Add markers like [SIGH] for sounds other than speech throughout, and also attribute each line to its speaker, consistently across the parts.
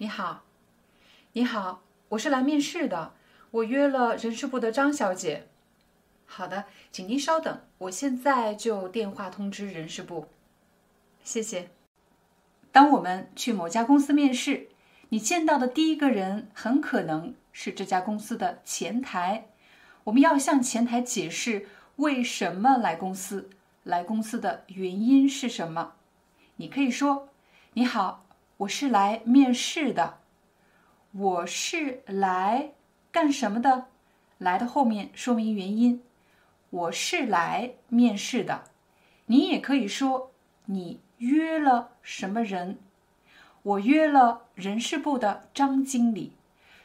Speaker 1: 你好，你好，我是来面试的，我约了人事部的张小姐。好的，请您稍等，我现在就电话通知人事部。谢谢。当我们去某家公司面试，你见到的第一个人很可能是这家公司的前台。我们要向前台解释为什么来公司，来公司的原因是什么。你可以说：“你好。”我是来面试的，我是来干什么的？来的后面说明原因。我是来面试的。你也可以说你约了什么人？我约了人事部的张经理。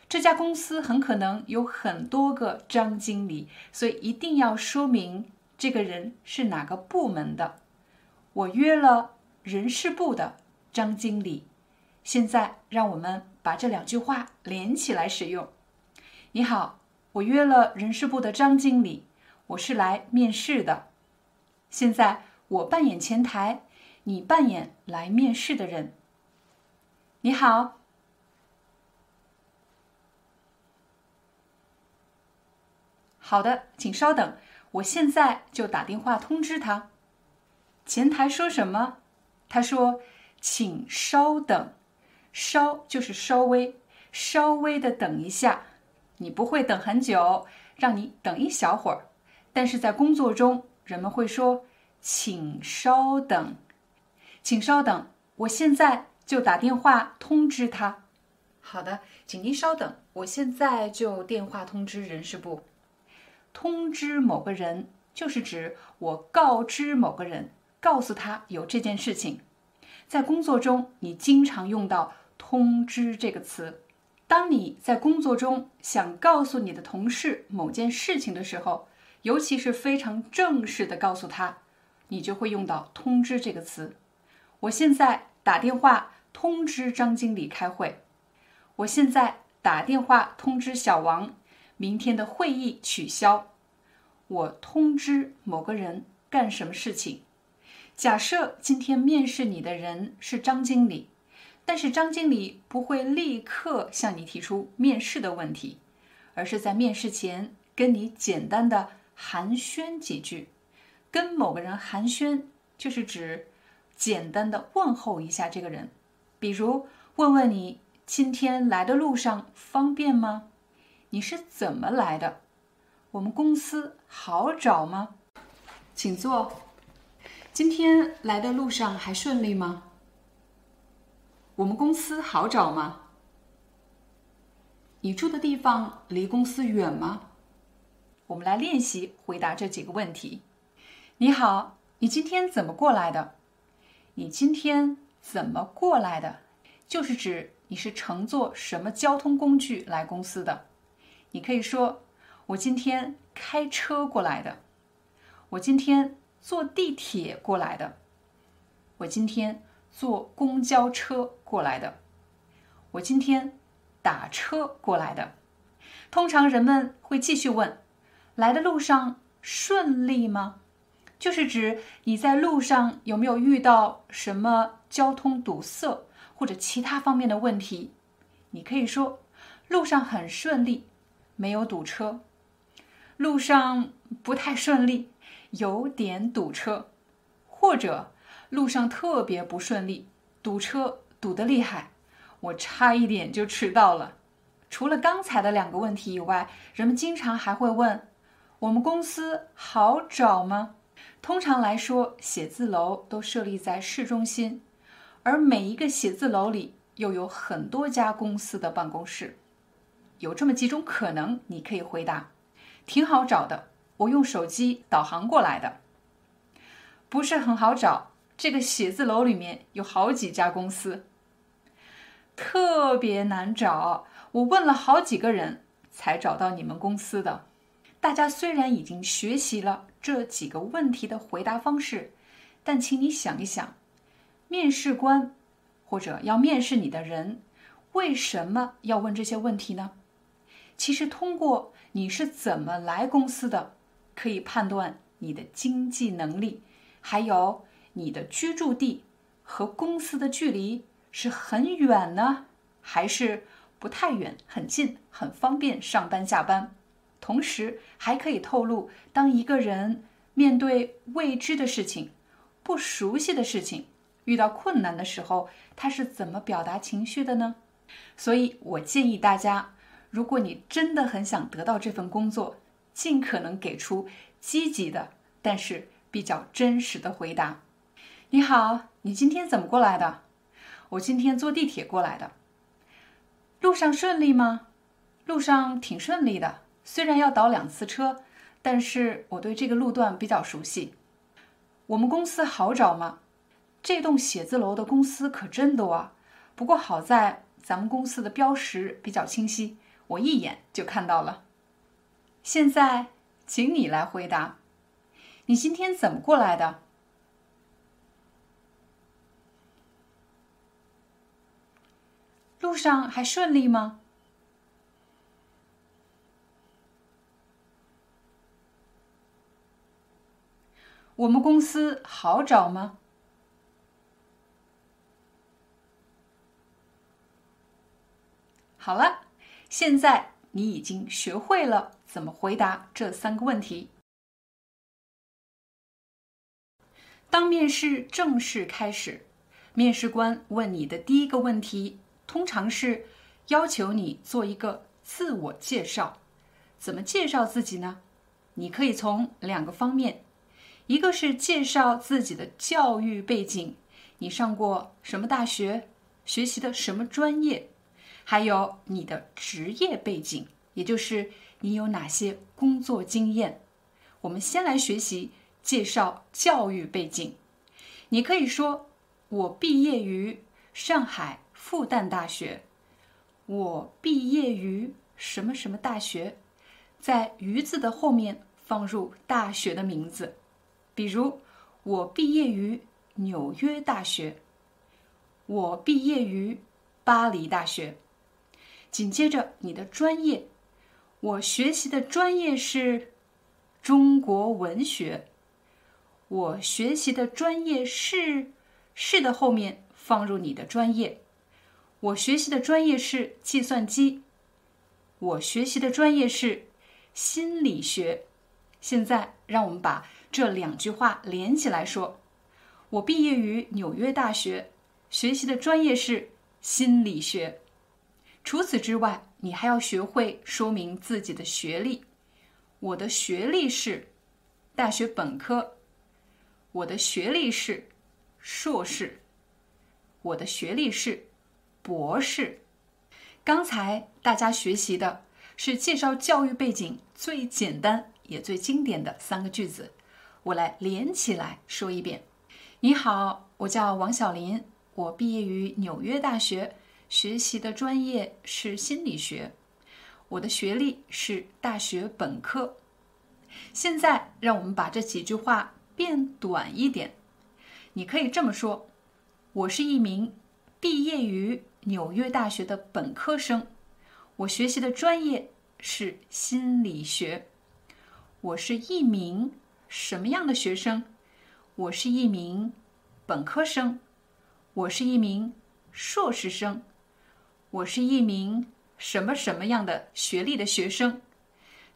Speaker 1: 这家公司很可能有很多个张经理，所以一定要说明这个人是哪个部门的。我约了人事部的张经理。现在让我们把这两句话连起来使用。你好，我约了人事部的张经理，我是来面试的。现在我扮演前台，你扮演来面试的人。你好，好的，请稍等，我现在就打电话通知他。前台说什么？他说：“请稍等。”稍就是稍微，稍微的等一下，你不会等很久，让你等一小会儿。但是在工作中，人们会说：“请稍等，请稍等，我现在就打电话通知他。”好的，请您稍等，我现在就电话通知人事部。通知某个人，就是指我告知某个人，告诉他有这件事情。在工作中，你经常用到。通知这个词，当你在工作中想告诉你的同事某件事情的时候，尤其是非常正式的告诉他，你就会用到通知这个词。我现在打电话通知张经理开会。我现在打电话通知小王，明天的会议取消。我通知某个人干什么事情？假设今天面试你的人是张经理。但是张经理不会立刻向你提出面试的问题，而是在面试前跟你简单的寒暄几句。跟某个人寒暄，就是指简单的问候一下这个人，比如问问你今天来的路上方便吗？你是怎么来的？我们公司好找吗？请坐。今天来的路上还顺利吗？我们公司好找吗？你住的地方离公司远吗？我们来练习回答这几个问题。你好，你今天怎么过来的？你今天怎么过来的？就是指你是乘坐什么交通工具来公司的。你可以说：“我今天开车过来的。”我今天坐地铁过来的。我今天。坐公交车过来的，我今天打车过来的。通常人们会继续问：“来的路上顺利吗？”就是指你在路上有没有遇到什么交通堵塞或者其他方面的问题。你可以说：“路上很顺利，没有堵车。”路上不太顺利，有点堵车，或者。路上特别不顺利，堵车堵得厉害，我差一点就迟到了。除了刚才的两个问题以外，人们经常还会问：我们公司好找吗？通常来说，写字楼都设立在市中心，而每一个写字楼里又有很多家公司的办公室。有这么几种可能，你可以回答：挺好找的，我用手机导航过来的。不是很好找。这个写字楼里面有好几家公司，特别难找。我问了好几个人才找到你们公司的。大家虽然已经学习了这几个问题的回答方式，但请你想一想，面试官或者要面试你的人为什么要问这些问题呢？其实，通过你是怎么来公司的，可以判断你的经济能力，还有你的居住地和公司的距离是很远呢，还是？不太远，很近，很方便上班下班。同时还可以透露，当一个人面对未知的事情、不熟悉的事情、遇到困难的时候，他是怎么表达情绪的呢？所以我建议大家，如果你真的很想得到这份工作，尽可能给出积极的，但是比较真实的回答。你好，你今天怎么过来的？我今天坐地铁过来的。路上顺利吗？路上挺顺利的，虽然要倒两次车，但是我对这个路段比较熟悉。我们公司好找吗？这栋写字楼的公司可真多啊！不过好在咱们公司的标识比较清晰，我一眼就看到了。现在，请你来回答，你今天怎么过来的？路上还顺利吗？我们公司好找吗？好了，现在你已经学会了怎么回答这三个问题。当面试正式开始，面试官问你的第一个问题。通常是要求你做一个自我介绍，怎么介绍自己呢？你可以从两个方面，一个是介绍自己的教育背景，你上过什么大学，学习的什么专业，还有你的职业背景，也就是你有哪些工作经验。我们先来学习介绍教育背景，你可以说我毕业于上海。复旦大学，我毕业于什么什么大学，在“于”字的后面放入大学的名字，比如我毕业于纽约大学，我毕业于巴黎大学。紧接着你的专业，我学习的专业是中国文学，我学习的专业是“是”的后面放入你的专业。我学习的专业是计算机，我学习的专业是心理学。现在让我们把这两句话连起来说：我毕业于纽约大学，学习的专业是心理学。除此之外，你还要学会说明自己的学历。我的学历是大学本科，我的学历是硕士，我的学历是。博士，刚才大家学习的是介绍教育背景最简单也最经典的三个句子，我来连起来说一遍。你好，我叫王小林，我毕业于纽约大学，学习的专业是心理学，我的学历是大学本科。现在让我们把这几句话变短一点，你可以这么说：我是一名毕业于。纽约大学的本科生，我学习的专业是心理学。我是一名什么样的学生？我是一名本科生。我是一名硕士生。我是一名什么什么样的学历的学生？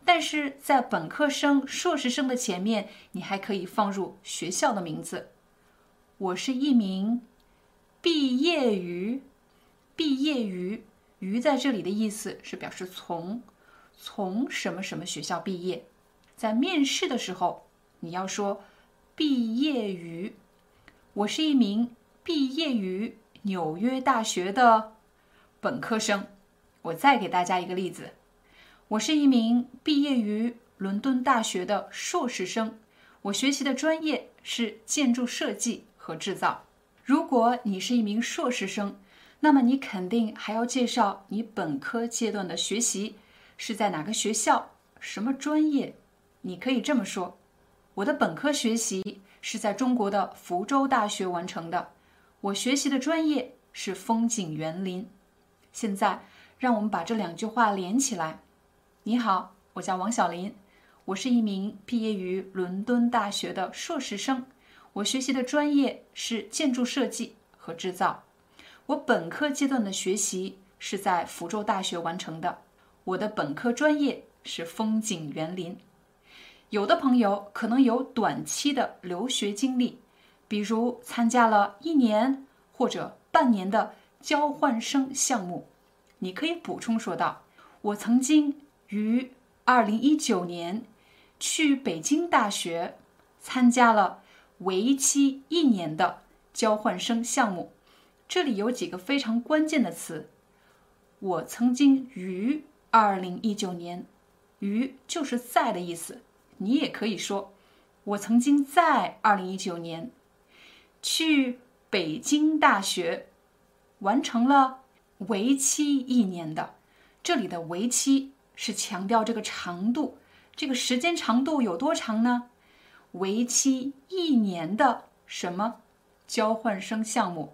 Speaker 1: 但是在本科生、硕士生的前面，你还可以放入学校的名字。我是一名毕业于。毕业于“于”在这里的意思是表示从从什么什么学校毕业。在面试的时候，你要说毕业于，我是一名毕业于纽约大学的本科生。我再给大家一个例子，我是一名毕业于伦敦大学的硕士生，我学习的专业是建筑设计和制造。如果你是一名硕士生，那么你肯定还要介绍你本科阶段的学习是在哪个学校、什么专业。你可以这么说：我的本科学习是在中国的福州大学完成的，我学习的专业是风景园林。现在，让我们把这两句话连起来。你好，我叫王小林，我是一名毕业于伦敦大学的硕士生，我学习的专业是建筑设计和制造。我本科阶段的学习是在福州大学完成的，我的本科专业是风景园林。有的朋友可能有短期的留学经历，比如参加了一年或者半年的交换生项目，你可以补充说道：“我曾经于二零一九年去北京大学参加了为期一年的交换生项目。”这里有几个非常关键的词。我曾经于二零一九年，于就是在的意思。你也可以说，我曾经在二零一九年去北京大学完成了为期一年的。这里的为期是强调这个长度，这个时间长度有多长呢？为期一年的什么交换生项目？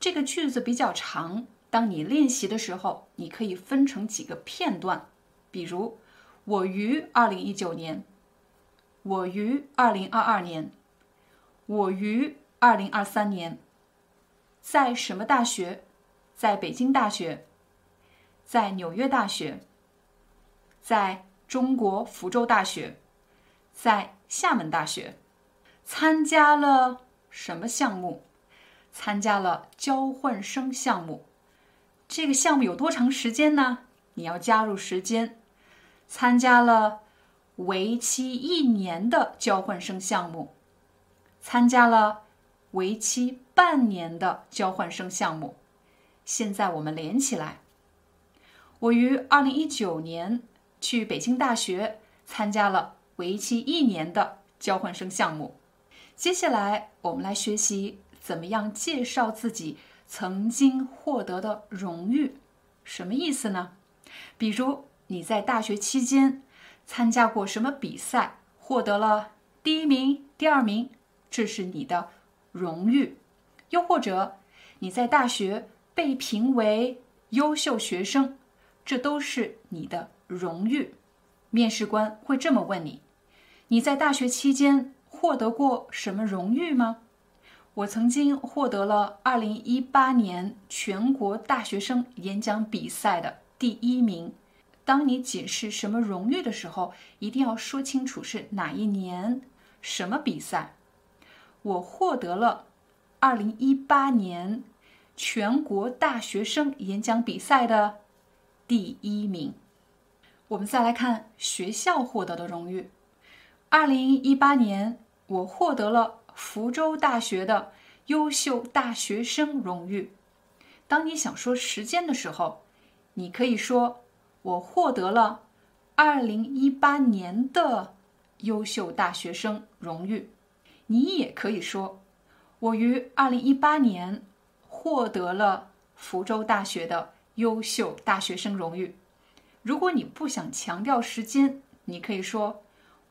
Speaker 1: 这个句子比较长，当你练习的时候，你可以分成几个片段，比如我于二零一九年，我于二零二二年，我于二零二三年，在什么大学？在北京大学，在纽约大学，在中国福州大学，在厦门大学，参加了什么项目？参加了交换生项目，这个项目有多长时间呢？你要加入时间。参加了为期一年的交换生项目，参加了为期半年的交换生项目。现在我们连起来。我于二零一九年去北京大学参加了为期一年的交换生项目。接下来我们来学习。怎么样介绍自己曾经获得的荣誉？什么意思呢？比如你在大学期间参加过什么比赛，获得了第一名、第二名，这是你的荣誉；又或者你在大学被评为优秀学生，这都是你的荣誉。面试官会这么问你：你在大学期间获得过什么荣誉吗？我曾经获得了二零一八年全国大学生演讲比赛的第一名。当你解释什么荣誉的时候，一定要说清楚是哪一年、什么比赛。我获得了二零一八年全国大学生演讲比赛的第一名。我们再来看学校获得的荣誉。二零一八年，我获得了。福州大学的优秀大学生荣誉。当你想说时间的时候，你可以说：“我获得了二零一八年的优秀大学生荣誉。”你也可以说：“我于二零一八年获得了福州大学的优秀大学生荣誉。”如果你不想强调时间，你可以说：“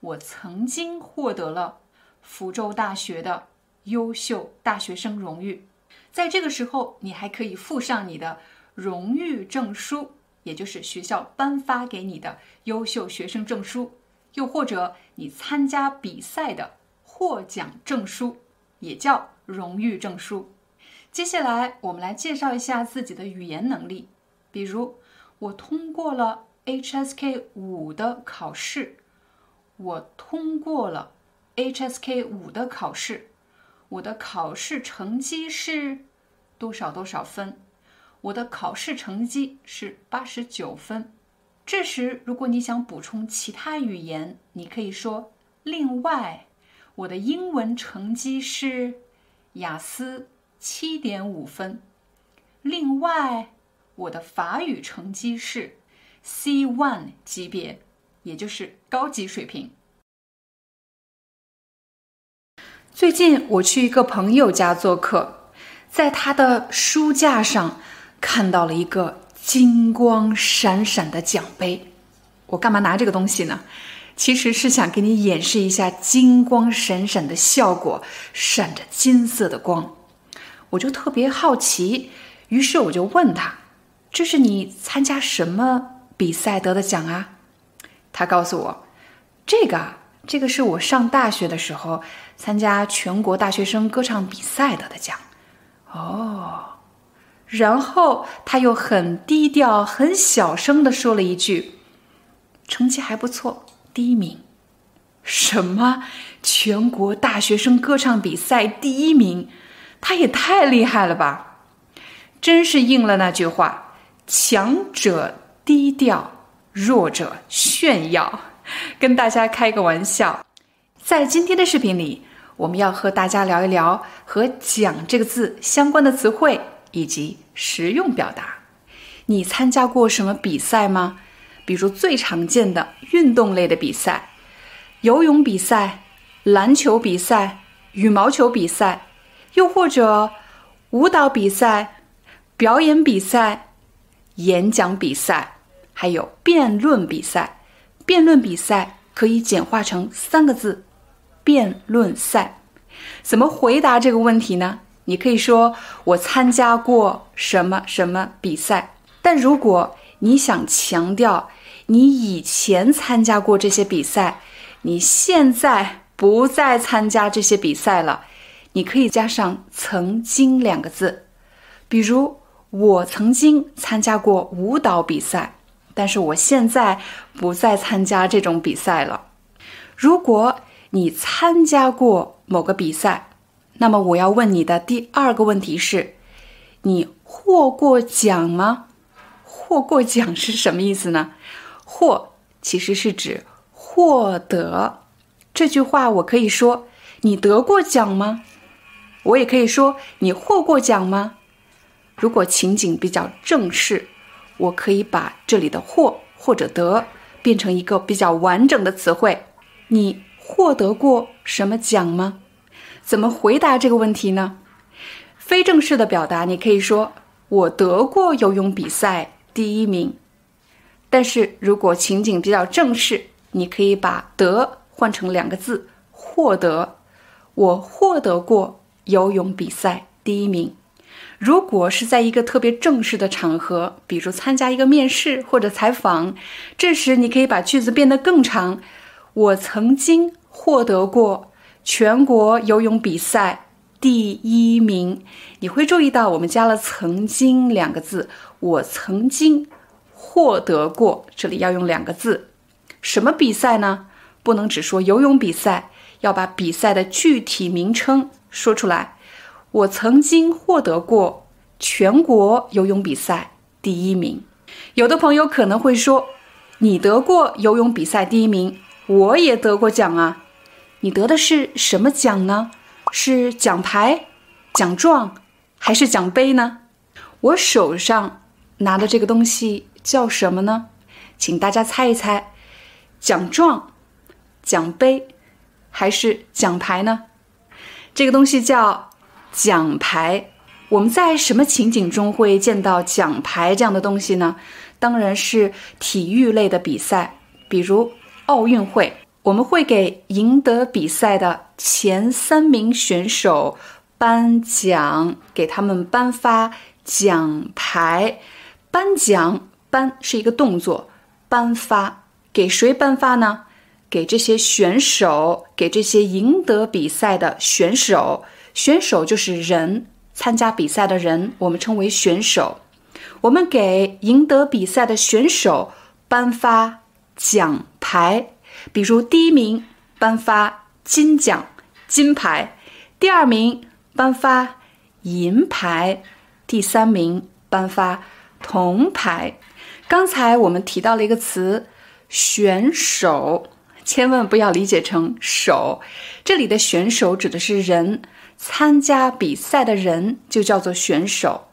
Speaker 1: 我曾经获得了。”福州大学的优秀大学生荣誉，在这个时候，你还可以附上你的荣誉证书，也就是学校颁发给你的优秀学生证书，又或者你参加比赛的获奖证书，也叫荣誉证书。接下来，我们来介绍一下自己的语言能力，比如我通过了 HSK 五的考试，我通过了。HSK 五的考试，我的考试成绩是多少多少分？我的考试成绩是八十九分。这时，如果你想补充其他语言，你可以说：另外，我的英文成绩是雅思七点五分。另外，我的法语成绩是 C one 级别，也就是高级水平。最近我去一个朋友家做客，在他的书架上看到了一个金光闪闪的奖杯。我干嘛拿这个东西呢？其实是想给你演示一下金光闪闪的效果，闪着金色的光。我就特别好奇，于是我就问他：“这是你参加什么比赛得的奖啊？”他告诉我：“这个，这个是我上大学的时候参加全国大学生歌唱比赛得的奖。”哦，然后他又很低调、很小声的说了一句：“成绩还不错，第一名。”什么？全国大学生歌唱比赛第一名？他也太厉害了吧！真是应了那句话：“强者低调，弱者炫耀。” [LAUGHS] 跟大家开个玩笑，在今天的视频里，我们要和大家聊一聊和“奖”这个字相关的词汇以及实用表达。你参加过什么比赛吗？比如最常见的运动类的比赛，游泳比赛、篮球比赛、羽毛球比赛。又或者舞蹈比赛、表演比赛、演讲比赛，还有辩论比赛。辩论比赛可以简化成三个字：辩论赛。怎么回答这个问题呢？你可以说我参加过什么什么比赛。但如果你想强调你以前参加过这些比赛，你现在不再参加这些比赛了。你可以加上“曾经”两个字，比如我曾经参加过舞蹈比赛，但是我现在不再参加这种比赛了。如果你参加过某个比赛，那么我要问你的第二个问题是：你获过奖吗？获过奖是什么意思呢？获其实是指获得。这句话我可以说：你得过奖吗？我也可以说你获过奖吗？如果情景比较正式，我可以把这里的获或者得变成一个比较完整的词汇。你获得过什么奖吗？怎么回答这个问题呢？非正式的表达，你可以说我得过游泳比赛第一名。但是如果情景比较正式，你可以把得换成两个字获得。我获得过。游泳比赛第一名。如果是在一个特别正式的场合，比如参加一个面试或者采访，这时你可以把句子变得更长。我曾经获得过全国游泳比赛第一名。你会注意到我们加了“曾经”两个字。我曾经获得过，这里要用两个字。什么比赛呢？不能只说游泳比赛，要把比赛的具体名称。说出来，我曾经获得过全国游泳比赛第一名。有的朋友可能会说，你得过游泳比赛第一名，我也得过奖啊。你得的是什么奖呢？是奖牌、奖状，还是奖杯呢？我手上拿的这个东西叫什么呢？请大家猜一猜，奖状、奖杯，还是奖牌呢？这个东西叫奖牌。我们在什么情景中会见到奖牌这样的东西呢？当然是体育类的比赛，比如奥运会，我们会给赢得比赛的前三名选手颁奖，给他们颁发奖牌。颁奖，颁是一个动作，颁发给谁颁发呢？给这些选手，给这些赢得比赛的选手，选手就是人，参加比赛的人，我们称为选手。我们给赢得比赛的选手颁发奖牌，比如第一名颁发金奖、金牌，第二名颁发银牌，第三名颁发铜牌。刚才我们提到了一个词，选手。千万不要理解成手，这里的选手指的是人，参加比赛的人就叫做选手。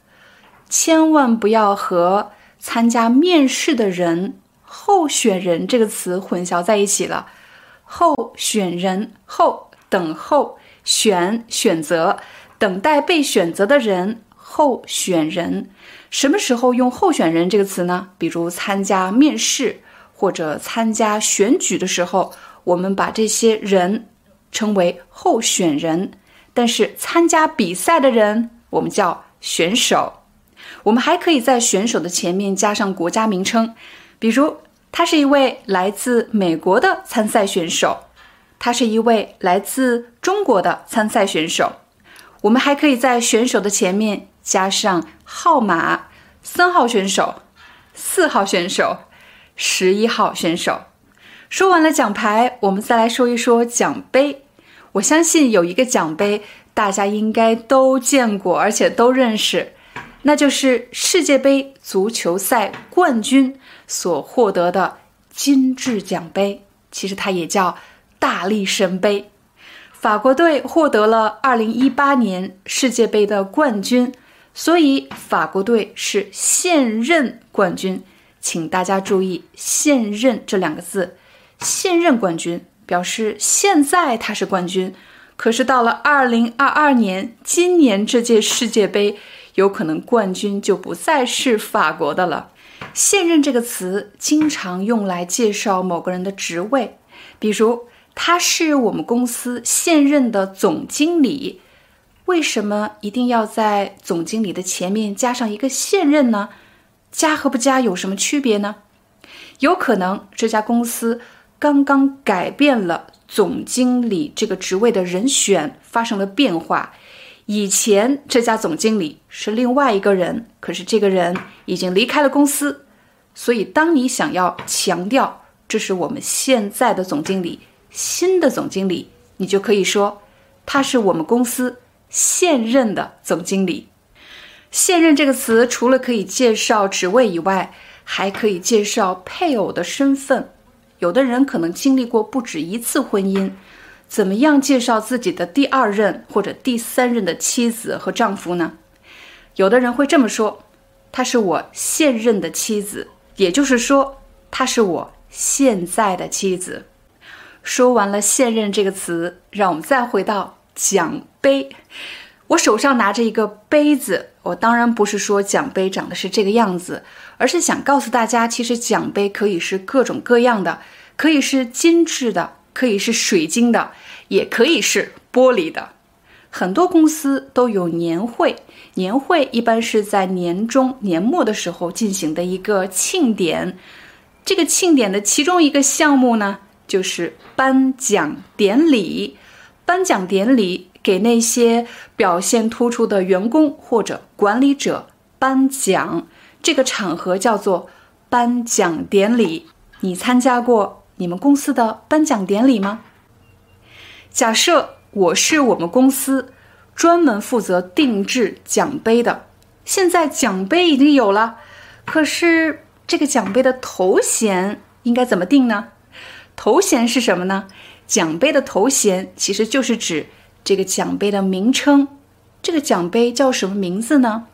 Speaker 1: 千万不要和参加面试的人、候选人这个词混淆在一起了。候选人候等候选选择，等待被选择的人，候选人。什么时候用候选人这个词呢？比如参加面试或者参加选举的时候，我们把这些人称为候选人。但是参加比赛的人，我们叫选手。我们还可以在选手的前面加上国家名称，比如他是一位来自美国的参赛选手，他是一位来自中国的参赛选手。我们还可以在选手的前面加上号码，三号选手、四号选手、十一号选手。说完了奖牌，我们再来说一说奖杯。我相信有一个奖杯，大家应该都见过，而且都认识。那就是世界杯足球赛冠军所获得的金质奖杯，其实它也叫大力神杯。法国队获得了2018年世界杯的冠军，所以法国队是现任冠军。请大家注意“现任”这两个字，现任冠军表示现在他是冠军，可是到了2022年，今年这届世界杯。有可能冠军就不再是法国的了。现任这个词经常用来介绍某个人的职位，比如他是我们公司现任的总经理。为什么一定要在总经理的前面加上一个现任呢？加和不加有什么区别呢？有可能这家公司刚刚改变了总经理这个职位的人选，发生了变化。以前这家总经理是另外一个人，可是这个人已经离开了公司，所以当你想要强调这是我们现在的总经理，新的总经理，你就可以说他是我们公司现任的总经理。现任这个词除了可以介绍职位以外，还可以介绍配偶的身份。有的人可能经历过不止一次婚姻。怎么样介绍自己的第二任或者第三任的妻子和丈夫呢？有的人会这么说：“她是我现任的妻子。”也就是说，她是我现在的妻子。说完了“现任”这个词，让我们再回到奖杯。我手上拿着一个杯子，我当然不是说奖杯长得是这个样子，而是想告诉大家，其实奖杯可以是各种各样的，可以是精致的。可以是水晶的，也可以是玻璃的。很多公司都有年会，年会一般是在年中、年末的时候进行的一个庆典。这个庆典的其中一个项目呢，就是颁奖典礼。颁奖典礼给那些表现突出的员工或者管理者颁奖，这个场合叫做颁奖典礼。你参加过？你们公司的颁奖典礼吗？假设我是我们公司专门负责定制奖杯的，现在奖杯已经有了，可是这个奖杯的头衔应该怎么定呢？头衔是什么呢？奖杯的头衔其实就是指这个奖杯的名称。这个奖杯叫什么名字呢？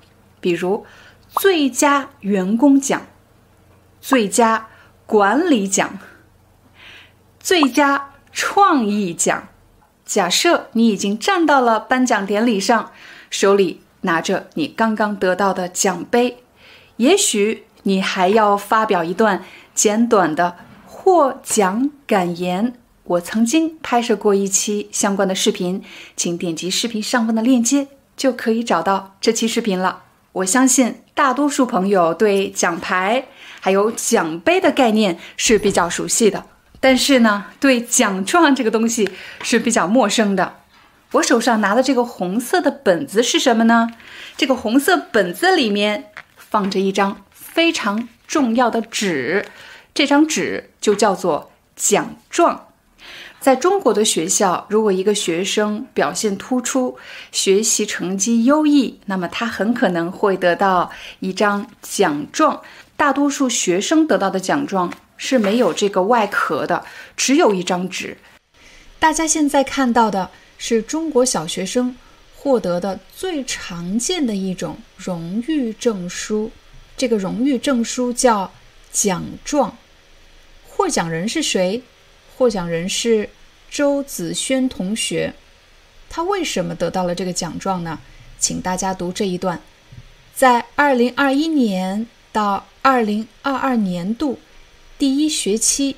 Speaker 1: 比如最佳员工奖、最佳管理奖。最佳创意奖。假设你已经站到了颁奖典礼上，手里拿着你刚刚得到的奖杯，也许你还要发表一段简短的获奖感言。我曾经拍摄过一期相关的视频，请点击视频上方的链接就可以找到这期视频了。我相信大多数朋友对奖牌还有奖杯的概念是比较熟悉的。但是呢，对奖状这个东西是比较陌生的。我手上拿的这个红色的本子是什么呢？这个红色本子里面放着一张非常重要的纸，这张纸就叫做奖状。在中国的学校，如果一个学生表现突出，学习成绩优异，那么他很可能会得到一张奖状。大多数学生得到的奖状。是没有这个外壳的，只有一张纸。大家现在看到的是中国小学生获得的最常见的一种荣誉证书，这个荣誉证书叫奖状。获奖人是谁？获奖人是周子轩同学，他为什么得到了这个奖状呢？请大家读这一段：在二零二一年到二零二二年度第一学期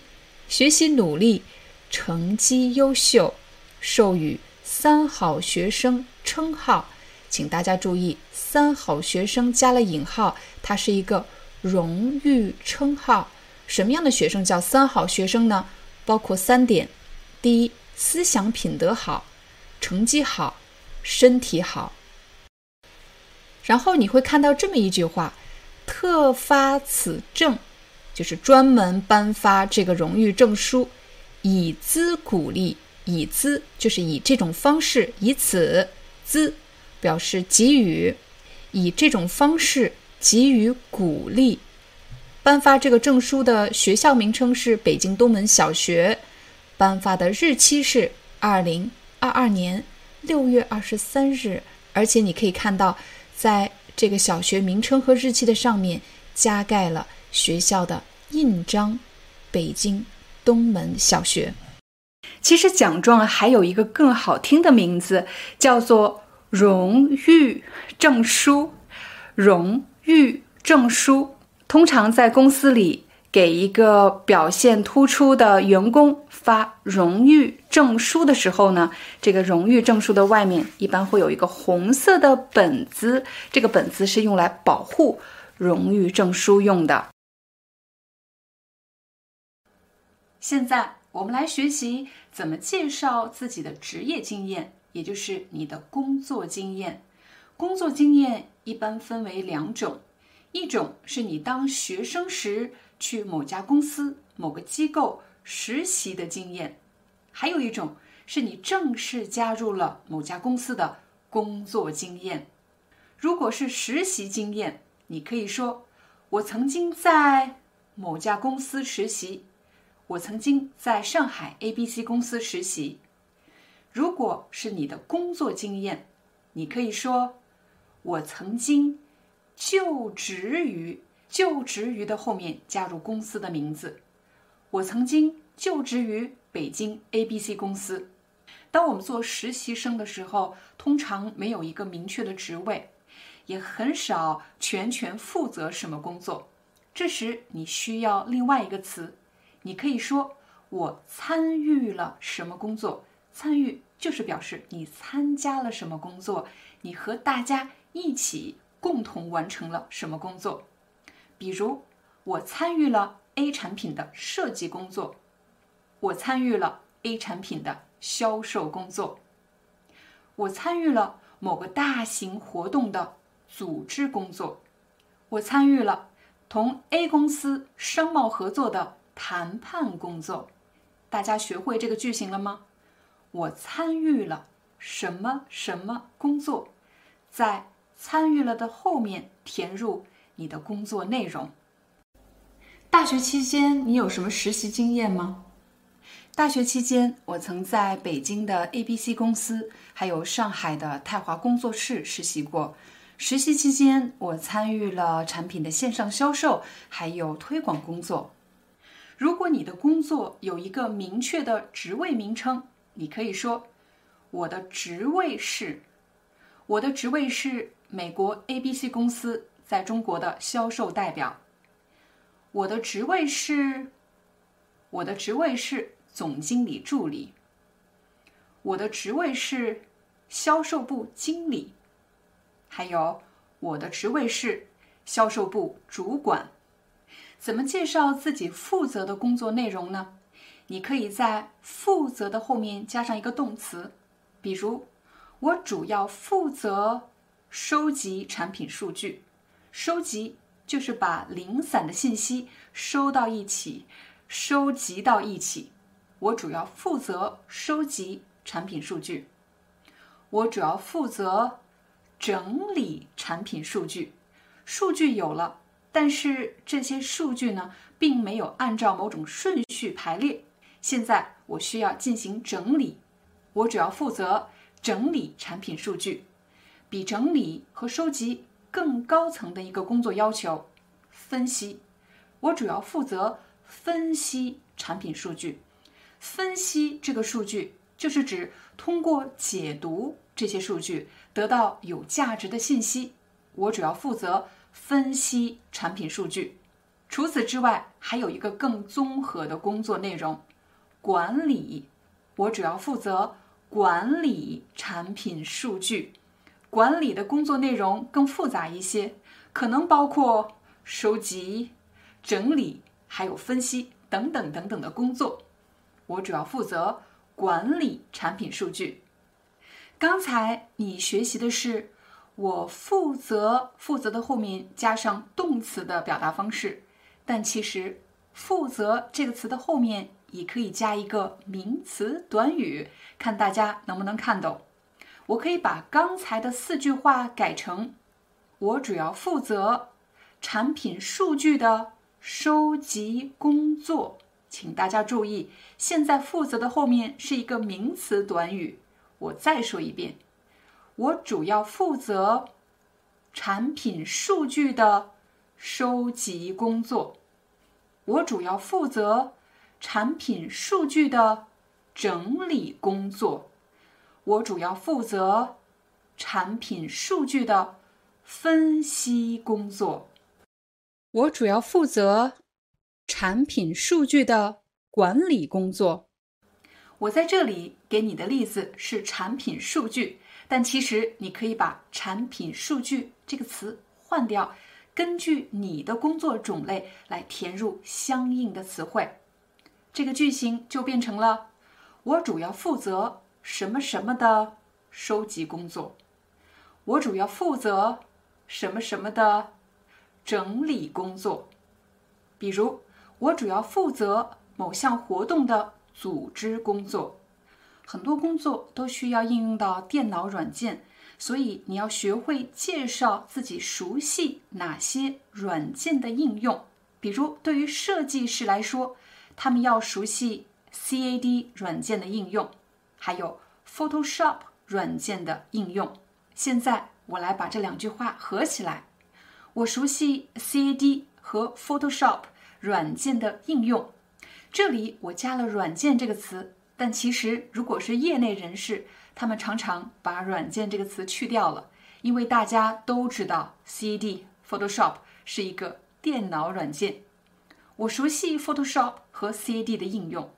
Speaker 1: 学习努力，成绩优秀，授予“三好学生”称号。请大家注意，“三好学生”加了引号，它是一个荣誉称号。什么样的学生叫三好学生呢？包括三点：第一，思想品德好，成绩好，身体好。然后你会看到这么一句话：“特发此证”，就是专门颁发这个荣誉证书，以资鼓励。以资就是以这种方式，以此资表示给予，以这种方式给予鼓励。颁发这个证书的学校名称是北京东门小学，颁发的日期是二零二二年六月二十三日，而且你可以看到，在这个小学名称和日期的上面加盖了学校的印章——北京东门小学。其实奖状还有一个更好听的名字，叫做荣誉证书。荣誉证书。通常在公司里给一个表现突出的员工发荣誉证书的时候呢，这个荣誉证书的外面一般会有一个红色的本子，这个本子是用来保护荣誉证书用的。现在我们来学习怎么介绍自己的职业经验，也就是你的工作经验。工作经验一般分为两种。一种是你当学生时去某家公司、某个机构实习的经验，还有一种是你正式加入了某家公司的工作经验。如果是实习经验，你可以说：“我曾经在某家公司实习，我曾经在上海 ABC 公司实习。”如果是你的工作经验，你可以说：“我曾经。”就职于就职于的后面加入公司的名字。我曾经就职于北京 ABC 公司。当我们做实习生的时候，通常没有一个明确的职位，也很少全权负责什么工作。这时你需要另外一个词，你可以说我参与了什么工作。参与就是表示你参加了什么工作，你和大家一起。共同完成了什么工作？比如，我参与了 A 产品的设计工作，我参与了 A 产品的销售工作，我参与了某个大型活动的组织工作，我参与了同 A 公司商贸合作的谈判工作。大家学会这个句型了吗？我参与了什么什么工作？在。参与了的后面填入你的工作内容。大学期间你有什么实习经验吗？大学期间，我曾在北京的 ABC 公司，还有上海的泰华工作室实习过。实习期间，我参与了产品的线上销售，还有推广工作。如果你的工作有一个明确的职位名称，你可以说：“我的职位是，我的职位是。”美国 ABC 公司在中国的销售代表。我的职位是，我的职位是总经理助理。我的职位是销售部经理。还有，我的职位是销售部主管。怎么介绍自己负责的工作内容呢？你可以在“负责”的后面加上一个动词，比如，我主要负责。收集产品数据，收集就是把零散的信息收到一起，收集到一起。我主要负责收集产品数据，我主要负责整理产品数据。数据有了，但是这些数据呢，并没有按照某种顺序排列。现在我需要进行整理，我主要负责整理产品数据。比整理和收集更高层的一个工作要求，分析。我主要负责分析产品数据，分析这个数据就是指通过解读这些数据得到有价值的信息。我主要负责分析产品数据。除此之外，还有一个更综合的工作内容——管理。我主要负责管理产品数据。管理的工作内容更复杂一些，可能包括收集、整理，还有分析等等等等的工作。我主要负责管理产品数据。刚才你学习的是我负责，负责的后面加上动词的表达方式，但其实“负责”这个词的后面也可以加一个名词短语，看大家能不能看懂。我可以把刚才的四句话改成：我主要负责产品数据的收集工作。请大家注意，现在“负责”的后面是一个名词短语。我再说一遍：我主要负责产品数据的收集工作。我主要负责产品数据的整理工作。我主要负责产品数据的分析工作。我主要负责产品数据的管理工作。我在这里给你的例子是产品数据，但其实你可以把“产品数据”这个词换掉，根据你的工作种类来填入相应的词汇。这个句型就变成了：我主要负责。什么什么的收集工作，我主要负责什么什么的整理工作。比如，我主要负责某项活动的组织工作。很多工作都需要应用到电脑软件，所以你要学会介绍自己熟悉哪些软件的应用。比如，对于设计师来说，他们要熟悉 CAD 软件的应用。还有 Photoshop 软件的应用。现在我来把这两句话合起来。我熟悉 CAD 和 Photoshop 软件的应用。这里我加了“软件”这个词，但其实如果是业内人士，他们常常把“软件”这个词去掉了，因为大家都知道 CAD、Photoshop 是一个电脑软件。我熟悉 Photoshop 和 CAD 的应用。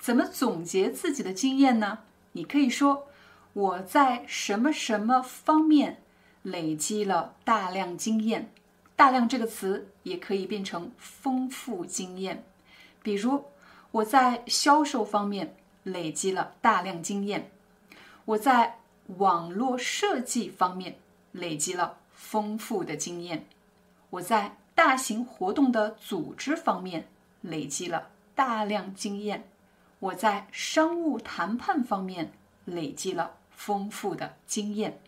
Speaker 1: 怎么总结自己的经验呢？你可以说我在什么什么方面累积了大量经验。大量这个词也可以变成丰富经验。比如我在销售方面累积了大量经验，我在网络设计方面累积了丰富的经验，我在大型活动的组织方面累积了大量经验。我在商务谈判方面累积了丰富的经验，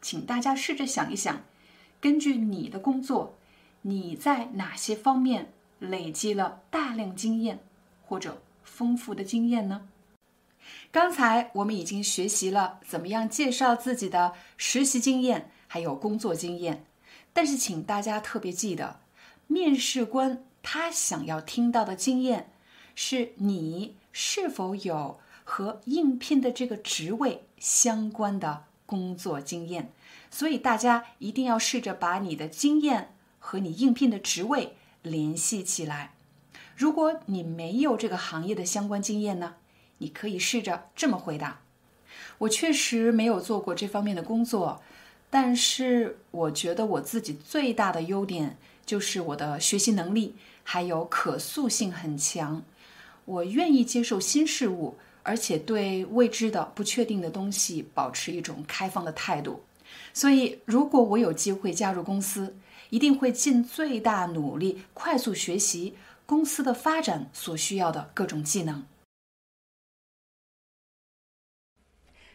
Speaker 1: 请大家试着想一想，根据你的工作，你在哪些方面累积了大量经验或者丰富的经验呢？刚才我们已经学习了怎么样介绍自己的实习经验，还有工作经验，但是请大家特别记得，面试官他想要听到的经验是你。是否有和应聘的这个职位相关的工作经验？所以大家一定要试着把你的经验和你应聘的职位联系起来。如果你没有这个行业的相关经验呢？你可以试着这么回答：我确实没有做过这方面的工作，但是我觉得我自己最大的优点就是我的学习能力还有可塑性很强。我愿意接受新事物，而且对未知的、不确定的东西保持一种开放的态度。所以，如果我有机会加入公司，一定会尽最大努力，快速学习公司的发展所需要的各种技能。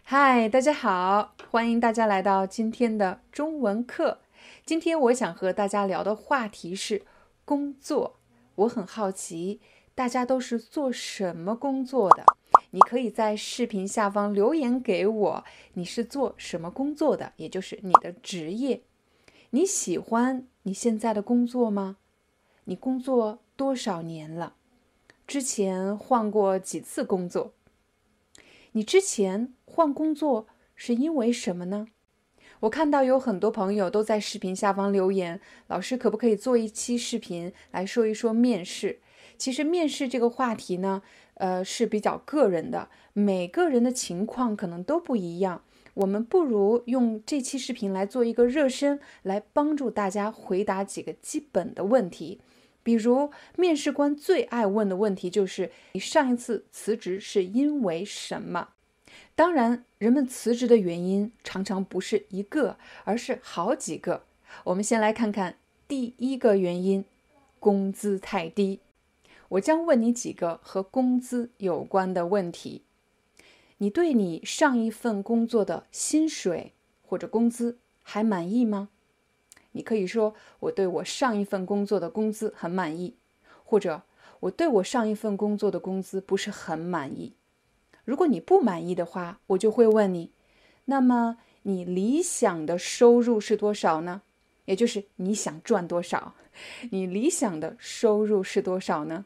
Speaker 1: 嗨，大家好，欢迎大家来到今天的中文课。今天我想和大家聊的话题是工作。我很好奇。大家都是做什么工作的？你可以在视频下方留言给我，你是做什么工作的？也就是你的职业。你喜欢你现在的工作吗？你工作多少年了？之前换过几次工作？你之前换工作是因为什么呢？我看到有很多朋友都在视频下方留言，老师可不可以做一期视频来说一说面试？其实面试这个话题呢，呃是比较个人的，每个人的情况可能都不一样。我们不如用这期视频来做一个热身，来帮助大家回答几个基本的问题。比如，面试官最爱问的问题就是：“你上一次辞职是因为什么？”当然，人们辞职的原因常常不是一个，而是好几个。我们先来看看第一个原因：工资太低。我将问你几个和工资有关的问题。你对你上一份工作的薪水或者工资还满意吗？你可以说我对我上一份工作的工资很满意，或者我对我上一份工作的工资不是很满意。如果你不满意的话，我就会问你，那么你理想的收入是多少呢？也就是你想赚多少？[LAUGHS] 你理想的收入是多少呢？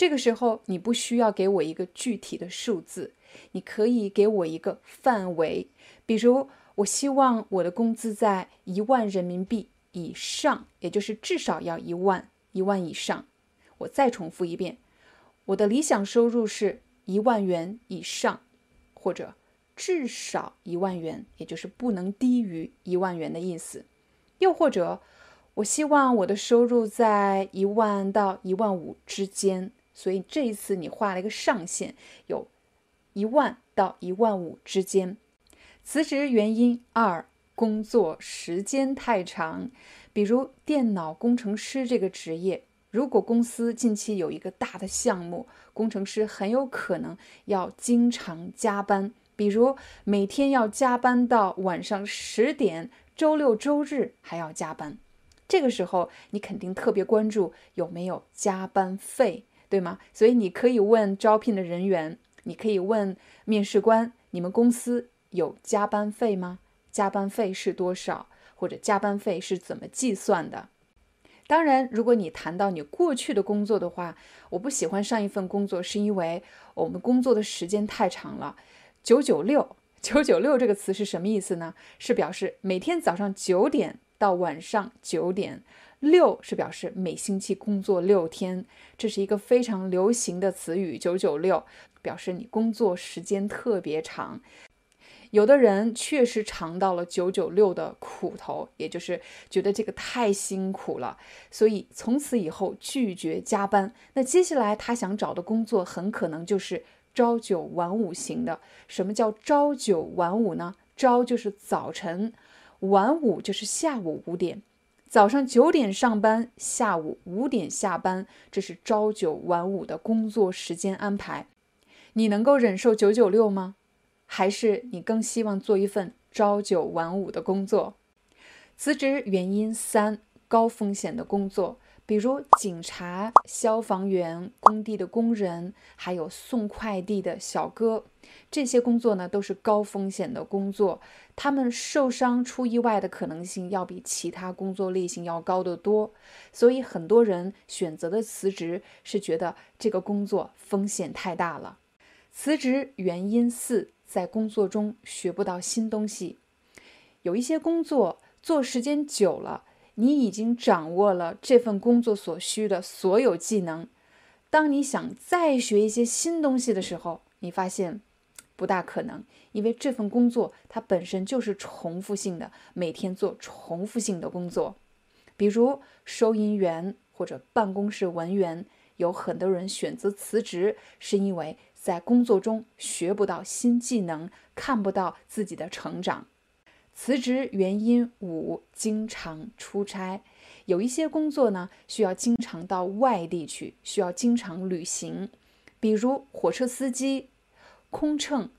Speaker 1: 这个时候你不需要给我一个具体的数字，你可以给我一个范围，比如。我希望我的工资在一万人民币以上，也就是至少要一万，一万以上。我再重复一遍，我的理想收入是一万元以上，或者至少一万元，也就是不能低于一万元的意思。又或者，我希望我的收入在一万到一万五之间。所以这一次你画了一个上限，有一万到一万五之间。辞职原因二：工作时间太长。比如电脑工程师这个职业，如果公司近期有一个大的项目，工程师很有可能要经常加班，比如每天要加班到晚上十点，周六周日还要加班。这个时候，你肯定特别关注有没有加班费，对吗？所以你可以问招聘的人员，你可以问面试官，你们公司。有加班费吗？加班费是多少？或者加班费是怎么计算的？当然，如果你谈到你过去的工作的话，我不喜欢上一份工作，是因为我们工作的时间太长了。九九六，九九六这个词是什么意思呢？是表示每天早上九点到晚上九点，六是表示每星期工作六天，这是一个非常流行的词语。九九六表示你工作时间特别长。有的人确实尝到了九九六的苦头，也就是觉得这个太辛苦了，所以从此以后拒绝加班。那接下来他想找的工作很可能就是朝九晚五型的。什么叫朝九晚五呢？朝就是早晨，晚五就是下午五点。早上九点上班，下午五点下班，这是朝九晚五的工作时间安排。你能够忍受九九六吗？还是你更希望做一份朝九晚五的工作？辞职原因三：高风险的工作，比如警察、消防员、工地的工人，还有送快递的小哥。这些工作呢，都是高风险的工作，他们受伤出意外的可能性要比其他工作类型要高得多。所以很多人选择的辞职是觉得这个工作风险太大了。辞职原因四。在工作中学不到新东西，有一些工作做时间久了，你已经掌握了这份工作所需的所有技能。当你想再学一些新东西的时候，你发现不大可能，因为这份工作它本身就是重复性的，每天做重复性的工作。比如收银员或者办公室文员，有很多人选择辞职，是因为。在工作中学不到新技能，看不到自己的成长。辞职原因五：经常出差。有一些工作呢，需要经常到外地去，需要经常旅行，比如火车司机、空乘，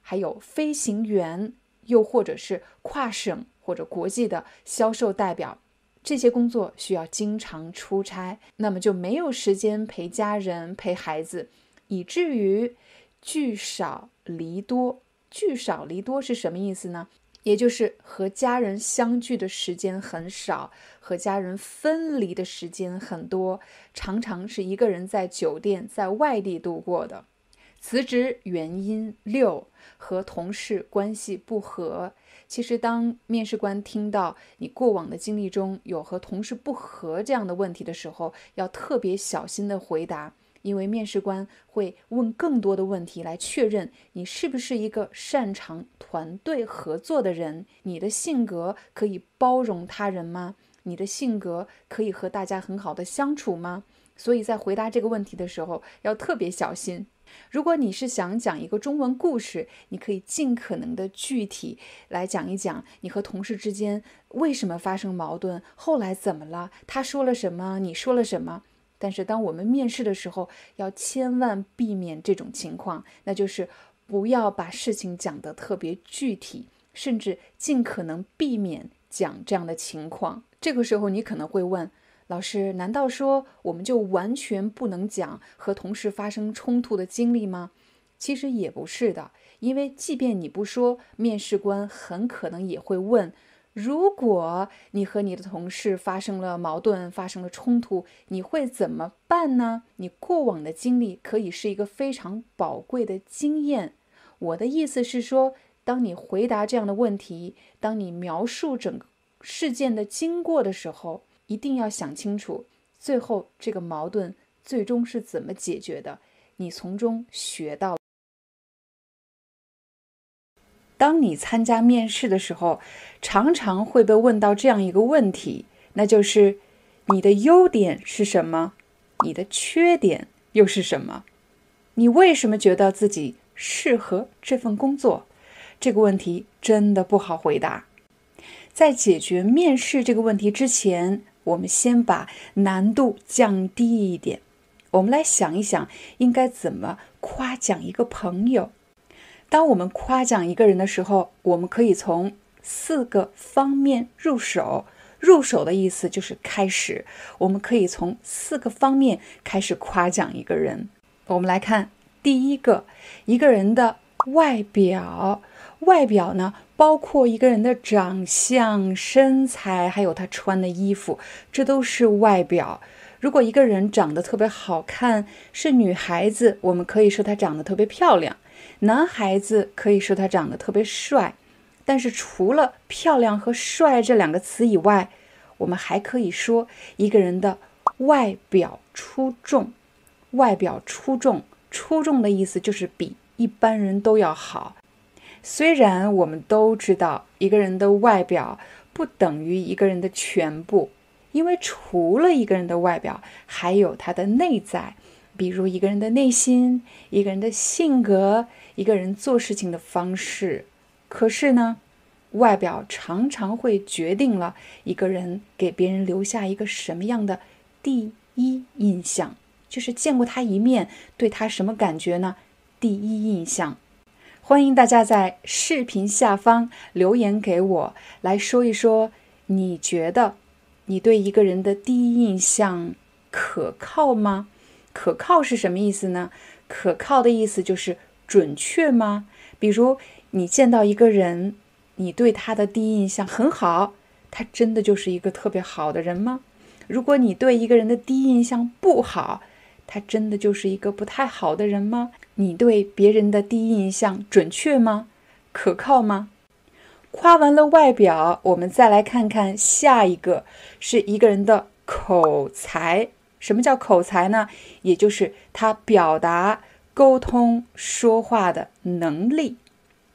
Speaker 1: 还有飞行员，又或者是跨省或者国际的销售代表。这些工作需要经常出差，那么就没有时间陪家人、陪孩子。以至于聚少离多，聚少离多是什么意思呢？也就是和家人相聚的时间很少，和家人分离的时间很多，常常是一个人在酒店在外地度过的。辞职原因六和同事关系不和。其实，当面试官听到你过往的经历中有和同事不和这样的问题的时候，要特别小心的回答，因为面试官会问更多的问题来确认你是不是一个擅长团队合作的人，你的性格可以包容他人吗？你的性格可以和大家很好的相处吗？所以在回答这个问题的时候要特别小心。如果你是想讲一个中文故事，你可以尽可能的具体来讲一讲你和同事之间为什么发生矛盾，后来怎么了，他说了什么，你说了什么。但是当我们面试的时候，要千万避免这种情况，那就是不要把事情讲得特别具体，甚至尽可能避免讲这样的情况。这个时候你可能会问。老师，难道说我们就完全不能讲和同事发生冲突的经历吗？其实也不是的，因为即便你不说，面试官很可能也会问：如果你和你的同事发生了矛盾、发生了冲突，你会怎么办呢？你过往的经历可以是一个非常宝贵的经验。我的意思是说，当你回答这样的问题，当你描述整个事件的经过的时候。一定要想清楚，最后这个矛盾最终是怎么解决的？你从中学到。当你参加面试的时候，常常会被问到这样一个问题，那就是你的优点是什么？你的缺点又是什么？你为什么觉得自己适合这份工作？这个问题真的不好回答。在解决面试这个问题之前，我们先把难度降低一点，我们来想一想，应该怎么夸奖一个朋友。当我们夸奖一个人的时候，我们可以从四个方面入手。入手的意思就是开始，我们可以从四个方面开始夸奖一个人。我们来看第一个，一个人的外表。外表呢，包括一个人的长相、身材，还有他穿的衣服，这都是外表。如果一个人长得特别好看，是女孩子，我们可以说她长得特别漂亮；男孩子可以说他长得特别帅。但是除了漂亮和帅这两个词以外，我们还可以说一个人的外表出众。外表出众，出众的意思就是比一般人都要好。虽然我们都知道一个人的外表不等于一个人的全部，因为除了一个人的外表，还有他的内在，比如一个人的内心、一个人的性格、一个人做事情的方式。可是呢，外表常常会决定了一个人给别人留下一个什么样的第一印象，就是见过他一面，对他什么感觉呢？第一印象。欢迎大家在视频下方留言给我，来说一说你觉得你对一个人的第一印象可靠吗？可靠是什么意思呢？可靠的意思就是准确吗？比如你见到一个人，你对他的第一印象很好，他真的就是一个特别好的人吗？如果你对一个人的第一印象不好，他真的就是一个不太好的人吗？你对别人的第一印象准确吗？可靠吗？夸完了外表，我们再来看看下一个，是一个人的口才。什么叫口才呢？也就是他表达、沟通、说话的能力。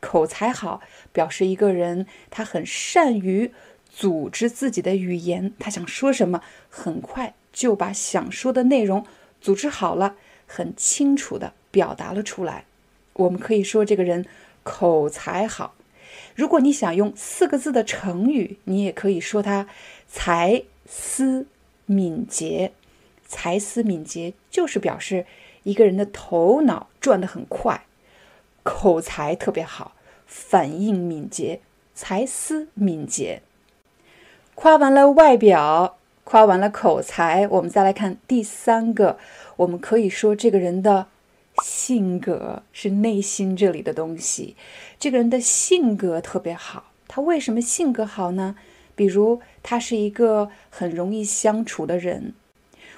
Speaker 1: 口才好，表示一个人他很善于组织自己的语言，他想说什么，很快就把想说的内容。组织好了，很清楚的表达了出来。我们可以说这个人口才好。如果你想用四个字的成语，你也可以说他才思敏捷。才思敏捷就是表示一个人的头脑转得很快，口才特别好，反应敏捷，才思敏捷。夸完了外表。夸完了口才，我们再来看第三个。我们可以说这个人的性格是内心这里的东西。这个人的性格特别好，他为什么性格好呢？比如他是一个很容易相处的人。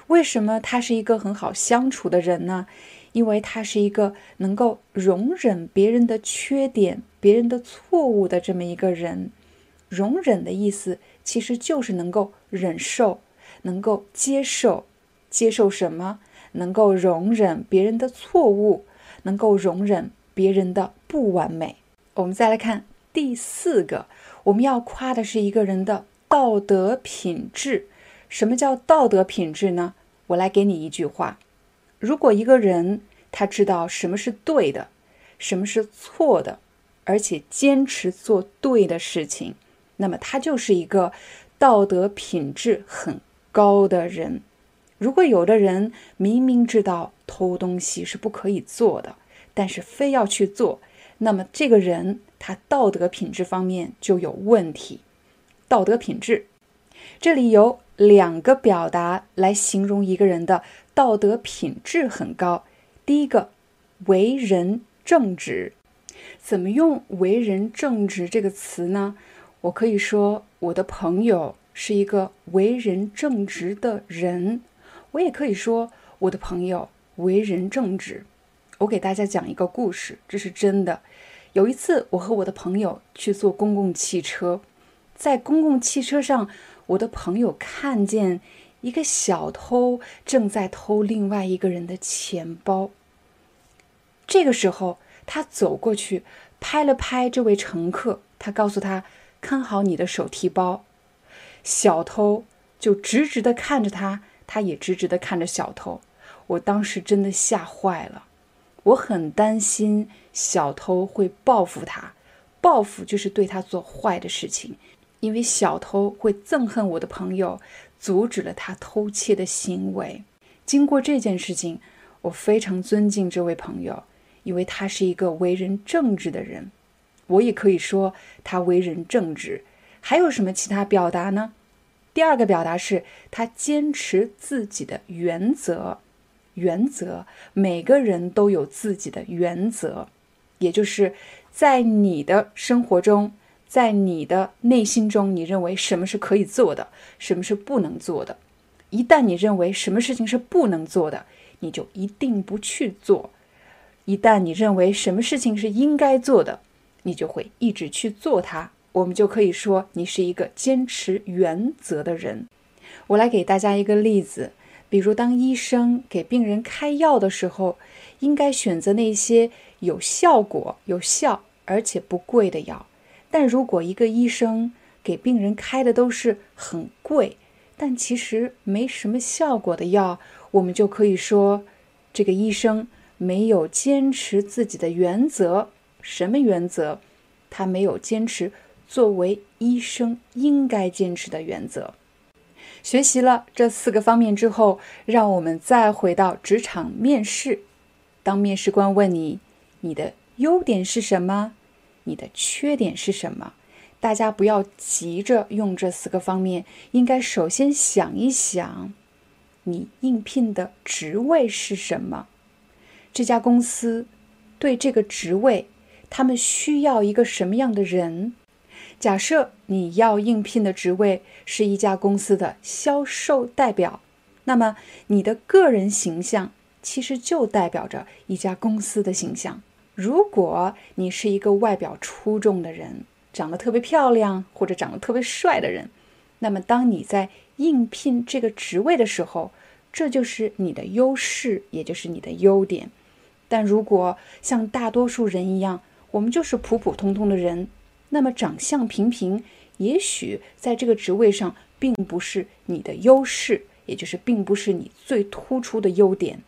Speaker 1: 为什么他是一个很好相处的人呢？因为他是一个能够容忍别人的缺点、别人的错误的这么一个人。容忍的意思其实就是能够忍受、能够接受。接受什么？能够容忍别人的错误，能够容忍别人的不完美。我们再来看第四个，我们要夸的是一个人的道德品质。什么叫道德品质呢？我来给你一句话：如果一个人他知道什么是对的，什么是错的，而且坚持做对的事情，那么他就是一个道德品质很高的人。如果有的人明明知道偷东西是不可以做的，但是非要去做，那么这个人他道德品质方面就有问题。道德品质，这里有两个表达来形容一个人的道德品质很高。第一个，为人正直。怎么用“为人正直”这个词呢？我可以说，我的朋友是一个为人正直的人。我也可以说，我的朋友为人正直。我给大家讲一个故事，这是真的。有一次，我和我的朋友去坐公共汽车，在公共汽车上，我的朋友看见一个小偷正在偷另外一个人的钱包。这个时候，他走过去拍了拍这位乘客，他告诉他：“看好你的手提包。”小偷就直直的看着他。他也直直的看着小偷，我当时真的吓坏了，我很担心小偷会报复他，报复就是对他做坏的事情，因为小偷会憎恨我的朋友，阻止了他偷窃的行为。经过这件事情，我非常尊敬这位朋友，因为他是一个为人正直的人。我也可以说他为人正直。还有什么其他表达呢？第二个表达是他坚持自己的原则，原则每个人都有自己的原则，也就是在你的生活中，在你的内心中，你认为什么是可以做的，什么是不能做的。一旦你认为什么事情是不能做的，你就一定不去做；一旦你认为什么事情是应该做的，你就会一直去做它。我们就可以说你是一个坚持原则的人。我来给大家一个例子，比如当医生给病人开药的时候，应该选择那些有效果、有效而且不贵的药。但如果一个医生给病人开的都是很贵，但其实没什么效果的药，我们就可以说这个医生没有坚持自己的原则。什么原则？他没有坚持。作为医生应该坚持的原则。学习了这四个方面之后，让我们再回到职场面试。当面试官问你你的优点是什么，你的缺点是什么，大家不要急着用这四个方面，应该首先想一想，你应聘的职位是什么？这家公司对这个职位，他们需要一个什么样的人？假设你要应聘的职位是一家公司的销售代表，那么你的个人形象其实就代表着一家公司的形象。如果你是一个外表出众的人，长得特别漂亮或者长得特别帅的人，那么当你在应聘这个职位的时候，这就是你的优势，也就是你的优点。但如果像大多数人一样，我们就是普普通通的人。那么长相平平，也许在这个职位上并不是你的优势，也就是并不是你最突出的优点。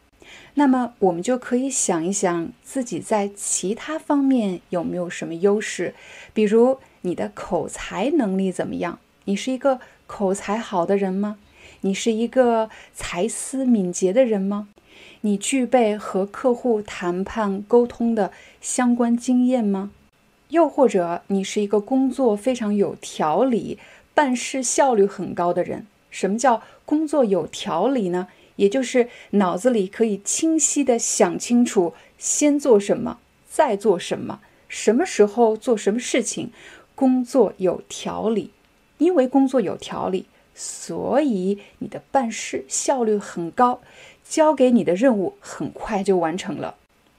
Speaker 1: 那么我们就可以想一想自己在其他方面有没有什么优势，比如你的口才能力怎么样？你是一个口才好的人吗？你是一个才思敏捷的人吗？你具备和客户谈判沟通的相关经验吗？又或者你是一个工作非常有条理、办事效率很高的人。什么叫工作有条理呢？也就是脑子里可以清晰地想清楚先做什么，再做什么，什么时候做什么事情。工作有条理，因为工作有条理，所以你的办事效率很高，交给你的任务很快就完成了。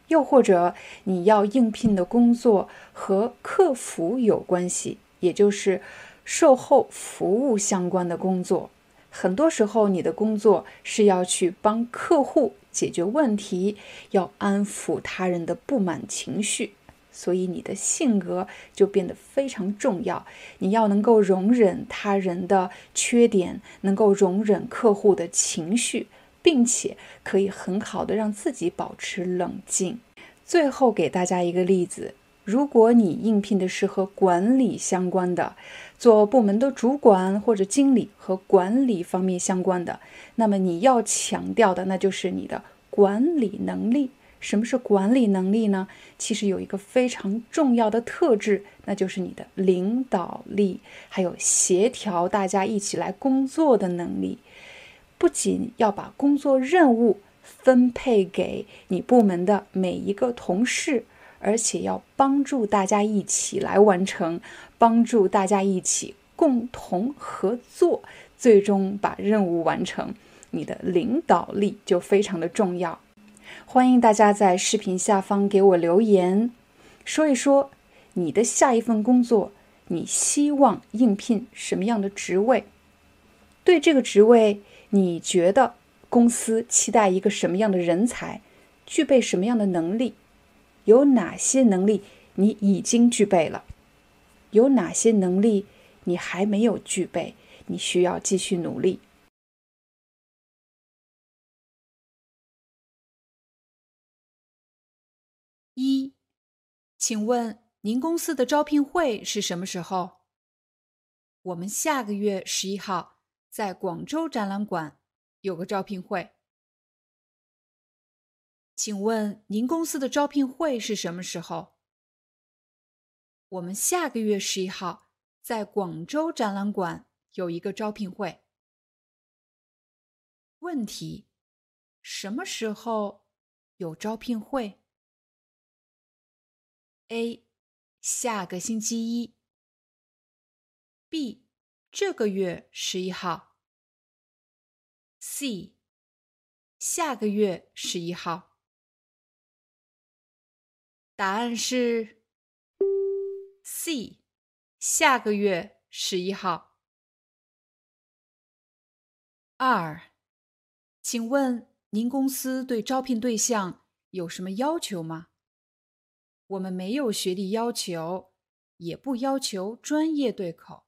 Speaker 1: 又或者你要应聘的工作和客服有关系，也就是售后服务相关的工作。很多时候，你的工作是要去帮客户解决问题，要安抚他人的不满情绪，所以你的性格就变得非常重要。你要能够容忍他人的缺点，能够容忍客户的情绪，并且可以很好的让自己保持冷静。最后给大家一个例子。如果你应聘的是和管理相关的，做部门的主管或者经理和管理方面相关的，那么你要强调的那就是你的管理能力。什么是管理能力呢？其实有一个非常重要的特质，那就是你的领导力，还有协调大家一起来工作的能力。不仅要把工作任务分配给你部门的每一个同事。而且要帮助大家一起来完成，帮助大家一起共同合作，最终把任务完成。你的领导力就非常的重要。欢迎大家在视频下方给我留言，说一说你的下一份工作，你希望应聘什么样的职位？对这个职位，你觉得公司期待一个什么样的人才？具备什么样的能力？有哪些能力你已经具备了？有哪些能力你还没有具备？你需要继续努力。一，请问您公司的招聘会是什么时候？我们下个月十一号在广州展览馆有个招聘会。请问您公司的招聘会是什么时候？我们下个月十一号在广州展览馆有一个招聘会。问题：什么时候有招聘会？A. 下个星期一。B. 这个月十一号。C. 下个月十一号。答案是 C，下个月十一号。二，请问您公司对招聘对象有什么要求吗？我们没有学历要求，也不要求专业对口，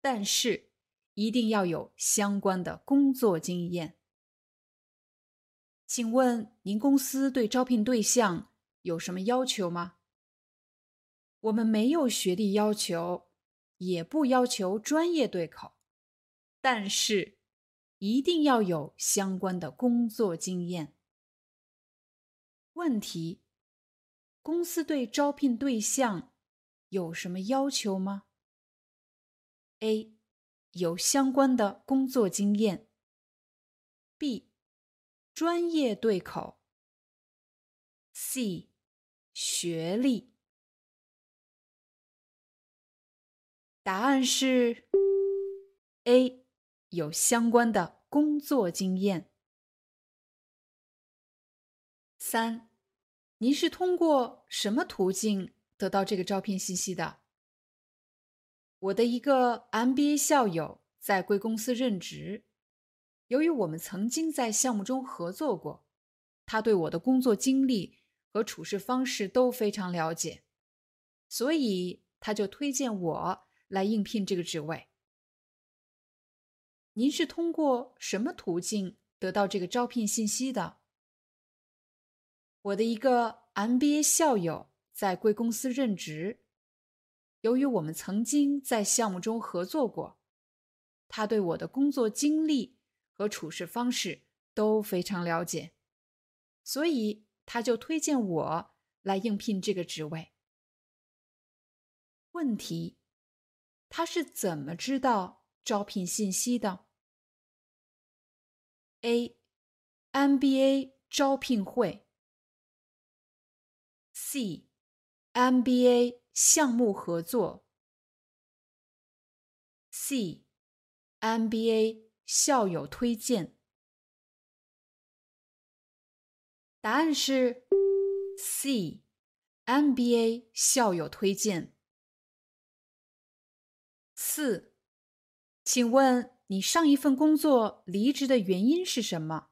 Speaker 1: 但是一定要有相关的工作经验。请问您公司对招聘对象？有什么要求吗？我们没有学历要求，也不要求专业对口，但是一定要有相关的工作经验。问题：公司对招聘对象有什么要求吗？A. 有相关的工作经验。B. 专业对口。C. 学历，答案是 A，有相关的工作经验。三，您是通过什么途径得到这个招聘信息的？我的一个 MBA 校友在贵公司任职，由于我们曾经在项目中合作过，他对我的工作经历。和处事方式都非常了解，所以他就推荐我来应聘这个职位。您是通过什么途径得到这个招聘信息的？我的一个 MBA 校友在贵公司任职，由于我们曾经在项目中合作过，他对我的工作经历和处事方式都非常了解，所以。他就推荐我来应聘这个职位。问题：他是怎么知道招聘信息的？A.MBA 招聘会。C.MBA 项目合作。C. MBA 校友推荐。答案是 C。MBA 校友推荐。四，请问你上一份工作离职的原因是什么？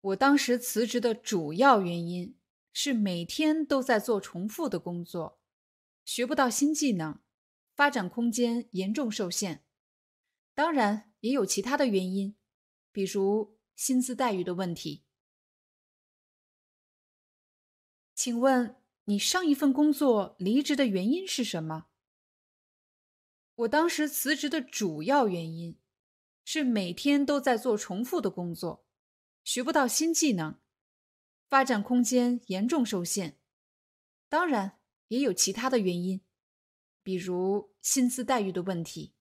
Speaker 1: 我当时辞职的主要原因是每天都在做重复的工作，学不到新技能，发展空间严重受限。当然也有其他的原因，比如薪资待遇的问题。请问你上一份工作离职的原因是什么？我当时辞职的主要原因是每天都在做重复的工作，学不到新技能，发展空间严重受限。当然也有其他的原因，比如薪资待遇的问题。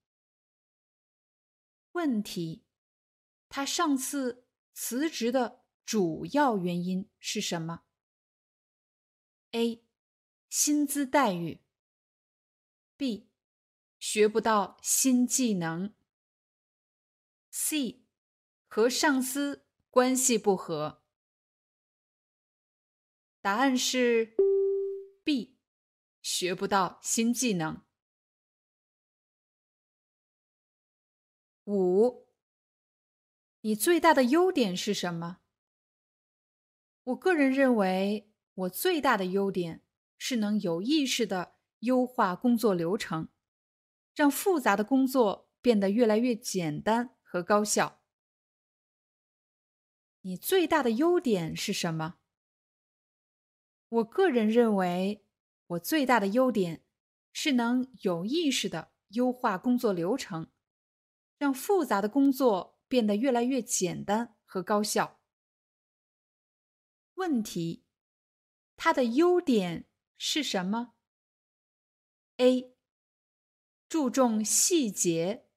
Speaker 1: 问题：他上次辞职的主要原因是什么？A. 薪资待遇 B. 学不到新技能 C. 和上司关系不和答案是 B. 学不到新技能五，你最大的优点是什么？我个人认为。我最大的优点是能有意识的优化工作流程，让复杂的工作变得越来越简单和高效。你最大的优点是什么？我个人认为，我最大的优点是能有意识的优化工作流程，让复杂的工作变得越来越简单和高效。问题。它的优点是什么？A. 注重细节。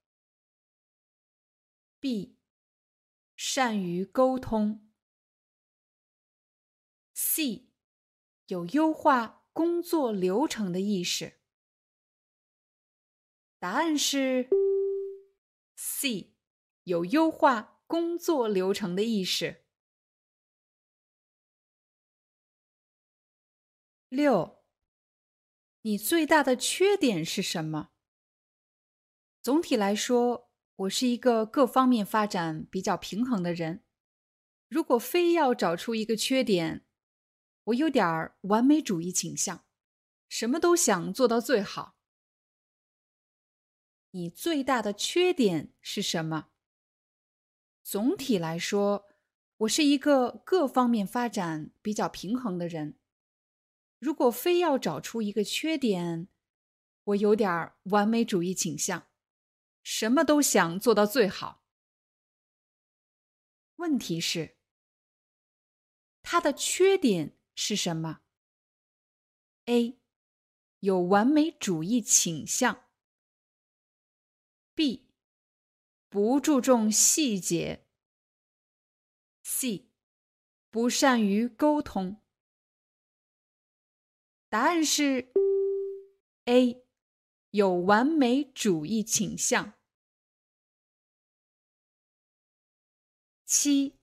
Speaker 1: B. 善于沟通。C. 有优化工作流程的意识。答案是 C. 有优化工作流程的意识。六，你最大的缺点是什么？总体来说，我是一个各方面发展比较平衡的人。如果非要找出一个缺点，我有点儿完美主义倾向，什么都想做到最好。你最大的缺点是什么？总体来说，我是一个各方面发展比较平衡的人。如果非要找出一个缺点，我有点完美主义倾向，什么都想做到最好。问题是，他的缺点是什么？A. 有完美主义倾向。B. 不注重细节。C. 不善于沟通。答案是 A，有完美主义倾向。七，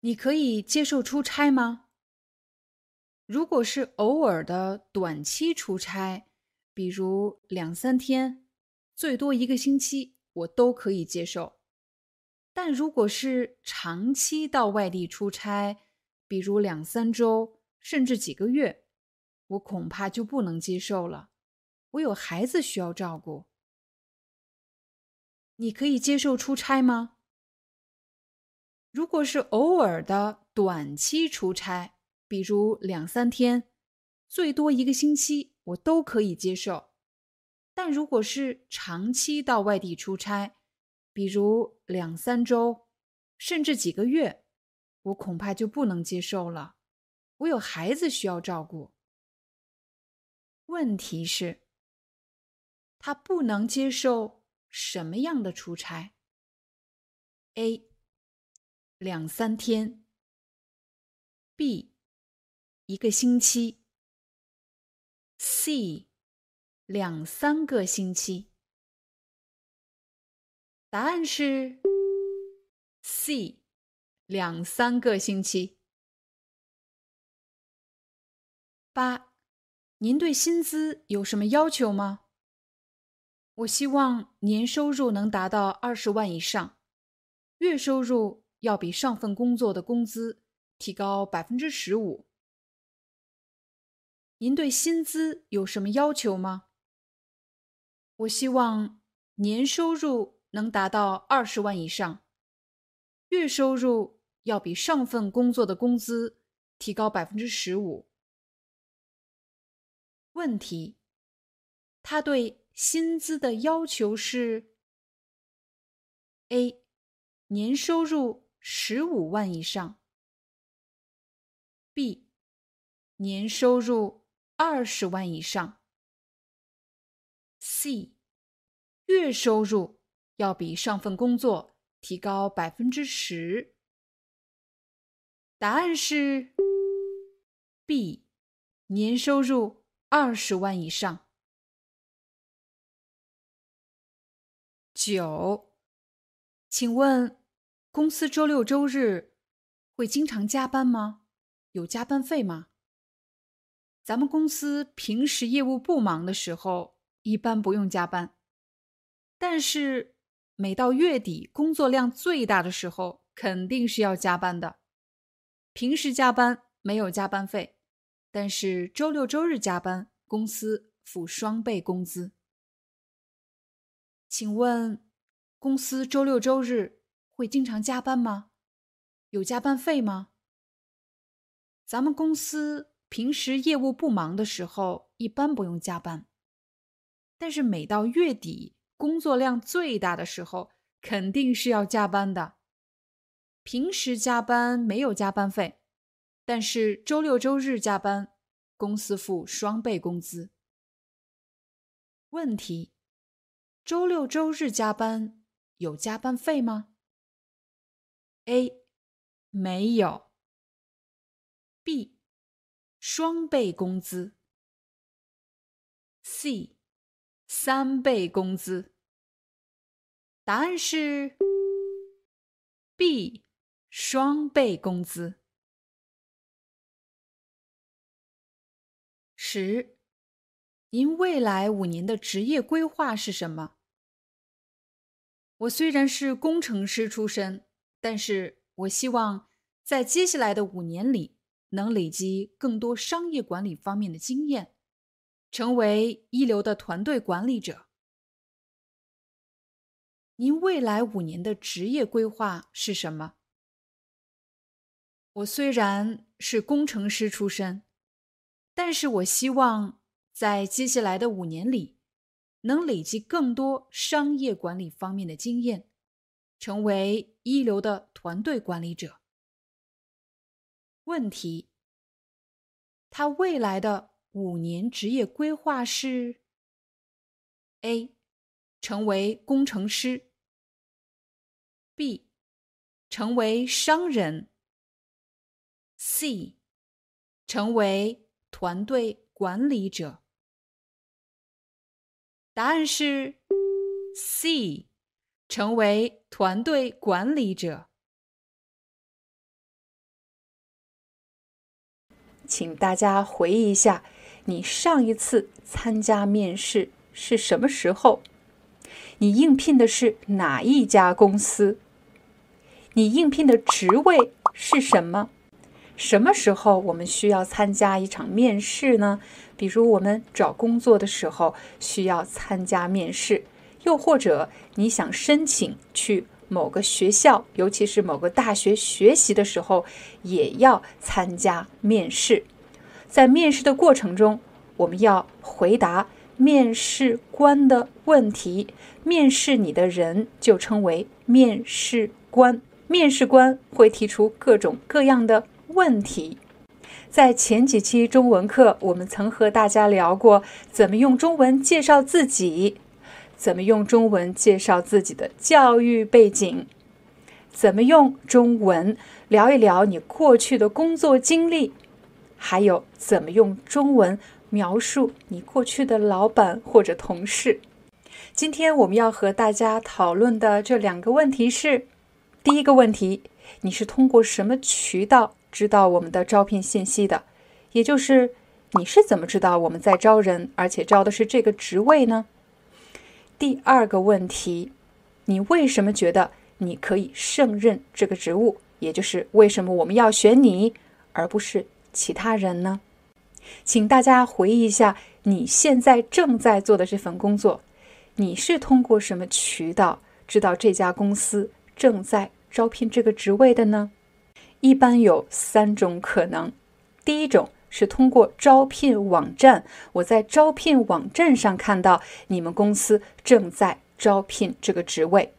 Speaker 1: 你可以接受出差吗？如果是偶尔的短期出差，比如两三天，最多一个星期，我都可以接受。但如果是长期到外地出差，比如两三周，甚至几个月，我恐怕就不能接受了，我有孩子需要照顾。你可以接受出差吗？如果是偶尔的短期出差，比如两三天，最多一个星期，我都可以接受。但如果是长期到外地出差，比如两三周，甚至几个月，我恐怕就不能接受了，我有孩子需要照顾。问题是，他不能接受什么样的出差？A. 两三天。B. 一个星期。C. 两三个星期。答案是 C，两三个星期。八，您对薪资有什么要求吗？我希望年收入能达到二十万以上，月收入要比上份工作的工资提高百分之十五。您对薪资有什么要求吗？我希望年收入能达到二十万以上，月收入要比上份工作的工资提高百分之十五。问题：他对薪资的要求是：A. 年收入十五万以上；B. 年收入二十万以上。C，月收入要比上份工作提高百分之十。答案是 B，年收入二十万以上。九，请问公司周六周日会经常加班吗？有加班费吗？咱们公司平时业务不忙的时候。一般不用加班，但是每到月底工作量最大的时候，肯定是要加班的。平时加班没有加班费，但是周六周日加班，公司付双倍工资。请问公司周六周日会经常加班吗？有加班费吗？咱们公司平时业务不忙的时候，一般不用加班。但是每到月底工作量最大的时候，肯定是要加班的。平时加班没有加班费，但是周六周日加班，公司付双倍工资。问题：周六周日加班有加班费吗？A. 没有。B. 双倍工资。C. 三倍工资。答案是 B，双倍工资。十，您未来五年的职业规划是什么？我虽然是工程师出身，但是我希望在接下来的五年里能累积更多商业管理方面的经验。成为一流的团队管理者。您未来五年的职业规划是什么？我虽然是工程师出身，但是我希望在接下来的五年里，能累积更多商业管理方面的经验，成为一流的团队管理者。问题：他未来的。五年职业规划是：A. 成为工程师；B. 成为商人；C. 成为团队管理者。答案是 C. 成为团队管理者。请大家回忆一下。你上一次参加面试是什么时候？你应聘的是哪一家公司？你应聘的职位是什么？什么时候我们需要参加一场面试呢？比如我们找工作的时候需要参加面试，又或者你想申请去某个学校，尤其是某个大学学习的时候，也要参加面试。在面试的过程中，我们要回答面试官的问题。面试你的人就称为面试官。面试官会提出各种各样的问题。在前几期中文课，我们曾和大家聊过怎么用中文介绍自己，怎么用中文介绍自己的教育背景，怎么用中文聊一聊你过去的工作经历。还有怎么用中文描述你过去的老板或者同事？今天我们要和大家讨论的这两个问题是：第一个问题，你是通过什么渠道知道我们的招聘信息的？也就是你是怎么知道我们在招人，而且招的是这个职位呢？第二个问题，你为什么觉得你可以胜任这个职务？也就是为什么我们要选你，而不是其他人呢？请大家回忆一下你现在正在做的这份工作。你是通过什么渠道知道这家公司正在招聘这个职位的呢？一般有三种可能。第一种是通过招聘网站，我在招聘网站上看到你们公司正在招聘这个职位。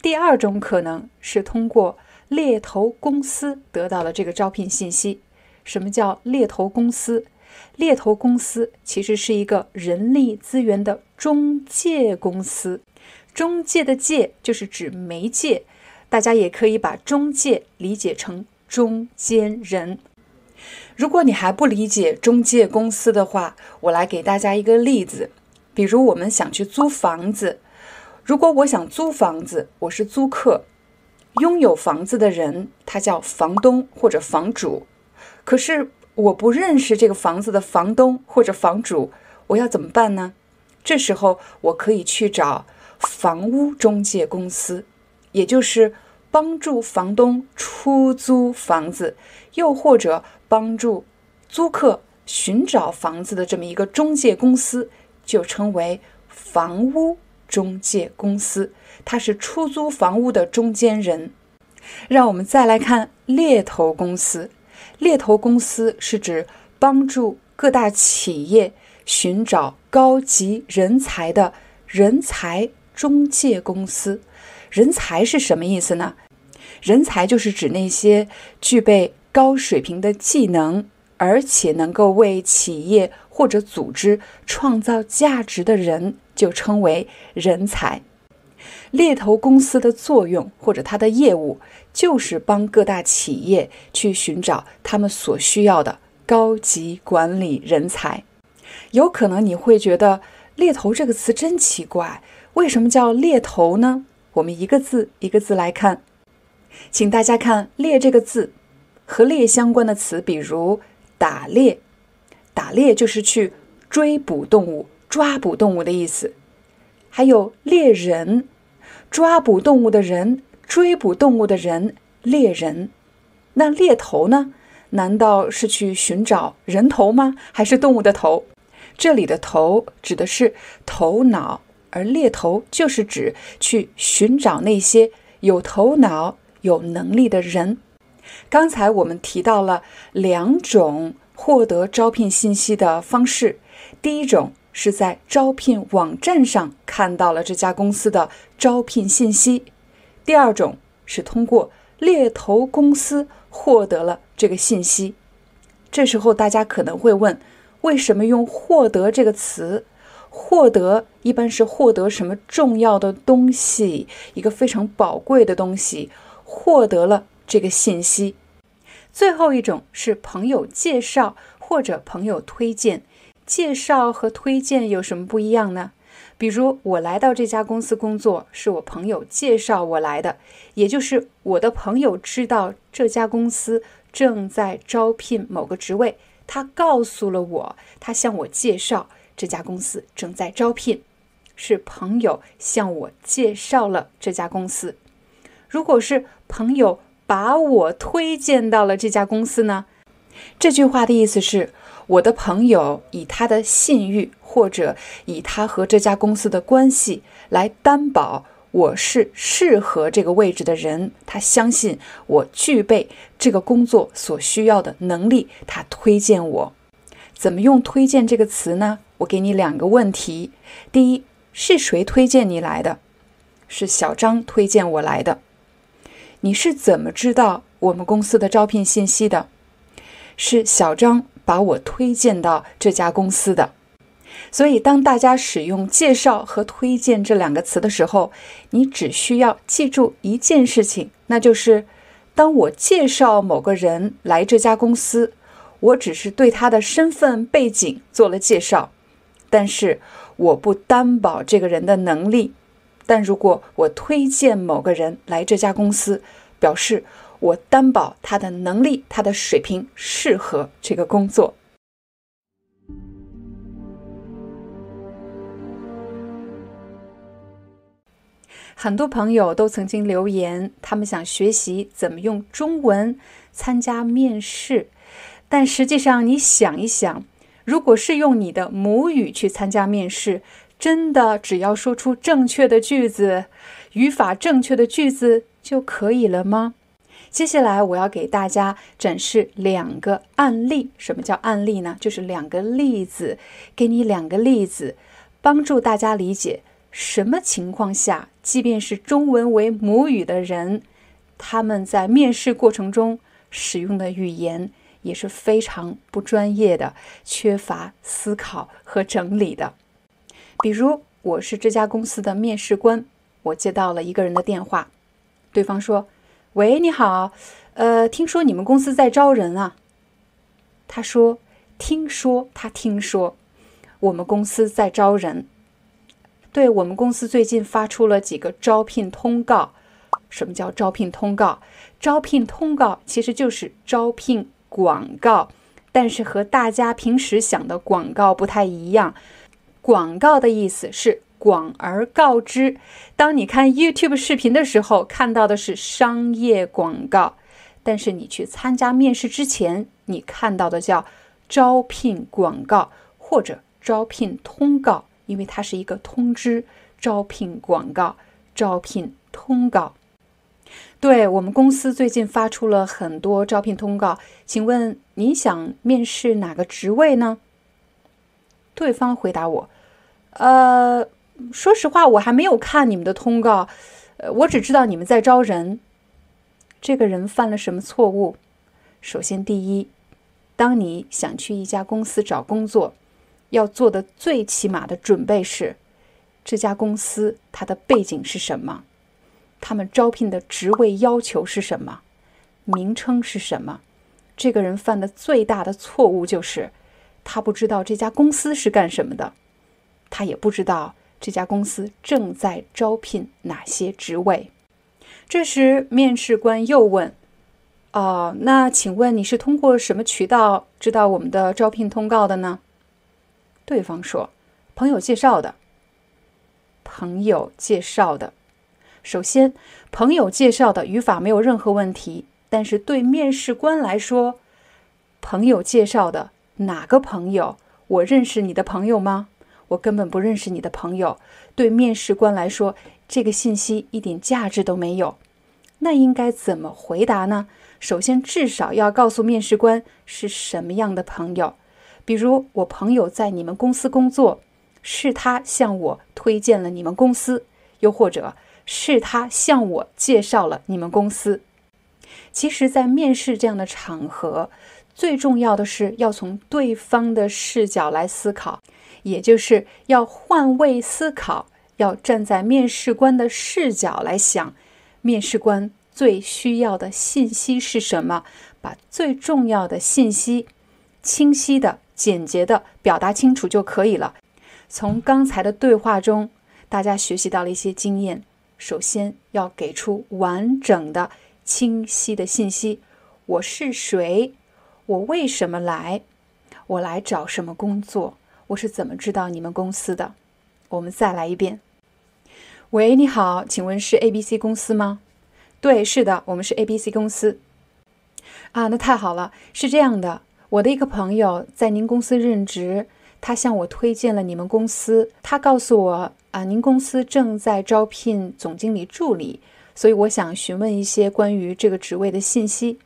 Speaker 1: 第二种可能是通过猎头公司得到了这个招聘信息。什么叫猎头公司？猎头公司其实是一个人力资源的中介公司，中介的“介”就是指媒介，大家也可以把中介理解成中间人。如果你还不理解中介公司的话，我来给大家一个例子，比如我们想去租房子，如果我想租房子，我是租客，拥有房子的人他叫房东或者房主，可是。我不认识这个房子的房东或者房主，我要怎么办呢？这时候我可以去找房屋中介公司，也就是帮助房东出租房子，又或者帮助租客寻找房子的这么一个中介公司，就称为房屋中介公司。它是出租房屋的中间人。让我们再来看猎头公司。猎头公司是指帮助各大企业寻找高级人才的人才中介公司。人才是什么意思呢？人才就是指那些具备高水平的技能，而且能够为企业或者组织创造价值的人，就称为人才。猎头公司的作用或者它的业务，就是帮各大企业去寻找他们所需要的高级管理人才。有可能你会觉得“猎头”这个词真奇怪，为什么叫猎头呢？我们一个字一个字来看，请大家看“猎”这个字和猎相关的词，比如打猎，打猎就是去追捕动物、抓捕动物的意思，还有猎人。抓捕动物的人，追捕动物的人，猎人。那猎头呢？难道是去寻找人头吗？还是动物的头？这里的“头”指的是头脑，而猎头就是指去寻找那些有头脑、有能力的人。刚才我们提到了两种获得招聘信息的方式，第一种。是在招聘网站上看到了这家公司的招聘信息。第二种是通过猎头公司获得了这个信息。这时候大家可能会问：为什么用“获得”这个词？获得一般是获得什么重要的东西，一个非常宝贵的东西，获得了这个信息。最后一种是朋友介绍或者朋友推荐。介绍和推荐有什么不一样呢？比如我来到这家公司工作，是我朋友介绍我来的，也就是我的朋友知道这家公司正在招聘某个职位，他告诉了我，他向我介绍这家公司正在招聘，是朋友向我介绍了这家公司。如果是朋友把我推荐到了这家公司呢？这句话的意思是。我的朋友以他的信誉，或者以他和这家公司的关系来担保我是适合这个位置的人。他相信我具备这个工作所需要的能力，他推荐我。怎么用“推荐”这个词呢？我给你两个问题：第一，是谁推荐你来的？是小张推荐我来的。你是怎么知道我们公司的招聘信息的？是小张。把我推荐到这家公司的，所以当大家使用“介绍”和“推荐”这两个词的时候，你只需要记住一件事情，那就是当我介绍某个人来这家公司，我只是对他的身份背景做了介绍，但是我不担保这个人的能力，但如果我推荐某个人来这家公司，表示我担保他的能力、他的水平适合这个工作。很多朋友都曾经留言，他们想学习怎么用中文参加面试，但实际上，你想一想，如果是用你的母语去参加面试，真的只要说出正确的句子、语法正确的句子就可以了吗？接下来我要给大家展示两个案例。什么叫案例呢？就是两个例子，给你两个例子，帮助大家理解。什么情况下，即便是中文为母语的人，他们在面试过程中使用的语言也是非常不专业的，缺乏思考和整理的。比如，我是这家公司的面试官，我接到了一个人的电话，对方说：“喂，你好，呃，听说你们公司在招人啊？”他说：“听说，他听说，我们公司在招人。”对我们公司最近发出了几个招聘通告。什么叫招聘通告？招聘通告其实就是招聘广告，但是和大家平时想的广告不太一样。广告的意思是广而告之。当你看 YouTube 视频的时候，看到的是商业广告，但是你去参加面试之前，你看到的叫招聘广告或者招聘通告。因为它是一个通知、招聘广告、招聘通告。对我们公司最近发出了很多招聘通告，请问您想面试哪个职位呢？对方回答我：“呃，说实话，我还没有看你们的通告，呃，我只知道你们在招人。”这个人犯了什么错误？首先，第一，当你想去一家公司找工作。要做的最起码的准备是，这家公司它的背景是什么？他们招聘的职位要求是什么？名称是什么？这个人犯的最大的错误就是，他不知道这家公司是干什么的，他也不知道这家公司正在招聘哪些职位。这时，面试官又问：“哦，那请问你是通过什么渠道知道我们的招聘通告的呢？”对方说：“朋友介绍的。”朋友介绍的。首先，朋友介绍的语法没有任何问题，但是对面试官来说，朋友介绍的哪个朋友？我认识你的朋友吗？我根本不认识你的朋友。对面试官来说，这个信息一点价值都没有。那应该怎么回答呢？首先，至少要告诉面试官是什么样的朋友。比如我朋友在你们公司工作，是他向我推荐了你们公司，又或者是他向我介绍了你们公司。其实，在面试这样的场合，最重要的是要从对方的视角来思考，也就是要换位思考，要站在面试官的视角来想，面试官最需要的信息是什么，把最重要的信息清晰的。简洁的表达清楚就可以了。从刚才的对话中，大家学习到了一些经验。首先要给出完整的、清晰的信息：我是谁？我为什么来？我来找什么工作？我是怎么知道你们公司的？我们再来一遍。喂，你好，请问是 A B C 公司吗？对，是的，我们是 A B C 公司。啊，那太好了。是这样的。我的一个朋友在您公司任职，他向我推荐了你们公司。他告诉我啊，您公司正在招聘总经理助理，所以我想询问一些关于这个职位的信息。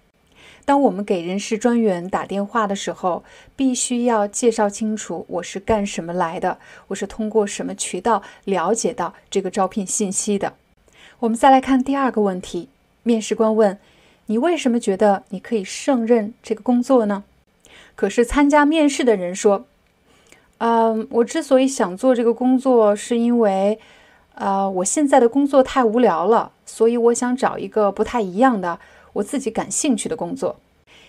Speaker 1: 当我们给人事专员打电话的时候，必须要介绍清楚我是干什么来的，我是通过什么渠道了解到这个招聘信息的。我们再来看第二个问题，面试官问你为什么觉得你可以胜任这个工作呢？可是参加面试的人说：“嗯，我之所以想做这个工作，是因为，呃，我现在的工作太无聊了，所以我想找一个不太一样的、我自己感兴趣的工作。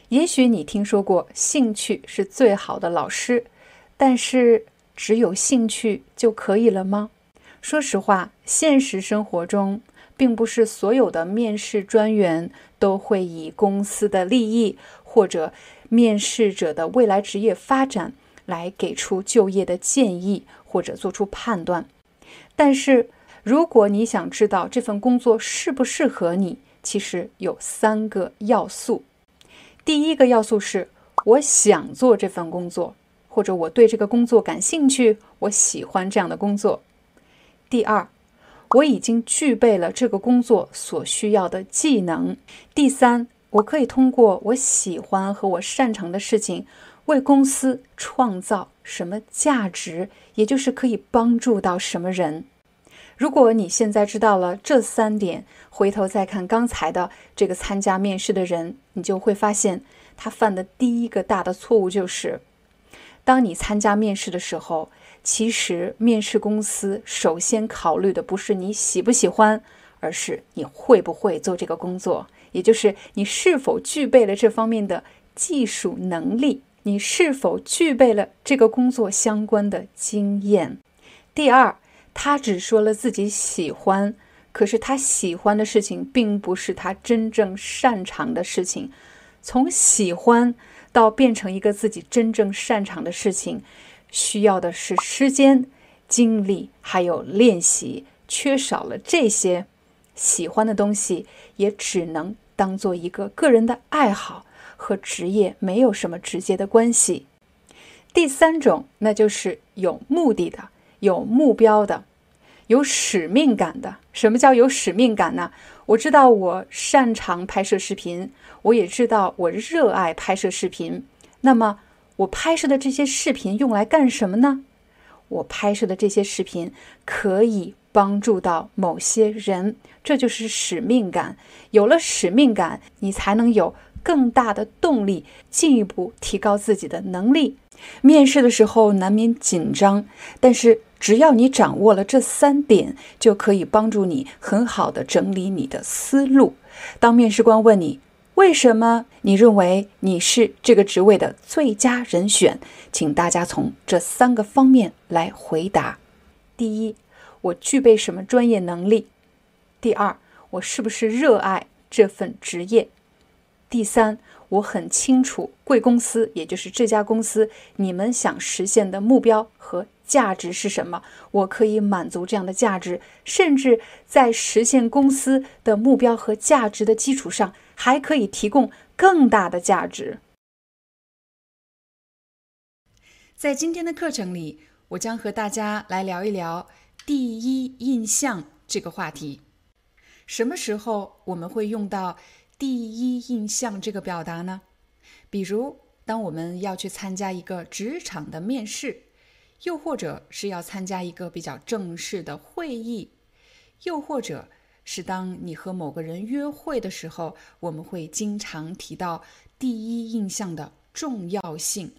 Speaker 1: 也许你听说过‘兴趣是最好的老师’，但是只有兴趣就可以了吗？说实话，现实生活中，并不是所有的面试专员都会以公司的利益或者面试者的未来职业发展来给出就业的建议或者做出判断。但是，如果你想知道这份工作适不适合你，其实有三个要素。第一个要素是，我想做这份工作，或者我对这个工作感兴趣，我喜欢这样的工作。第二，我已经具备了这个工作所需要的技能。第三，我可以通过我喜欢和我擅长的事情，为公司创造什么价值，也就是可以帮助到什么人。如果你现在知道了这三点，回头再看刚才的这个参加面试的人，你就会发现他犯的第一个大的错误就是，当你参加面试的时候。其实，面试公司首先考虑的不是你喜不喜欢，而是你会不会做这个工作，也就是你是否具备了这方面的技术能力，你是否具备了这个工作相关的经验。第二，他只说了自己喜欢，可是他喜欢的事情并不是他真正擅长的事情。从喜欢到变成一个自己真正擅长的事情。需要的是时间、精力，还有练习。缺少了这些喜欢的东西，也只能当做一个个人的爱好，和职业没有什么直接的关系。第三种，那就是有目的的、有目标的、有使命感的。什么叫有使命感呢？我知道我擅长拍摄视频，我也知道我热爱拍摄视频。那么，我拍摄的这些视频用来干什么呢？我拍摄的这些视频可以帮助到某些人，这就是使命感。有了使命感，你才能有更大的动力，进一步提高自己的能力。面试的时候难免紧张，但是只要你掌握了这三点，就可以帮助你很好的整理你的思路。当面试官问你，为什么你认为你是这个职位的最佳人选？请大家从这三个方面来回答：第一，我具备什么专业能力？第二，我是不是热爱这份职业？第三，我很清楚贵公司，也就是这家公司，你们想实现的目标和价值是什么？我可以满足这样的价值，甚至在实现公司的目标和价值的基础上。还可以提供更大的价值。在今天的课程里，我将和大家来聊一聊第一印象这个话题。什么时候我们会用到第一印象这个表达呢？比如，当我们要去参加一个职场的面试，又或者是要参加一个比较正式的会议，又或者。是当你和某个人约会的时候，我们会经常提到第一印象的重要性。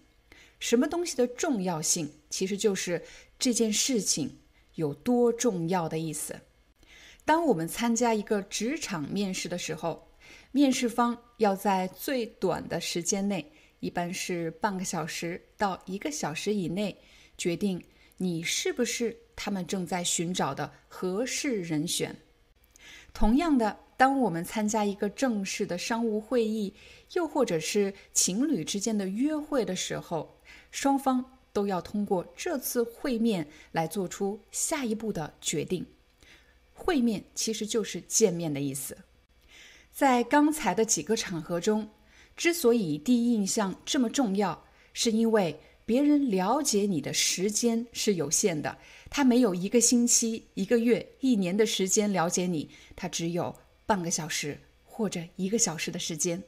Speaker 1: 什么东西的重要性，其实就是这件事情有多重要的意思。当我们参加一个职场面试的时候，面试方要在最短的时间内，一般是半个小时到一个小时以内，决定你是不是他们正在寻找的合适人选。同样的，当我们参加一个正式的商务会议，又或者是情侣之间的约会的时候，双方都要通过这次会面来做出下一步的决定。会面其实就是见面的意思。在刚才的几个场合中，之所以第一印象这么重要，是因为别人了解你的时间是有限的。他没有一个星期、一个月、一年的时间了解你，他只有半个小时或者一个小时的时间。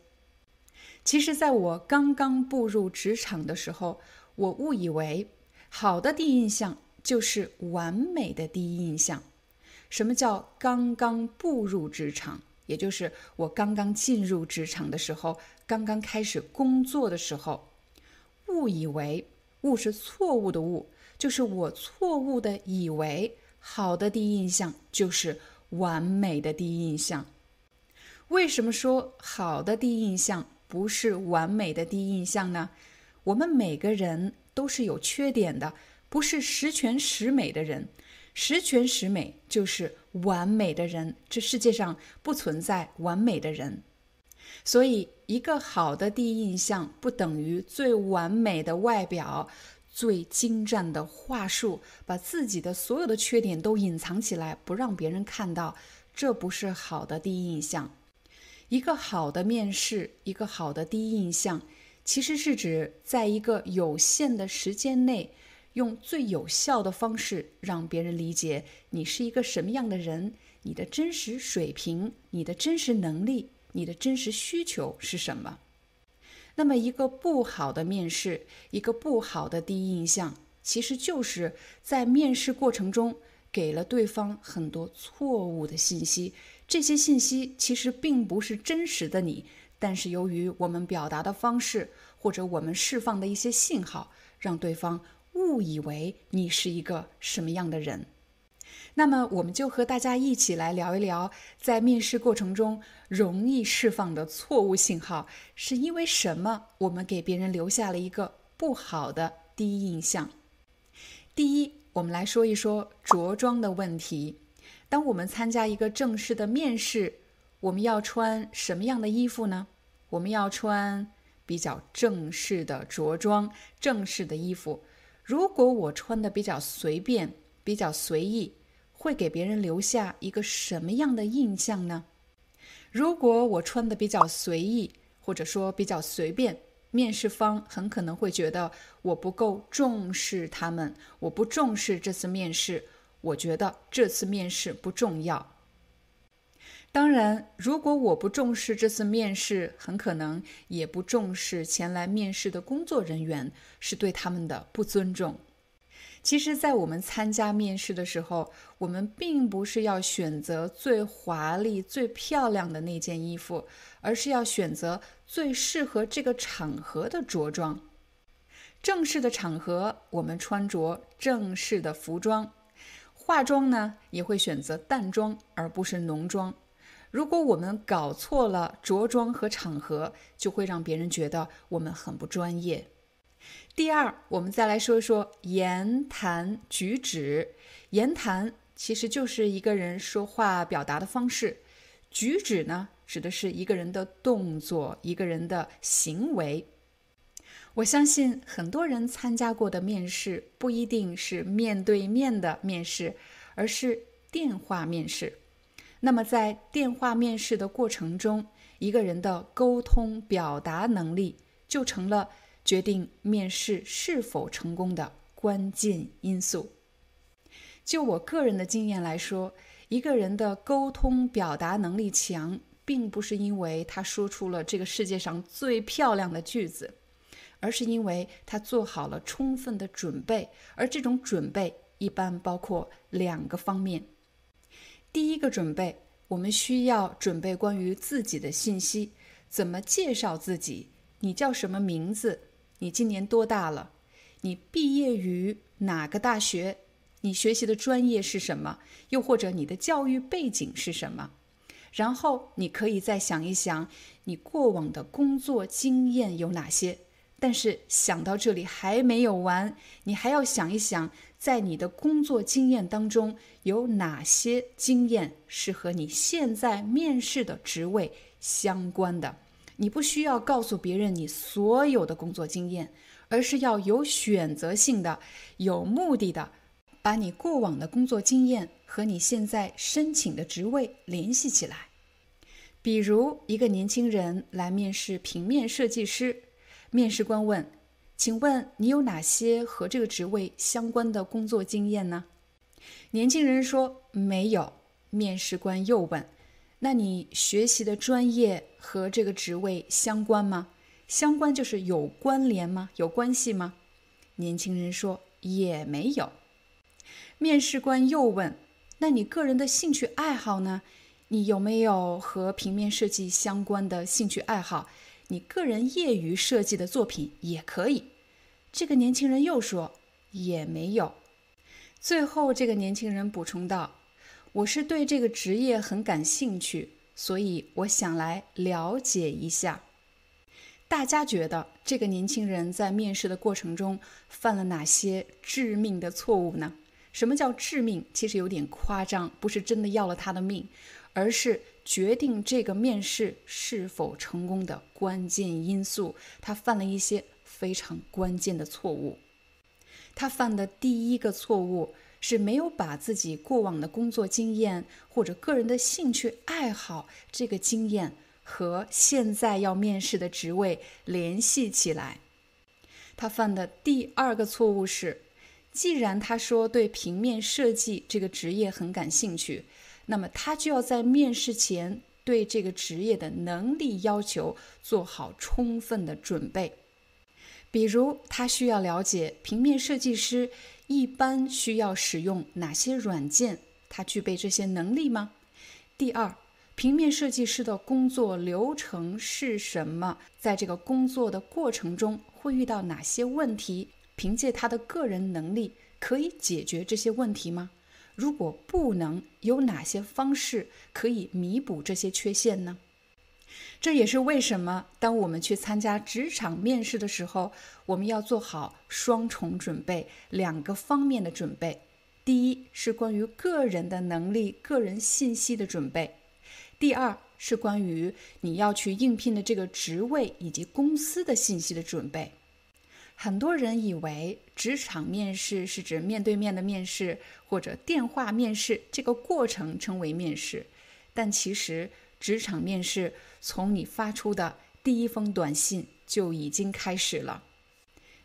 Speaker 1: 其实，在我刚刚步入职场的时候，我误以为好的第一印象就是完美的第一印象。什么叫刚刚步入职场？也就是我刚刚进入职场的时候，刚刚开始工作的时候，误以为误是错误的误。就是我错误的以为好的第一印象就是完美的第一印象。为什么说好的第一印象不是完美的第一印象呢？我们每个人都是有缺点的，不是十全十美的人。十全十美就是完美的人，这世界上不存在完美的人。所以，一个好的第一印象不等于最完美的外表、最精湛的话术，把自己的所有的缺点都隐藏起来，不让别人看到。这不是好的第一印象。一个好的面试，一个好的第一印象，其实是指在一个有限的时间内，用最有效的方式让别人理解你是一个什么样的人，你的真实水平、你的真实能力、你的真实需求是什么。那么，一个不好的面试，一个不好的第一印象，其实就是在面试过程中。给了对方很多错误的信息，这些信息其实并不是真实的你，但是由于我们表达的方式或者我们释放的一些信号，让对方误以为你是一个什么样的人。那么，我们就和大家一起来聊一聊，在面试过程中容易释放的错误信号是因为什么？我们给别人留下了一个不好的第一印象。第一。我们来说一说着装的问题。当我们参加一个正式的面试，我们要穿什么样的衣服呢？我们要穿比较正式的着装，正式的衣服。如果我穿的比较随便、比较随意，会给别人留下一个什么样的印象呢？如果我穿的比较随意，或者说比较随便。面试方很可能会觉得我不够重视他们，我不重视这次面试，我觉得这次面试不重要。当然，如果我不重视这次面试，很可能也不重视前来面试的工作人员，是对他们的不尊重。其实，在我们参加面试的时候，我们并不是要选择最华丽、最漂亮的那件衣服，而是要选择最适合这个场合的着装。正式的场合，我们穿着正式的服装；化妆呢，也会选择淡妆而不是浓妆。如果我们搞错了着装和场合，就会让别人觉得我们很不专业。第二，我们再来说一说言谈举止。言谈其实就是一个人说话表达的方式，举止呢，指的是一个人的动作、一个人的行为。我相信很多人参加过的面试不一定是面对面的面试，而是电话面试。那么在电话面试的过程中，一个人的沟通表达能力就成了。决定面试是否成功的关键因素。就我个人的经验来说，一个人的沟通表达能力强，并不是因为他说出了这个世界上最漂亮的句子，而是因为他做好了充分的准备。而这种准备一般包括两个方面：第一个准备，我们需要准备关于自己的信息，怎么介绍自己，你叫什么名字？你今年多大了？你毕业于哪个大学？你学习的专业是什么？又或者你的教育背景是什么？然后你可以再想一想，你过往的工作经验有哪些？但是想到这里还没有完，你还要想一想，在你的工作经验当中有哪些经验是和你现在面试的职位相关的？你不需要告诉别人你所有的工作经验，而是要有选择性的、有目的的，把你过往的工作经验和你现在申请的职位联系起来。比如，一个年轻人来面试平面设计师，面试官问：“请问你有哪些和这个职位相关的工作经验呢？”年轻人说：“没有。”面试官又问。那你学习的专业和这个职位相关吗？相关就是有关联吗？有关系吗？年轻人说也没有。面试官又问：“那你个人的兴趣爱好呢？你有没有和平面设计相关的兴趣爱好？你个人业余设计的作品也可以。”这个年轻人又说也没有。最后，这个年轻人补充道。我是对这个职业很感兴趣，所以我想来了解一下。大家觉得这个年轻人在面试的过程中犯了哪些致命的错误呢？什么叫致命？其实有点夸张，不是真的要了他的命，而是决定这个面试是否成功的关键因素。他犯了一些非常关键的错误。他犯的第一个错误是没有把自己过往的工作经验或者个人的兴趣爱好这个经验和现在要面试的职位联系起来。他犯的第二个错误是。既然他说对平面设计这个职业很感兴趣，那么他就要在面试前对这个职业的能力要求做好充分的准备。比如，他需要了解平面设计师一般需要使用哪些软件，他具备这些能力吗？第二，平面设计师的工作流程是什么？在这个工作的过程中会遇到哪些问题？凭借他的个人能力，可以解决这些问题吗？如果不能，有哪些方式可以弥补这些缺陷呢？这也是为什么，当我们去参加职场面试的时候，我们要做好双重准备，两个方面的准备。第一是关于个人的能力、个人信息的准备；第二是关于你要去应聘的这个职位以及公司的信息的准备。很多人以为职场面试是指面对面的面试或者电话面试，这个过程称为面试。但其实，职场面试从你发出的第一封短信就已经开始了。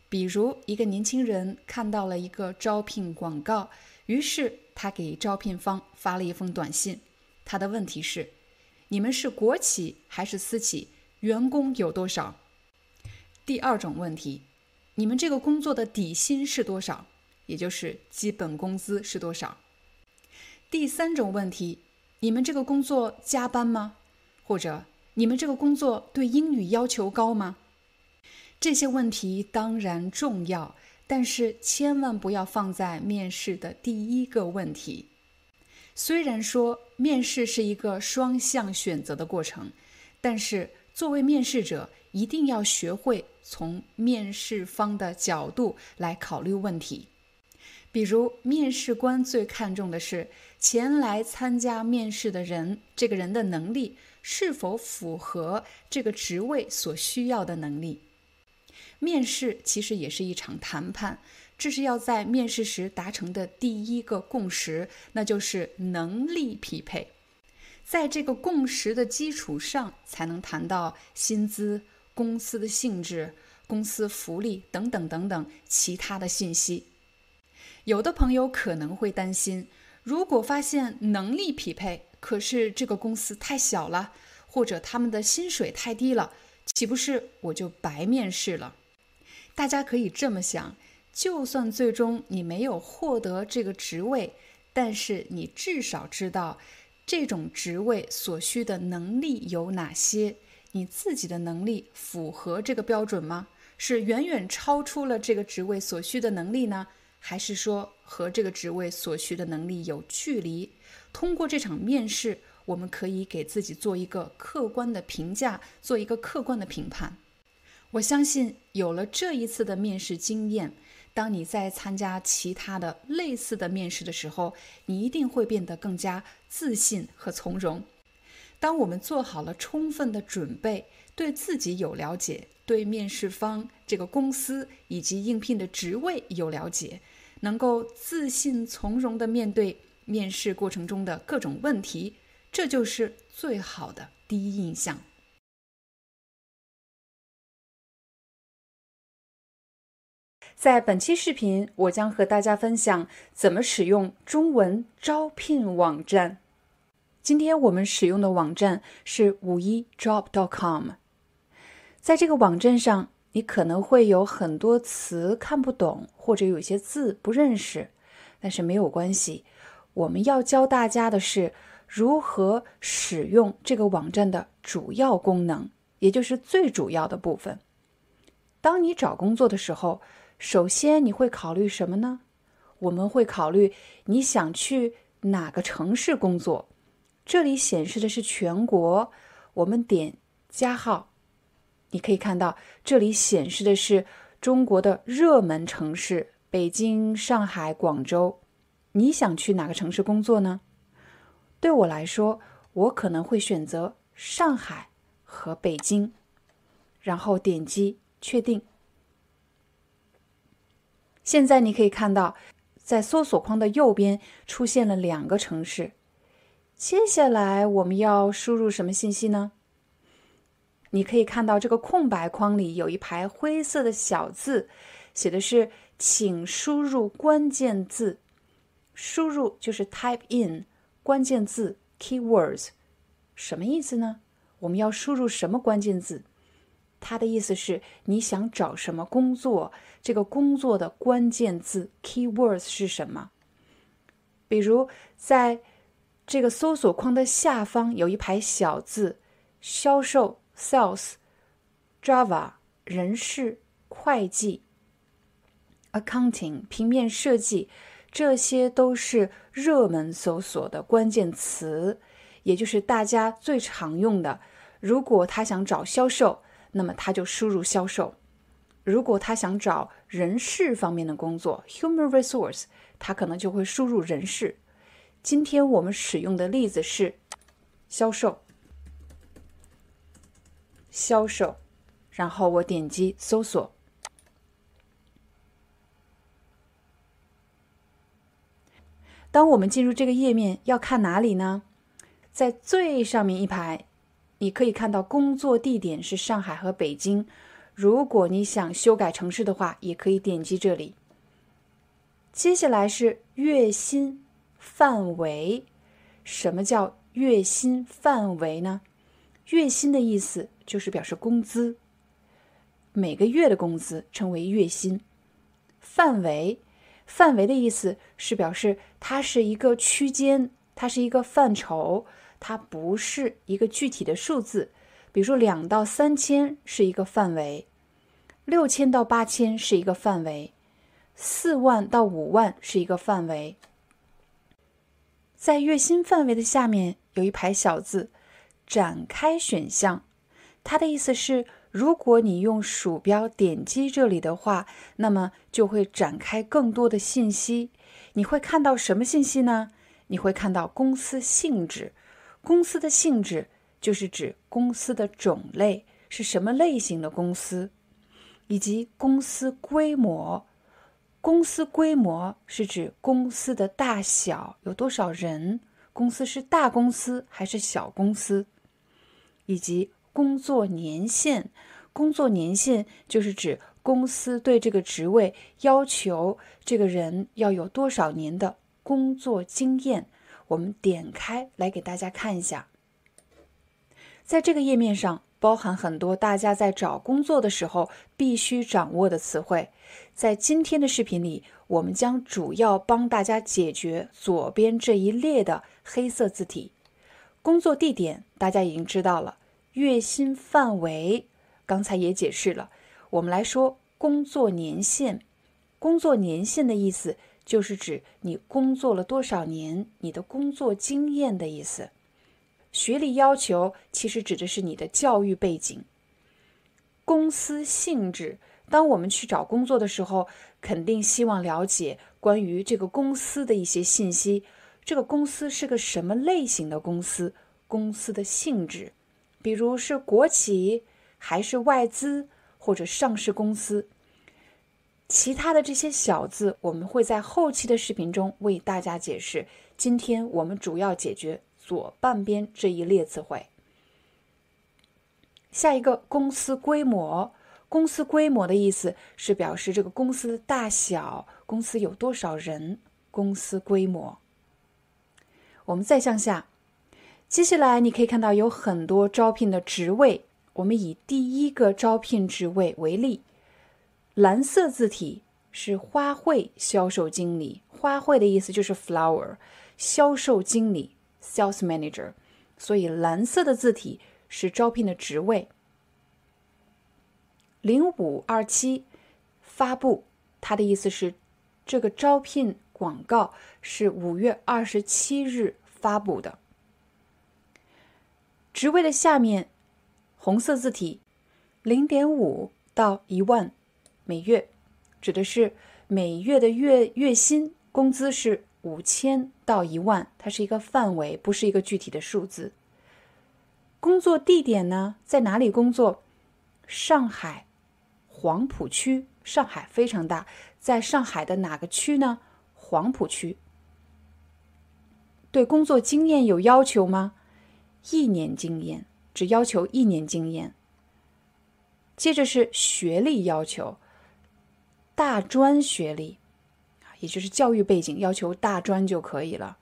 Speaker 1: 比如，一个年轻人看到了一个招聘广告，于是他给招聘方发了一封短信。他的问题是：你们是国企还是私企？员工有多少？第二种问题。你们这个工作的底薪是多少？也就是基本工资是多少？第三种问题，你们这个工作加班吗？或者你们这个工作对英语要求高吗？这些问题当然重要，但是千万不要放在面试的第一个问题。虽然说面试是一个双向选择的过程，但是作为面试者。一定要学会从面试方的角度来考虑问题，比如面试官最看重的是前来参加面试的人，这个人的能力是否符合这个职位所需要的能力。面试其实也是一场谈判，这是要在面试时达成的第一个共识，那就是能力匹配。在这个共识的基础上，才能谈到薪资。公司的性质、公司福利等等等等其他的信息，有的朋友可能会担心，如果发现能力匹配，可是这个公司太小了，或者他们的薪水太低了，岂不是我就白面试了？大家可以这么想：就算最终你没有获得这个职位，但是你至少知道这种职位所需的能力有哪些。你自己的能力符合这个标准吗？是远远超出了这个职位所需的能力呢，还是说和这个职位所需的能力有距离？通过这场面试，我们可以给自己做一个客观的评价，做一个客观的评判。我相信有了这一次的面试经验，当你在参加其他的类似的面试的时候，你一定会变得更加自信和从容。当我们做好了充分的准备，对自己有了解，对面试方这个公司以及应聘的职位有了解，能够自信从容的面对面试过程中的各种问题，这就是最好的第一印象。在本期视频，我将和大家分享怎么使用中文招聘网站。今天我们使用的网站是五一 job.com，在这个网站上，你可能会有很多词看不懂，或者有些字不认识，但是没有关系。我们要教大家的是如何使用这个网站的主要功能，也就是最主要的部分。当你找工作的时候，首先你会考虑什么呢？我们会考虑你想去哪个城市工作。这里显示的是全国，我们点加号，你可以看到这里显示的是中国的热门城市：北京、上海、广州。你想去哪个城市工作呢？对我来说，我可能会选择上海和北京，然后点击确定。现在你可以看到，在搜索框的右边出现了两个城市。接下来我们要输入什么信息呢？你可以看到这个空白框里有一排灰色的小字，写的是“请输入关键字”。输入就是 type in 关键字 keywords，什么意思呢？我们要输入什么关键字？它的意思是你想找什么工作，这个工作的关键字 keywords 是什么？比如在这个搜索框的下方有一排小字：销售 sales，Java 人事会计，accounting 平面设计。这些都是热门搜索的关键词，也就是大家最常用的。如果他想找销售，那么他就输入销售；如果他想找人事方面的工作 （human resource），他可能就会输入人事。今天我们使用的例子是销售，销售，然后我点击搜索。当我们进入这个页面，要看哪里呢？在最上面一排，你可以看到工作地点是上海和北京。如果你想修改城市的话，也可以点击这里。接下来是月薪范围。什么叫月薪范围呢？月薪的意思就是表示工资，每个月的工资称为月薪。范围。范围的意思是表示它是一个区间，它是一个范畴，它不是一个具体的数字。比如说，两到三千是一个范围，六千到八千是一个范围，四万到五万是一个范围。在月薪范围的下面有一排小字，展开选项，它的意思是。如果你用鼠标点击这里的话，那么就会展开更多的信息。你会看到什么信息呢？你会看到公司性质，公司的性质就是指公司的种类是什么类型的公司，以及公司规模。公司规模是指公司的大小，有多少人，公司是大公司还是小公司，以及。工作年限，工作年限就是指公司对这个职位要求这个人要有多少年的工作经验。我们点开来给大家看一下，在这个页面上包含很多大家在找工作的时候必须掌握的词汇。在今天的视频里，我们将主要帮大家解决左边这一列的黑色字体。工作地点大家已经知道了。月薪范围，刚才也解释了。我们来说工作年限。工作年限的意思就是指你工作了多少年，你的工作经验的意思。学历要求其实指的是你的教育背景。公司性质，当我们去找工作的时候，肯定希望了解关于这个公司的一些信息。这个公司是个什么类型的公司？公司的性质。比如是国企，还是外资或者上市公司？其他的这些小字，我们会在后期的视频中为大家解释。今天我们主要解决左半边这一列词汇。下一个，公司规模。公司规模的意思是表示这个公司大小，公司有多少人。公司规模。我们再向下。接下来你可以看到有很多招聘的职位，我们以第一个招聘职位为例，蓝色字体是花卉销售经理，花卉的意思就是 flower，销售经理 sales manager，所以蓝色的字体是招聘的职位。零五二七发布，它的意思是这个招聘广告是五月二十七日发布的。职位的下面，红色字体零点五到一万每月，指的是每月的月月薪工资是五千到一万，它是一个范围，不是一个具体的数字。工作地点呢，在哪里工作？上海黄浦区，上海非常大，在上海的哪个区呢？黄浦区。对工作经验有要求吗？一年经验，只要求一年经验。接着是学历要求，大专学历，也就是教育背景要求大专就可以了。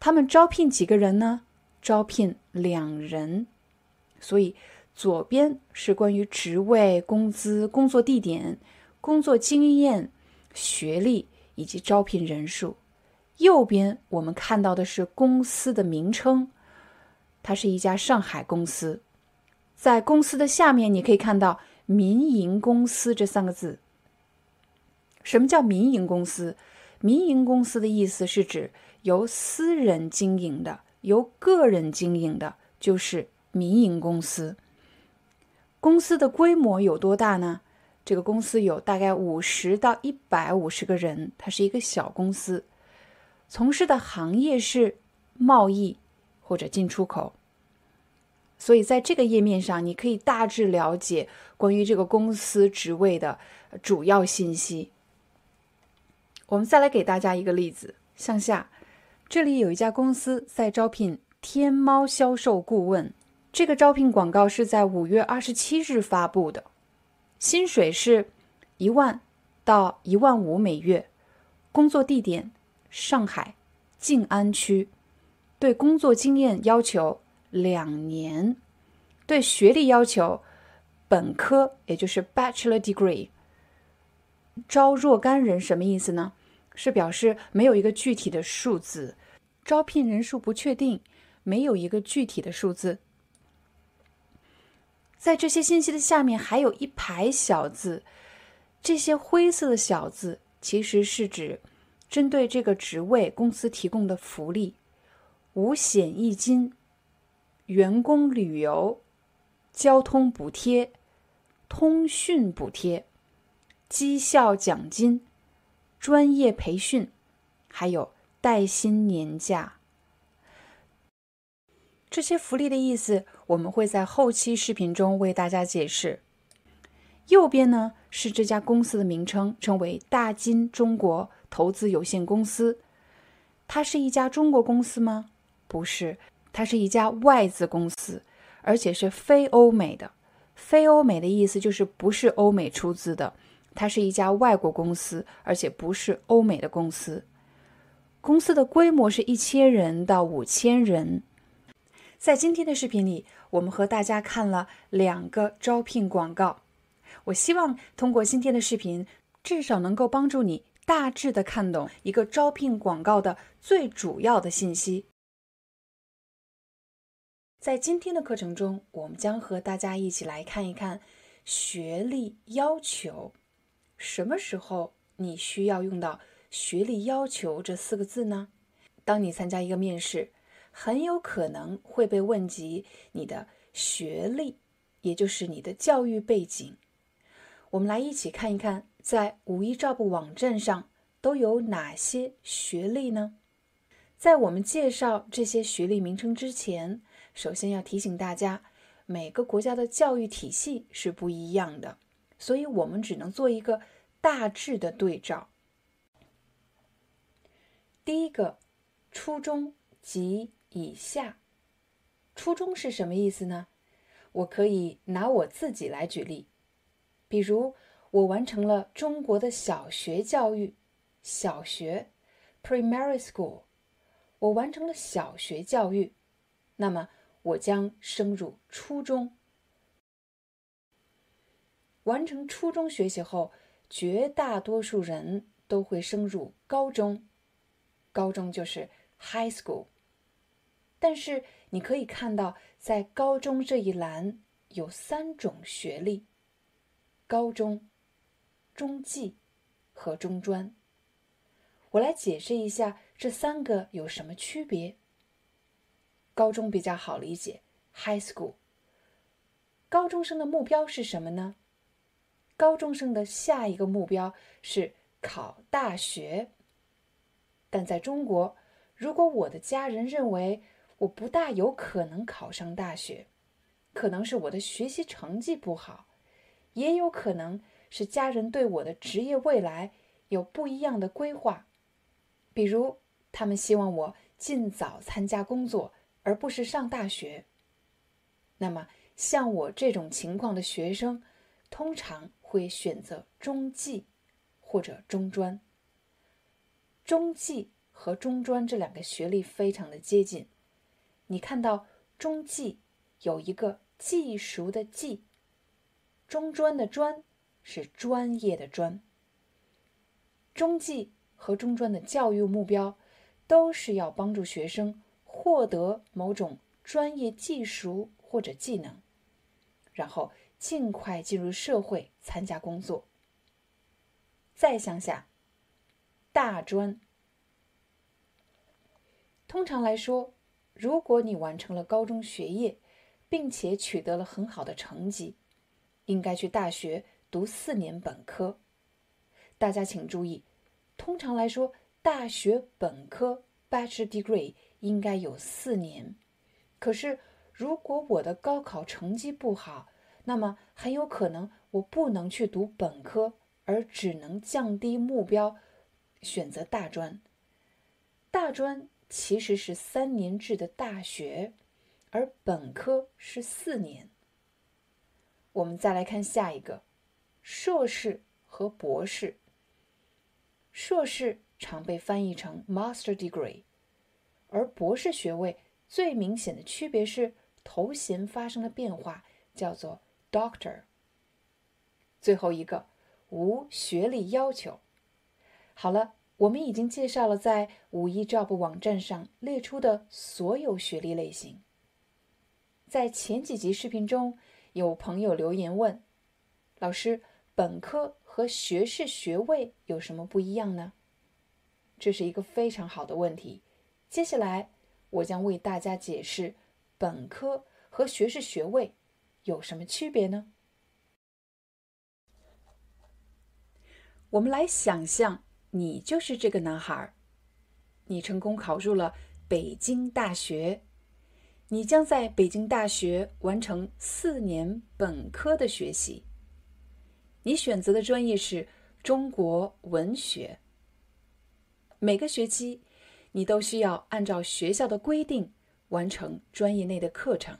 Speaker 1: 他们招聘几个人呢？招聘两人。所以。左边是关于职位、工资、工作地点、工作经验、学历以及招聘人数。右边我们看到的是公司的名称，它是一家上海公司。在公司的下面，你可以看到“民营公司”这三个字。什么叫民营公司？民营公司的意思是指由私人经营的、由个人经营的，就是民营公司。公司的规模有多大呢？这个公司有大概五十到一百五十个人，它是一个小公司，从事的行业是贸易或者进出口。所以在这个页面上，你可以大致了解关于这个公司职位的主要信息。我们再来给大家一个例子，向下，这里有一家公司在招聘天猫销售顾问。这个招聘广告是在五月二十七日发布的，薪水是一万到一万五每月，工作地点上海静安区，对工作经验要求两年，对学历要求本科，也就是 Bachelor Degree。招若干人什么意思呢？是表示没有一个具体的数字，招聘人数不确定，没有一个具体的数字。在这些信息的下面还有一排小字，这些灰色的小字其实是指针对这个职位公司提供的福利：五险一金、员工旅游、交通补贴、通讯补贴、绩效奖金、专业培训，还有带薪年假。这些福利的意思，我们会在后期视频中为大家解释。右边呢是这家公司的名称，称为大金中国投资有限公司。它是一家中国公司吗？不是，它是一家外资公司，而且是非欧美的。非欧美的意思就是不是欧美出资的，它是一家外国公司，而且不是欧美的公司。公司的规模是一千人到五千人。在今天的视频里，我们和大家看了两个招聘广告。我希望通过今天的视频，至少能够帮助你大致的看懂一个招聘广告的最主要的信息。在今天的课程中，我们将和大家一起来看一看学历要求。什么时候你需要用到“学历要求”这四个字呢？当你参加一个面试。很有可能会被问及你的学历，也就是你的教育背景。我们来一起看一看，在五一招部网站上都有哪些学历呢？在我们介绍这些学历名称之前，首先要提醒大家，每个国家的教育体系是不一样的，所以我们只能做一个大致的对照。第一个，初中及。以下，初中是什么意思呢？我可以拿我自己来举例，比如我完成了中国的小学教育，小学 （primary school），我完成了小学教育，那么我将升入初中。完成初中学习后，绝大多数人都会升入高中，高中就是 high school。但是你可以看到，在高中这一栏有三种学历：高中、中技和中专。我来解释一下这三个有什么区别。高中比较好理解，high school；
Speaker 2: 高中生的目标是什么呢？高中生的下一个目标是考大学。但在中国，如果我的家人认为我不大有可能考上大学，可能是我的学习成绩不好，也有可能是家人对我的职业未来有不一样的规划，比如他们希望我尽早参加工作，而不是上大学。那么，像我这种情况的学生，通常会选择中技或者中专。中技和中专这两个学历非常的接近。你看到中技有一个技熟的技，中专的专是专业的专。中技和中专的教育目标都是要帮助学生获得某种专业技术或者技能，然后尽快进入社会参加工作。再向下，大专。通常来说，如果你完成了高中学业，并且取得了很好的成绩，应该去大学读四年本科。大家请注意，通常来说，大学本科 （Bachelor Degree） 应该有四年。可是，如果我的高考成绩不好，那么很有可能我不能去读本科，而只能降低目标，选择大专。大专。其实是三年制的大学，而本科是四年。我们再来看下一个，硕士和博士。硕士常被翻译成 master degree，而博士学位最明显的区别是头衔发生了变化，叫做 doctor。最后一个，无学历要求。好了。我们已经介绍了在五一 Job 网站上列出的所有学历类型。在前几集视频中，有朋友留言问：“老师，本科和学士学位有什么不一样呢？”这是一个非常好的问题。接下来，我将为大家解释本科和学士学位有什么区别呢？我们来想象。你就是这个男孩，你成功考入了北京大学，你将在北京大学完成四年本科的学习。你选择的专业是中国文学。每个学期，你都需要按照学校的规定完成专业内的课程，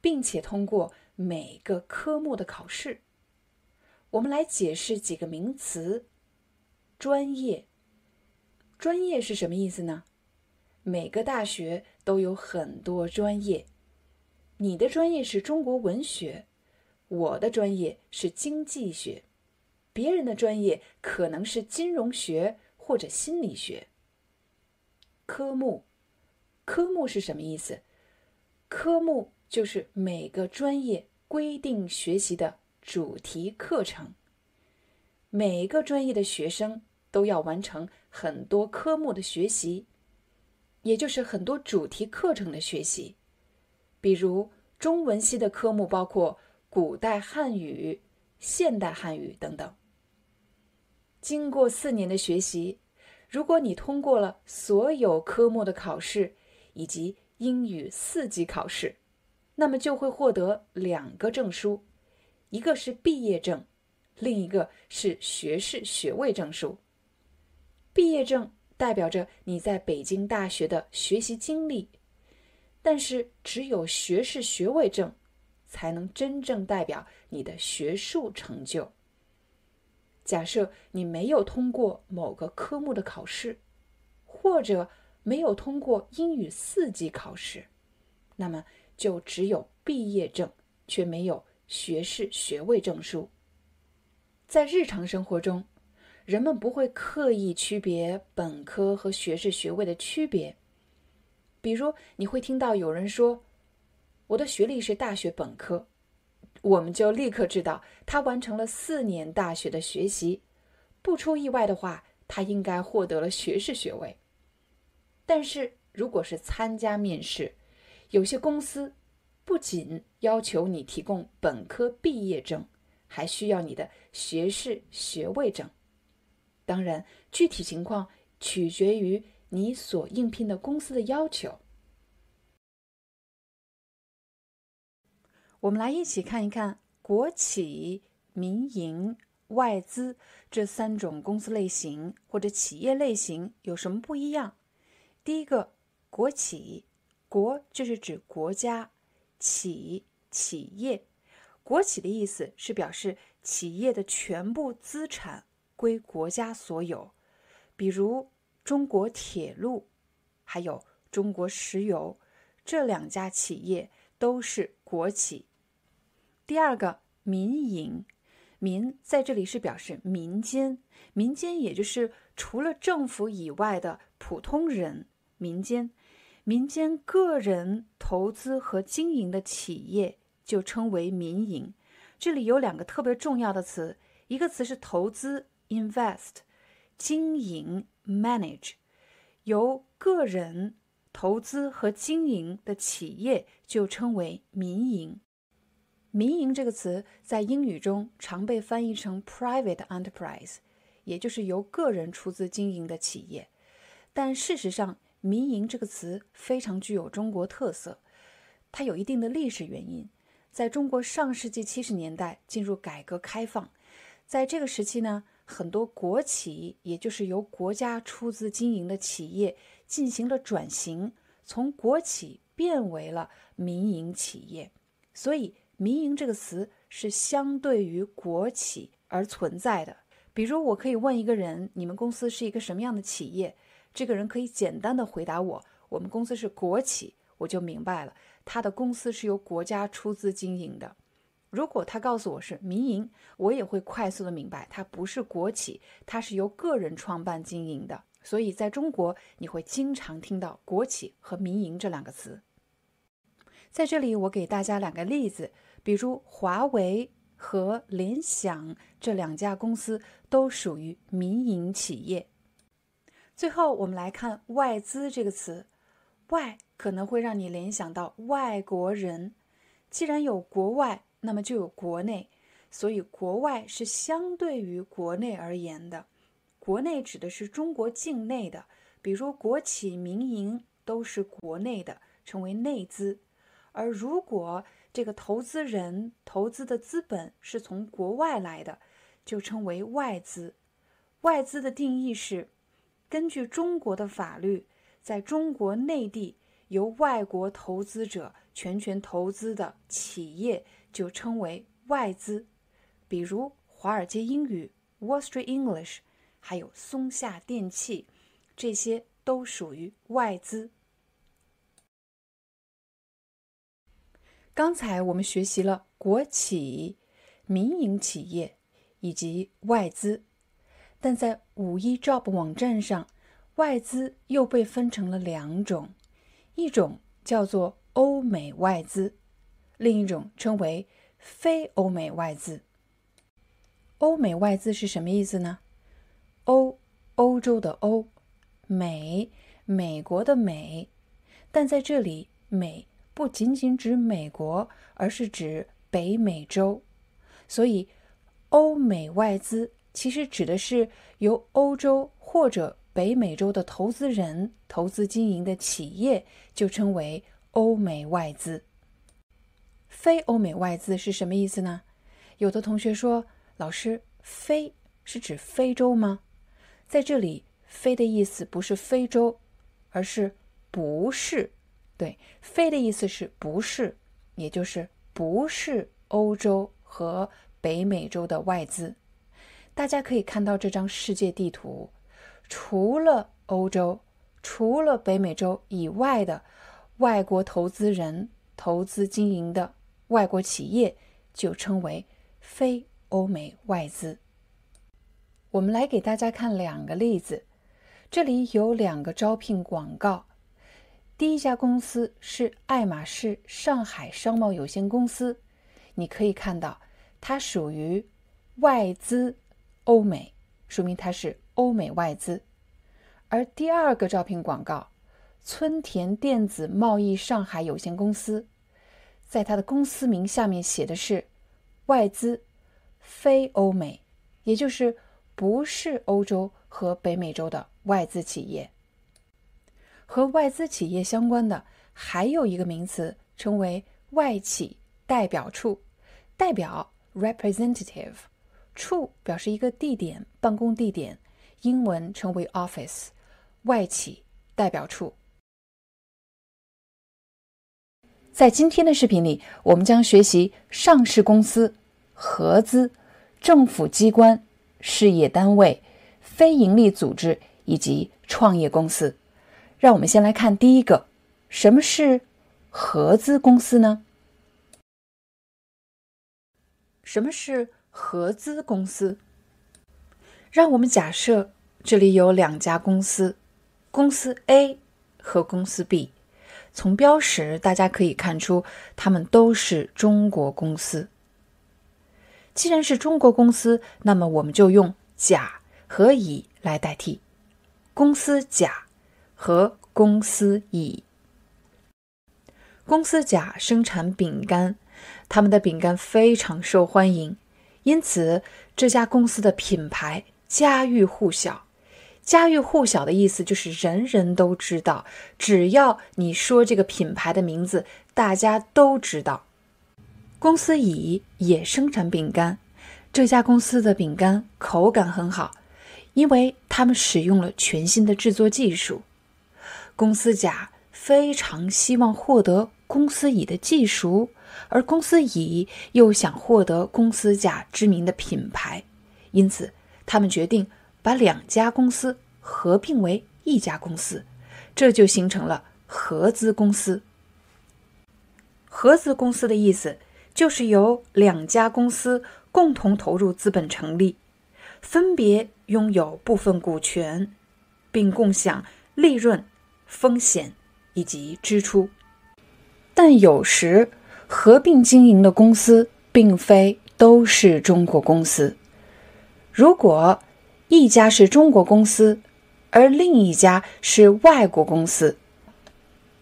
Speaker 2: 并且通过每个科目的考试。我们来解释几个名词。专业，专业是什么意思呢？每个大学都有很多专业。你的专业是中国文学，我的专业是经济学，别人的专业可能是金融学或者心理学。科目，科目是什么意思？科目就是每个专业规定学习的主题课程。每个专业的学生。都要完成很多科目的学习，也就是很多主题课程的学习。比如中文系的科目包括古代汉语、现代汉语等等。经过四年的学习，如果你通过了所有科目的考试以及英语四级考试，那么就会获得两个证书，一个是毕业证，另一个是学士学位证书。毕业证代表着你在北京大学的学习经历，但是只有学士学位证才能真正代表你的学术成就。假设你没有通过某个科目的考试，或者没有通过英语四级考试，那么就只有毕业证，却没有学士学位证书。在日常生活中。人们不会刻意区别本科和学士学位的区别。比如，你会听到有人说：“我的学历是大学本科”，我们就立刻知道他完成了四年大学的学习。不出意外的话，他应该获得了学士学位。但是，如果是参加面试，有些公司不仅要求你提供本科毕业证，还需要你的学士学位证。当然，具体情况取决于你所应聘的公司的要求。我们来一起看一看国企、民营、外资这三种公司类型或者企业类型有什么不一样。第一个，国企，国就是指国家，企企业。国企的意思是表示企业的全部资产归国家所有，比如中国铁路，还有中国石油，这两家企业都是国企。第二个民营，民在这里是表示民间，民间也就是除了政府以外的普通人，民间，民间个人投资和经营的企业就称为民营。这里有两个特别重要的词，一个词是投资 invest，经营 manage，由个人投资和经营的企业就称为民营。民营这个词在英语中常被翻译成 private enterprise，也就是由个人出资经营的企业。但事实上，民营这个词非常具有中国特色，它有一定的历史原因。在中国上世纪七十年代进入改革开放，在这个时期呢，很多国企，也就是由国家出资经营的企业，进行了转型，从国企变为了民营企业。所以。民营这个词是相对于国企而存在的。比如，我可以问一个人：“你们公司是一个什么样的企业？”这个人可以简单的回答我：“我们公司是国企。”我就明白了，他的公司是由国家出资经营的。如果他告诉我是民营，我也会快速的明白，它不是国企，它是由个人创办经营的。所以，在中国，你会经常听到国企和民营这两个词。在这里，我给大家两个例子。比如华为和联想这两家公司都属于民营企业。最后，我们来看“外资”这个词，“外”可能会让你联想到外国人。既然有国外，那么就有国内，所以国外是相对于国内而言的。国内指的是中国境内的，比如国企、民营都是国内的，称为内资。而如果这个投资人投资的资本是从国外来的，就称为外资。外资的定义是，根据中国的法律，在中国内地由外国投资者全权投资的企业就称为外资。比如华尔街英语 （Wall Street English），还有松下电器，这些都属于外资。刚才我们学习了国企、民营企业以及外资，但在五一 Job 网站上，外资又被分成了两种，一种叫做欧美外资，另一种称为非欧美外资。欧美外资是什么意思呢？欧，欧洲的欧；美，美国的美。但在这里，美。不仅仅指美国，而是指北美洲，所以欧美外资其实指的是由欧洲或者北美洲的投资人投资经营的企业，就称为欧美外资。非欧美外资是什么意思呢？有的同学说：“老师，非是指非洲吗？”在这里，“非”的意思不是非洲，而是不是。对，非的意思是不是，也就是不是欧洲和北美洲的外资。大家可以看到这张世界地图，除了欧洲、除了北美洲以外的外国投资人投资经营的外国企业，就称为非欧美外资。我们来给大家看两个例子，这里有两个招聘广告。第一家公司是爱马仕上海商贸有限公司，你可以看到它属于外资欧美，说明它是欧美外资。而第二个招聘广告，村田电子贸易上海有限公司，在他的公司名下面写的是外资非欧美，也就是不是欧洲和北美洲的外资企业。和外资企业相关的还有一个名词，称为外企代表处，代表 representative，处表示一个地点、办公地点，英文称为 office，外企代表处。在今天的视频里，我们将学习上市公司、合资、政府机关、事业单位、非营利组织以及创业公司。让我们先来看第一个，什么是合资公司呢？什么是合资公司？让我们假设这里有两家公司，公司 A 和公司 B。从标识，大家可以看出，他们都是中国公司。既然是中国公司，那么我们就用甲和乙来代替。公司甲和公司乙。公司甲生产饼干，他们的饼干非常受欢迎，因此这家公司的品牌家喻户晓。家喻户晓的意思就是人人都知道，只要你说这个品牌的名字，大家都知道。公司乙也生产饼干，这家公司的饼干口感很好，因为他们使用了全新的制作技术。公司甲非常希望获得公司乙的技术，而公司乙又想获得公司甲知名的品牌，因此他们决定。把两家公司合并为一家公司，这就形成了合资公司。合资公司的意思就是由两家公司共同投入资本成立，分别拥有部分股权，并共享利润、风险以及支出。但有时合并经营的公司并非都是中国公司，如果。一家是中国公司，而另一家是外国公司，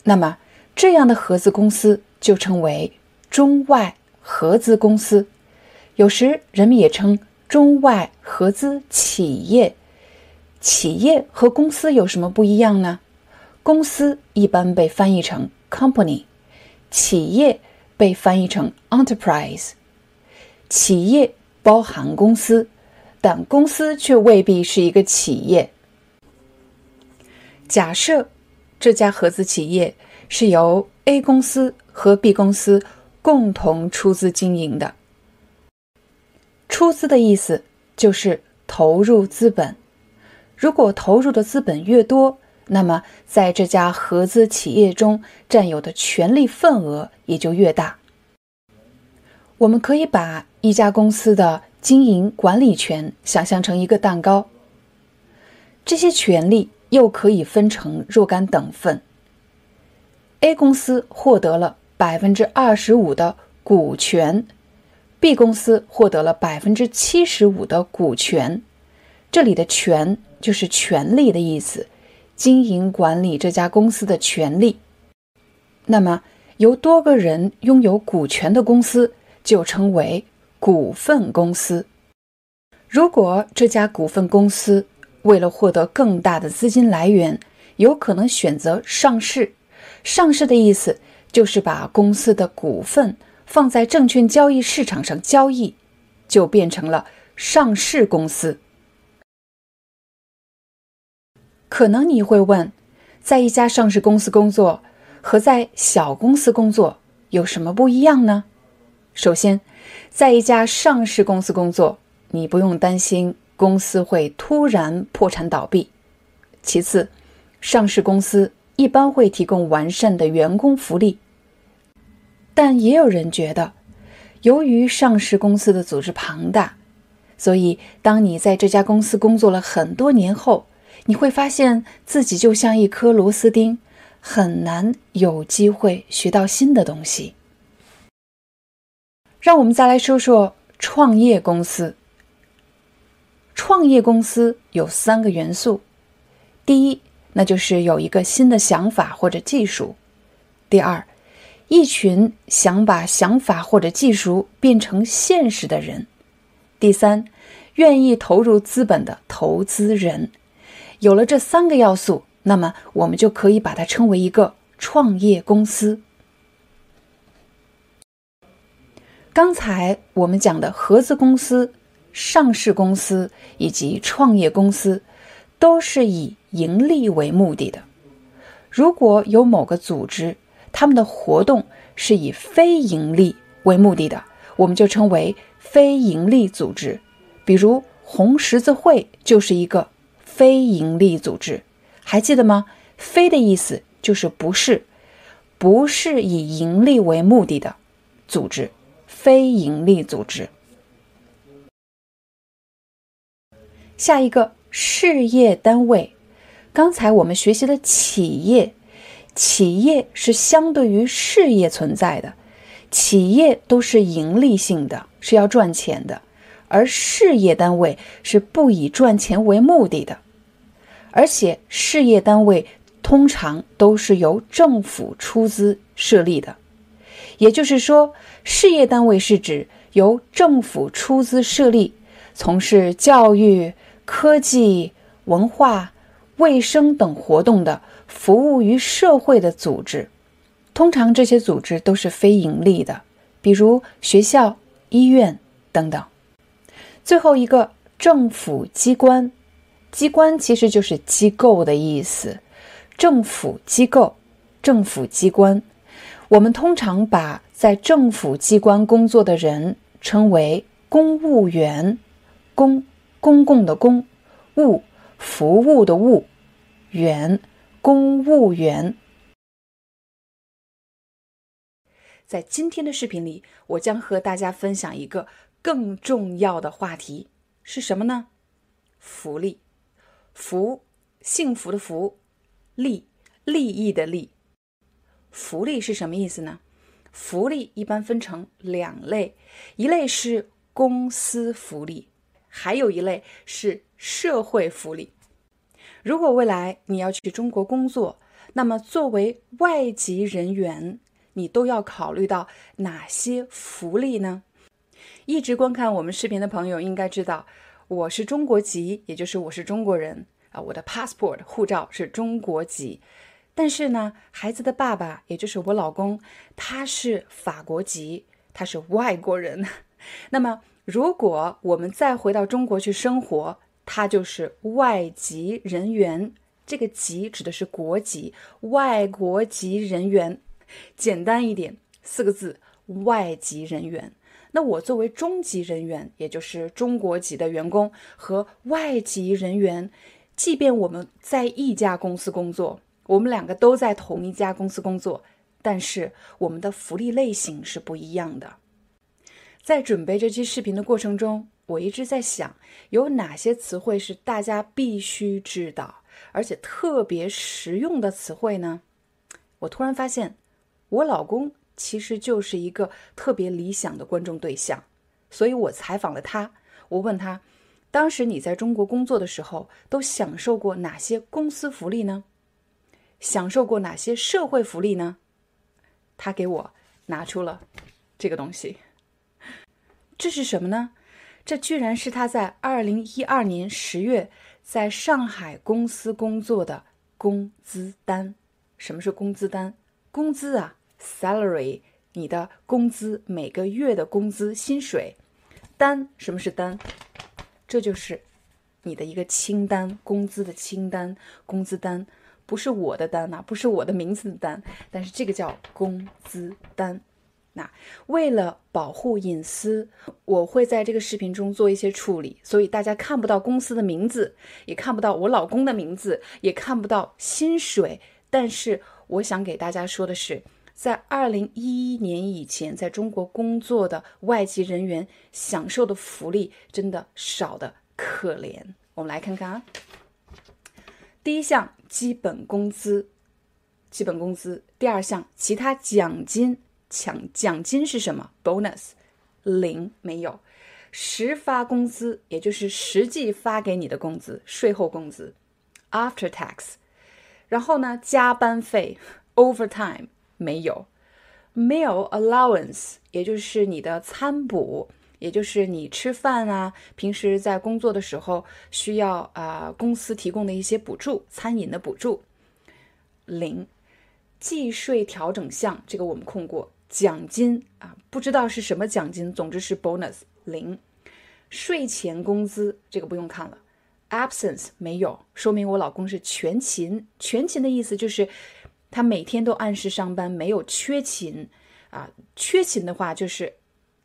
Speaker 2: 那么这样的合资公司就称为中外合资公司。有时人们也称中外合资企业。企业和公司有什么不一样呢？公司一般被翻译成 company，企业被翻译成 enterprise。企业包含公司。但公司却未必是一个企业。假设这家合资企业是由 A 公司和 B 公司共同出资经营的，出资的意思就是投入资本。如果投入的资本越多，那么在这家合资企业中占有的权利份额也就越大。我们可以把一家公司的。经营管理权想象成一个蛋糕，这些权利又可以分成若干等份。A 公司获得了百分之二十五的股权，B 公司获得了百分之七十五的股权。这里的“权”就是权利的意思，经营管理这家公司的权利。那么，由多个人拥有股权的公司就称为。股份公司，如果这家股份公司为了获得更大的资金来源，有可能选择上市。上市的意思就是把公司的股份放在证券交易市场上交易，就变成了上市公司。可能你会问，在一家上市公司工作和在小公司工作有什么不一样呢？首先，在一家上市公司工作，你不用担心公司会突然破产倒闭。其次，上市公司一般会提供完善的员工福利。但也有人觉得，由于上市公司的组织庞大，所以当你在这家公司工作了很多年后，你会发现自己就像一颗螺丝钉，很难有机会学到新的东西。让我们再来说说创业公司。创业公司有三个元素：第一，那就是有一个新的想法或者技术；第二，一群想把想法或者技术变成现实的人；第三，愿意投入资本的投资人。有了这三个要素，那么我们就可以把它称为一个创业公司。刚才我们讲的合资公司、上市公司以及创业公司，都是以盈利为目的的。如果有某个组织，他们的活动是以非盈利为目的的，我们就称为非盈利组织。比如红十字会就是一个非盈利组织，还记得吗？“非”的意思就是不是，不是以盈利为目的的组织，非盈利组织。下一个事业单位，刚才我们学习了企业。企业是相对于事业存在的，企业都是盈利性的，是要赚钱的，而事业单位是不以赚钱为目的的，而且事业单位通常都是由政府出资设立的，也就是说，事业单位是指由政府出资设立，从事教育、科技、文化、卫生等活动的。服务于社会的组织，通常这些组织都是非盈利的，比如学校、医院等等。最后一个政府机关，机关其实就是机构的意思。政府机构、政府机关，我们通常把在政府机关工作的人称为公务员。公，公共的公；务，服务的务；员。公务员，在今天的视频里，我将和大家分享一个更重要的话题，是什么呢？福利，福，幸福的福，利，利益的利。福利是什么意思呢？福利一般分成两类，一类是公司福利，还有一类是社会福利。如果未来你要去中国工作，那么作为外籍人员，你都要考虑到哪些福利呢？一直观看我们视频的朋友应该知道，我是中国籍，也就是我是中国人啊，我的 passport 护照是中国籍。但是呢，孩子的爸爸，也就是我老公，他是法国籍，他是外国人。[LAUGHS] 那么，如果我们再回到中国去生活，他就是外籍人员，这个“籍”指的是国籍，外国籍人员。简单一点，四个字：外籍人员。那我作为中级人员，也就是中国籍的员工和外籍人员，即便我们在一家公司工作，我们两个都在同一家公司工作，但是我们的福利类型是不一样的。在准备这期视频的过程中，我一直在想，有哪些词汇是大家必须知道，而且特别实用的词汇呢？我突然发现，我老公其实就是一个特别理想的观众对象，所以我采访了他。我问他，当时你在中国工作的时候，都享受过哪些公司福利呢？享受过哪些社会福利呢？他给我拿出了这个东西，这是什么呢？这居然是他在二零一二年十月在上海公司工作的工资单。什么是工资单？工资啊，salary，你的工资，每个月的工资，薪水。单，什么是单？这就是你的一个清单，工资的清单，工资单，不是我的单呐，不是我的名字的单，但是这个叫工资单。那为了保护隐私，我会在这个视频中做一些处理，所以大家看不到公司的名字，也看不到我老公的名字，也看不到薪水。但是我想给大家说的是，在二零一一年以前，在中国工作的外籍人员享受的福利真的少的可怜。我们来看看啊，第一项基本工资，基本工资；第二项其他奖金。奖奖金是什么？bonus，零没有，实发工资，也就是实际发给你的工资，税后工资，after tax。然后呢，加班费，overtime 没有，meal allowance，也就是你的餐补，也就是你吃饭啊，平时在工作的时候需要啊公司提供的一些补助，餐饮的补助。零，计税调整项，这个我们控过。奖金啊，不知道是什么奖金，总之是 bonus 零。税前工资这个不用看了。absence 没有，说明我老公是全勤。全勤的意思就是他每天都按时上班，没有缺勤啊。缺勤的话就是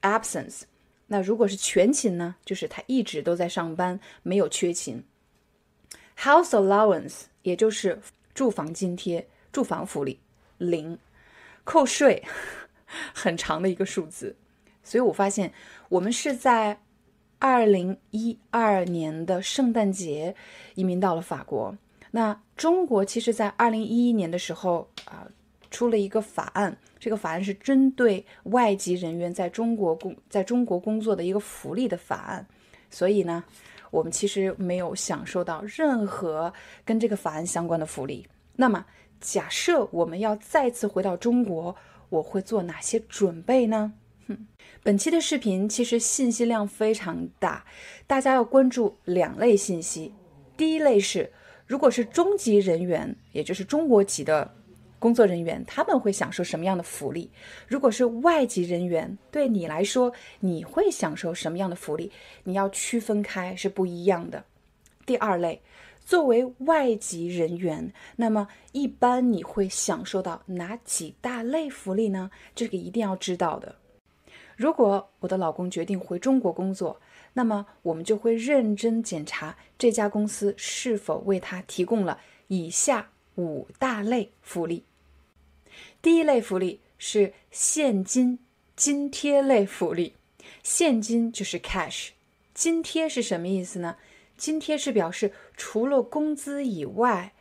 Speaker 2: absence。那如果是全勤呢，就是他一直都在上班，没有缺勤。house allowance 也就是住房津贴、住房福利零，扣税。很长的一个数字，所以我发现我们是在二零一二年的圣诞节移民到了法国。那中国其实，在二零一一年的时候啊，出了一个法案，这个法案是针对外籍人员在中国工在中国工作的一个福利的法案。所以呢，我们其实没有享受到任何跟这个法案相关的福利。那么，假设我们要再次回到中国。我会做哪些准备呢？哼，本期的视频其实信息量非常大，大家要关注两类信息。第一类是，如果是中级人员，也就是中国籍的工作人员，他们会享受什么样的福利？如果是外籍人员，对你来说，你会享受什么样的福利？你要区分开，是不一样的。第二类。作为外籍人员，那么一般你会享受到哪几大类福利呢？这个一定要知道的。如果我的老公决定回中国工作，那么我们就会认真检查这家公司是否为他提供了以下五大类福利。第一类福利是现金津贴类福利，现金就是 cash，津贴是什么意思呢？津贴是表示除了工资以外，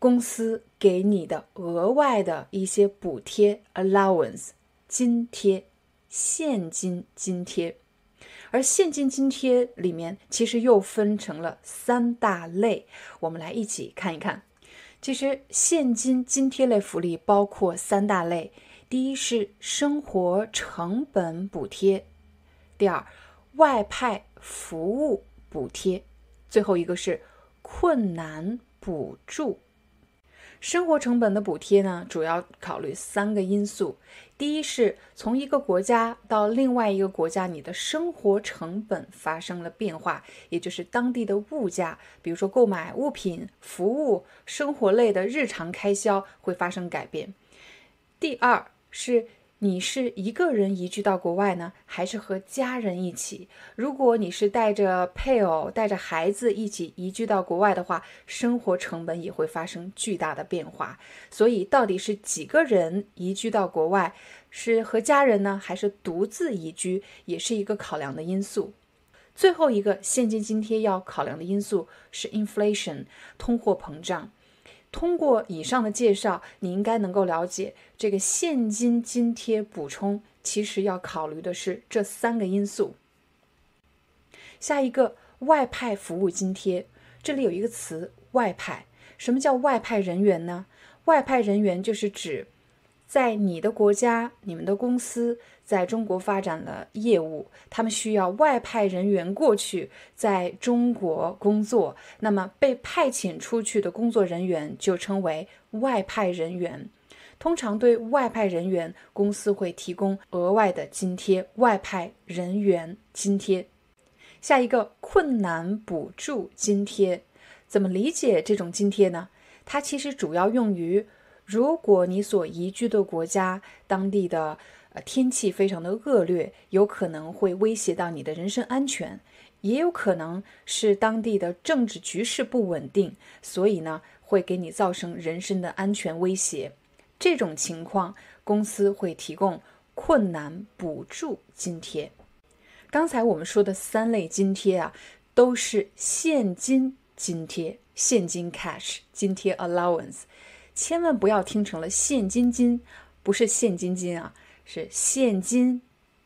Speaker 2: 公司给你的额外的一些补贴 （allowance） 津贴，现金津贴。而现金津贴里面其实又分成了三大类，我们来一起看一看。其实现金津贴类福利包括三大类：第一是生活成本补贴，第二外派服务补贴。最后一个是困难补助，生活成本的补贴呢，主要考虑三个因素。第一是从一个国家到另外一个国家，你的生活成本发生了变化，也就是当地的物价，比如说购买物品、服务、生活类的日常开销会发生改变。第二是。你是一个人移居到国外呢，还是和家人一起？如果你是带着配偶、带着孩子一起移居到国外的话，生活成本也会发生巨大的变化。所以，到底是几个人移居到国外，是和家人呢，还是独自移居，也是一个考量的因素。最后一个现金津贴要考量的因素是 inflation，通货膨胀。通过以上的介绍，你应该能够了解，这个现金津贴补充其实要考虑的是这三个因素。下一个外派服务津贴，这里有一个词“外派”，什么叫外派人员呢？外派人员就是指。在你的国家，你们的公司在中国发展了业务，他们需要外派人员过去在中国工作。那么被派遣出去的工作人员就称为外派人员。通常对外派人员，公司会提供额外的津贴——外派人员津贴。下一个困难补助津贴，怎么理解这种津贴呢？它其实主要用于。如果你所移居的国家当地的呃天气非常的恶劣，有可能会威胁到你的人身安全，也有可能是当地的政治局势不稳定，所以呢会给你造成人身的安全威胁。这种情况，公司会提供困难补助津贴。刚才我们说的三类津贴啊，都是现金津贴，现金 cash 津贴 allowance。千万不要听成了现金金，不是现金金啊，是现金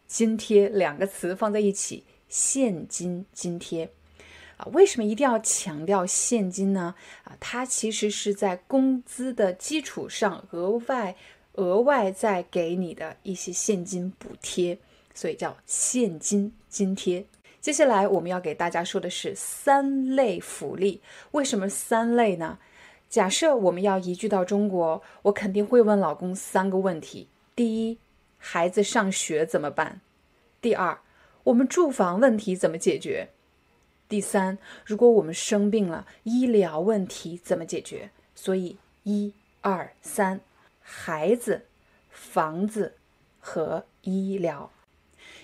Speaker 2: 津贴两个词放在一起，现金津贴啊。为什么一定要强调现金呢？啊，它其实是在工资的基础上额外额外再给你的一些现金补贴，所以叫现金津贴。接下来我们要给大家说的是三类福利。为什么三类呢？假设我们要移居到中国，我肯定会问老公三个问题：第一，孩子上学怎么办？第二，我们住房问题怎么解决？第三，如果我们生病了，医疗问题怎么解决？所以，一、二、三，孩子、房子和医疗。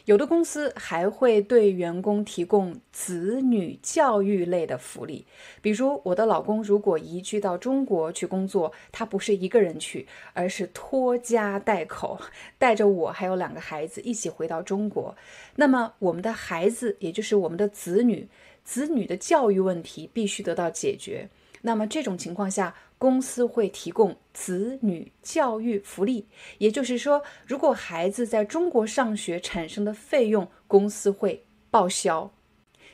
Speaker 2: 有的公司还会对员工提供子女教育类的福利，比如我的老公如果移居到中国去工作，他不是一个人去，而是拖家带口，带着我还有两个孩子一起回到中国。那么我们的孩子，也就是我们的子女，子女的教育问题必须得到解决。那么这种情况下，公司会提供子女教育福利，也就是说，如果孩子在中国上学产生的费用，公司会报销。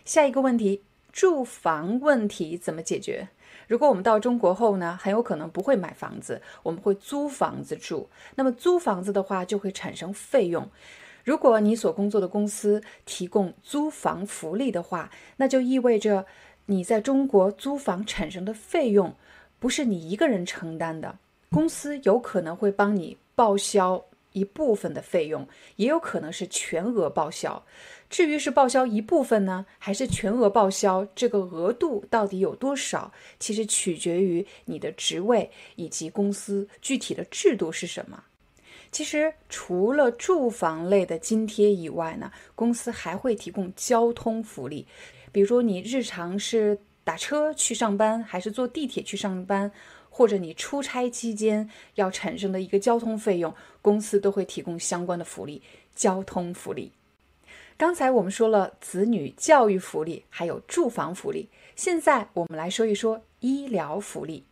Speaker 2: 下一个问题，住房问题怎么解决？如果我们到中国后呢，很有可能不会买房子，我们会租房子住。那么租房子的话，就会产生费用。如果你所工作的公司提供租房福利的话，那就意味着你在中国租房产生的费用。不是你一个人承担的，公司有可能会帮你报销一部分的费用，也有可能是全额报销。至于是报销一部分呢，还是全额报销，这个额度到底有多少，其实取决于你的职位以及公司具体的制度是什么。其实除了住房类的津贴以外呢，公司还会提供交通福利，比如说你日常是。打车去上班，还是坐地铁去上班，或者你出差期间要产生的一个交通费用，公司都会提供相关的福利。交通福利。刚才我们说了子女教育福利，还有住房福利。现在我们来说一说医疗福利。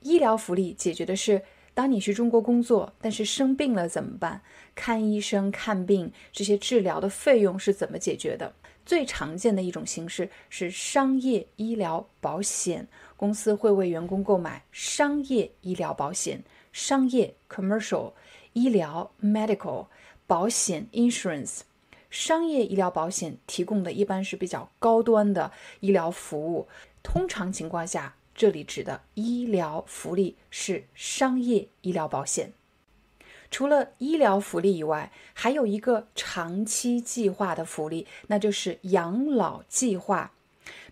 Speaker 2: 医疗福利解决的是，当你去中国工作，但是生病了怎么办？看医生、看病这些治疗的费用是怎么解决的？最常见的一种形式是商业医疗保险，公司会为员工购买商业医疗保险，商业 commercial 医疗 medical 保险 insurance，商业医疗保险提供的一般是比较高端的医疗服务，通常情况下，这里指的医疗福利是商业医疗保险。除了医疗福利以外，还有一个长期计划的福利，那就是养老计划。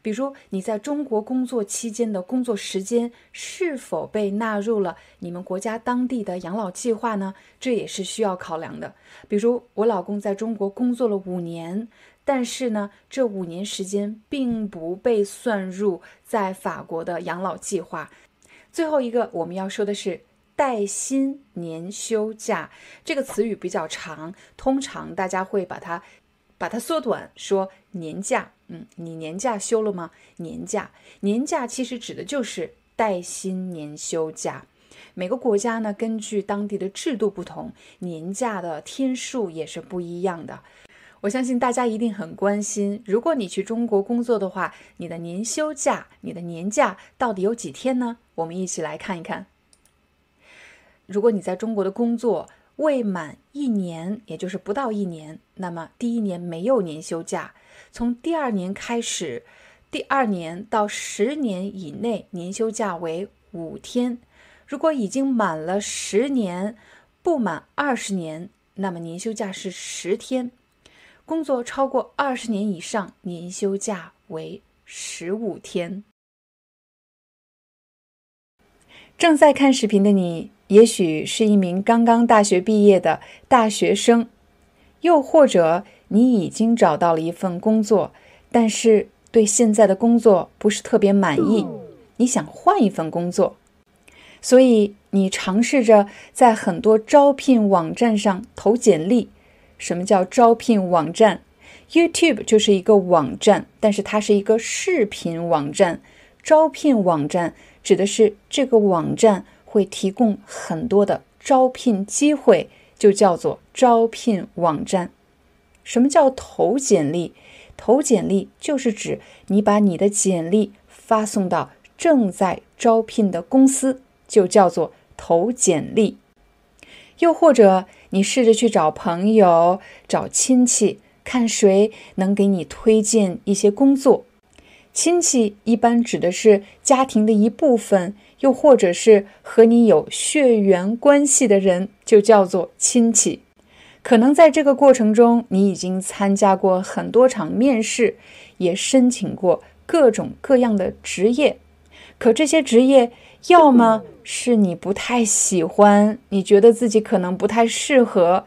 Speaker 2: 比如你在中国工作期间的工作时间是否被纳入了你们国家当地的养老计划呢？这也是需要考量的。比如我老公在中国工作了五年，但是呢，这五年时间并不被算入在法国的养老计划。最后一个我们要说的是。带薪年休假这个词语比较长，通常大家会把它把它缩短，说年假。嗯，你年假休了吗？年假，年假其实指的就是带薪年休假。每个国家呢，根据当地的制度不同，年假的天数也是不一样的。我相信大家一定很关心，如果你去中国工作的话，你的年休假、你的年假到底有几天呢？我们一起来看一看。如果你在中国的工作未满一年，也就是不到一年，那么第一年没有年休假。从第二年开始，第二年到十年以内，年休假为五天。如果已经满了十年，不满二十年，那么年休假是十天。工作超过二十年以上，年休假为十五天。正在看视频的你。也许是一名刚刚大学毕业的大学生，又或者你已经找到了一份工作，但是对现在的工作不是特别满意，你想换一份工作，所以你尝试着在很多招聘网站上投简历。什么叫招聘网站？YouTube 就是一个网站，但是它是一个视频网站。招聘网站指的是这个网站。会提供很多的招聘机会，就叫做招聘网站。什么叫投简历？投简历就是指你把你的简历发送到正在招聘的公司，就叫做投简历。又或者你试着去找朋友、找亲戚，看谁能给你推荐一些工作。亲戚一般指的是家庭的一部分，又或者是和你有血缘关系的人，就叫做亲戚。可能在这个过程中，你已经参加过很多场面试，也申请过各种各样的职业。可这些职业，要么是你不太喜欢，你觉得自己可能不太适合；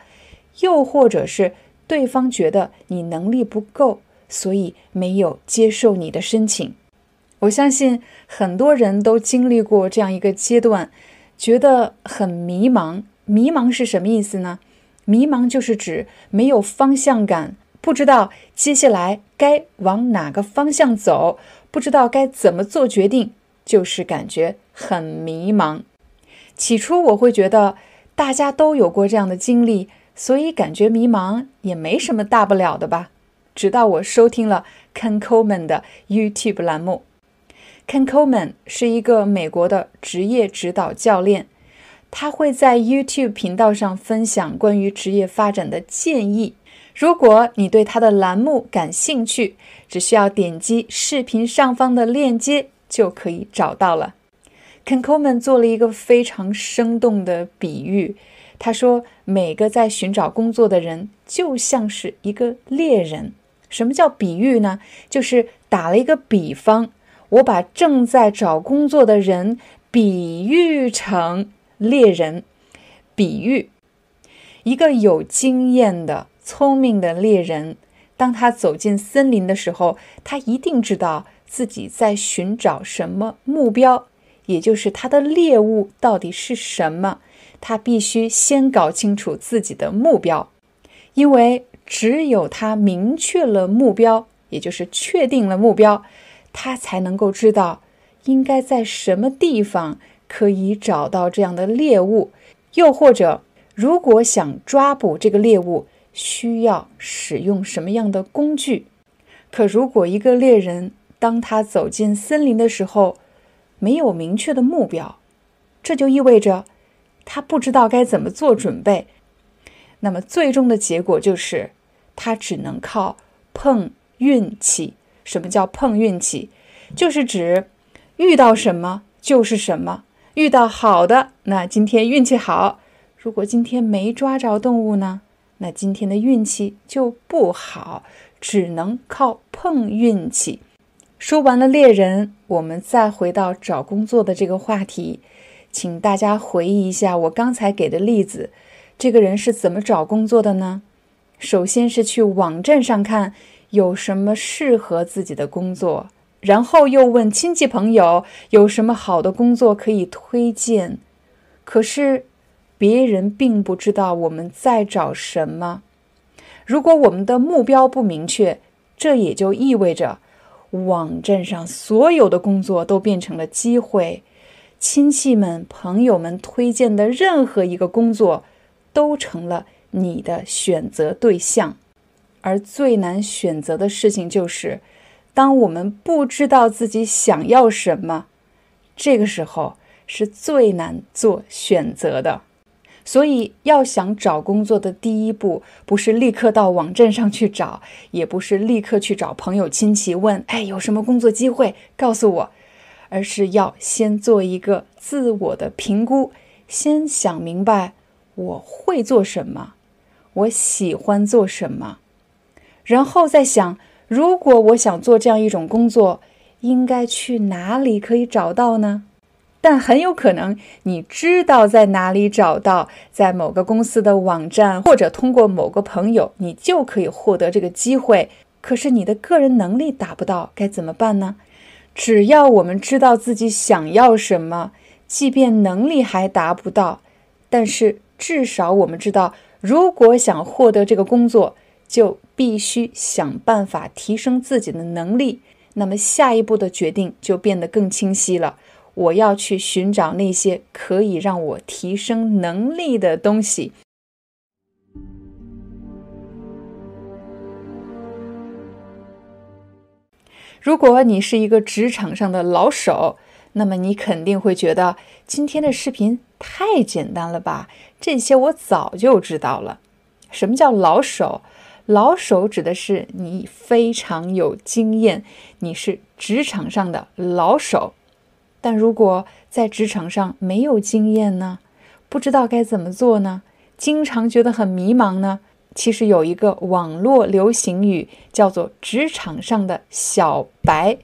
Speaker 2: 又或者是对方觉得你能力不够，所以没有接受你的申请。我相信很多人都经历过这样一个阶段，觉得很迷茫。迷茫是什么意思呢？迷茫就是指没有方向感，不知道接下来该往哪个方向走，不知道该怎么做决定，就是感觉很迷茫。起初我会觉得大家都有过这样的经历，所以感觉迷茫也没什么大不了的吧。直到我收听了 Ken Coleman 的 YouTube 栏目，Ken Coleman 是一个美国的职业指导教练。他会在 YouTube 频道上分享关于职业发展的建议。如果你对他的栏目感兴趣，只需要点击视频上方的链接就可以找到了。Ken Coleman 做了一个非常生动的比喻，他说：“每个在寻找工作的人就像是一个猎人。什么叫比喻呢？就是打了一个比方，我把正在找工作的人比喻成。”猎人，比喻一个有经验的、聪明的猎人，当他走进森林的时候，他一定知道自己在寻找什么目标，也就是他的猎物到底是什么。他必须先搞清楚自己的目标，因为只有他明确了目标，也就是确定了目标，他才能够知道应该在什么地方。可以找到这样的猎物，又或者，如果想抓捕这个猎物，需要使用什么样的工具？可如果一个猎人当他走进森林的时候，没有明确的目标，这就意味着他不知道该怎么做准备。那么最终的结果就是，他只能靠碰运气。什么叫碰运气？就是指遇到什么就是什么。遇到好的，那今天运气好；如果今天没抓着动物呢，那今天的运气就不好，只能靠碰运气。说完了猎人，我们再回到找工作的这个话题，请大家回忆一下我刚才给的例子，这个人是怎么找工作的呢？首先是去网站上看有什么适合自己的工作。然后又问亲戚朋友有什么好的工作可以推荐，可是别人并不知道我们在找什么。如果我们的目标不明确，这也就意味着网站上所有的工作都变成了机会，亲戚们、朋友们推荐的任何一个工作都成了你的选择对象。而最难选择的事情就是。当我们不知道自己想要什么，这个时候是最难做选择的。所以，要想找工作的第一步，不是立刻到网站上去找，也不是立刻去找朋友亲戚问：“哎，有什么工作机会，告诉我。”而是要先做一个自我的评估，先想明白我会做什么，我喜欢做什么，然后再想。如果我想做这样一种工作，应该去哪里可以找到呢？但很有可能你知道在哪里找到，在某个公司的网站，或者通过某个朋友，你就可以获得这个机会。可是你的个人能力达不到，该怎么办呢？只要我们知道自己想要什么，即便能力还达不到，但是至少我们知道，如果想获得这个工作。就必须想办法提升自己的能力，那么下一步的决定就变得更清晰了。我要去寻找那些可以让我提升能力的东西。如果你是一个职场上的老手，那么你肯定会觉得今天的视频太简单了吧？这些我早就知道了。什么叫老手？老手指的是你非常有经验，你是职场上的老手。但如果在职场上没有经验呢？不知道该怎么做呢？经常觉得很迷茫呢？其实有一个网络流行语叫做“职场上的小白”。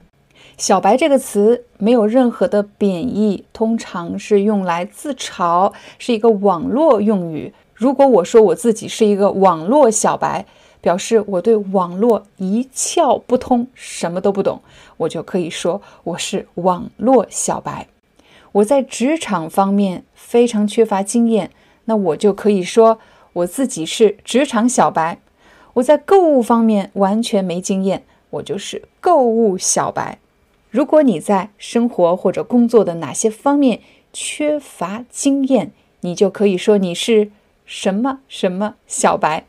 Speaker 2: 小白这个词没有任何的贬义，通常是用来自嘲，是一个网络用语。如果我说我自己是一个网络小白，表示我对网络一窍不通，什么都不懂，我就可以说我是网络小白。我在职场方面非常缺乏经验，那我就可以说我自己是职场小白。我在购物方面完全没经验，我就是购物小白。如果你在生活或者工作的哪些方面缺乏经验，你就可以说你是。什么什么小白？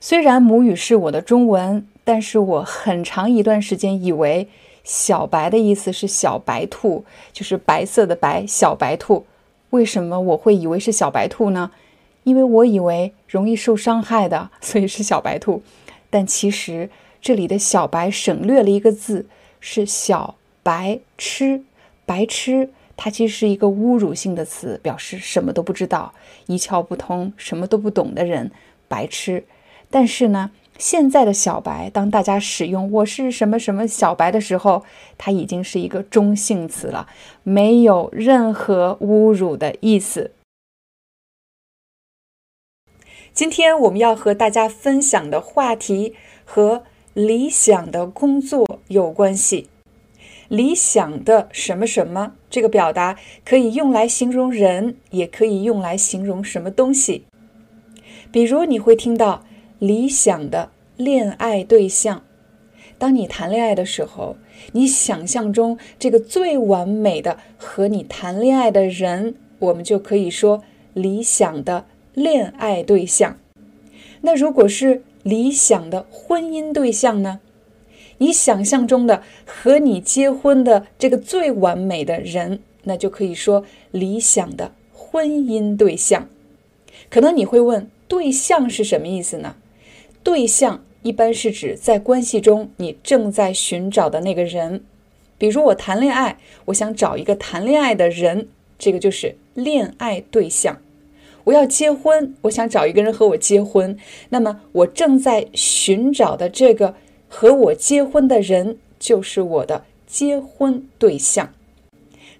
Speaker 2: 虽然母语是我的中文，但是我很长一段时间以为小白的意思是小白兔，就是白色的白，小白兔。为什么我会以为是小白兔呢？因为我以为容易受伤害的，所以是小白兔。但其实这里的小白省略了一个字，是小白痴，白痴。它其实是一个侮辱性的词，表示什么都不知道、一窍不通、什么都不懂的人，白痴。但是呢，现在的小白，当大家使用“我是什么什么小白”的时候，它已经是一个中性词了，没有任何侮辱的意思。今天我们要和大家分享的话题和理想的工作有关系。理想的什么什么，这个表达可以用来形容人，也可以用来形容什么东西。比如你会听到理想的恋爱对象。当你谈恋爱的时候，你想象中这个最完美的和你谈恋爱的人，我们就可以说理想的恋爱对象。那如果是理想的婚姻对象呢？你想象中的和你结婚的这个最完美的人，那就可以说理想的婚姻对象。可能你会问，对象是什么意思呢？对象一般是指在关系中你正在寻找的那个人。比如我谈恋爱，我想找一个谈恋爱的人，这个就是恋爱对象。我要结婚，我想找一个人和我结婚，那么我正在寻找的这个。和我结婚的人就是我的结婚对象。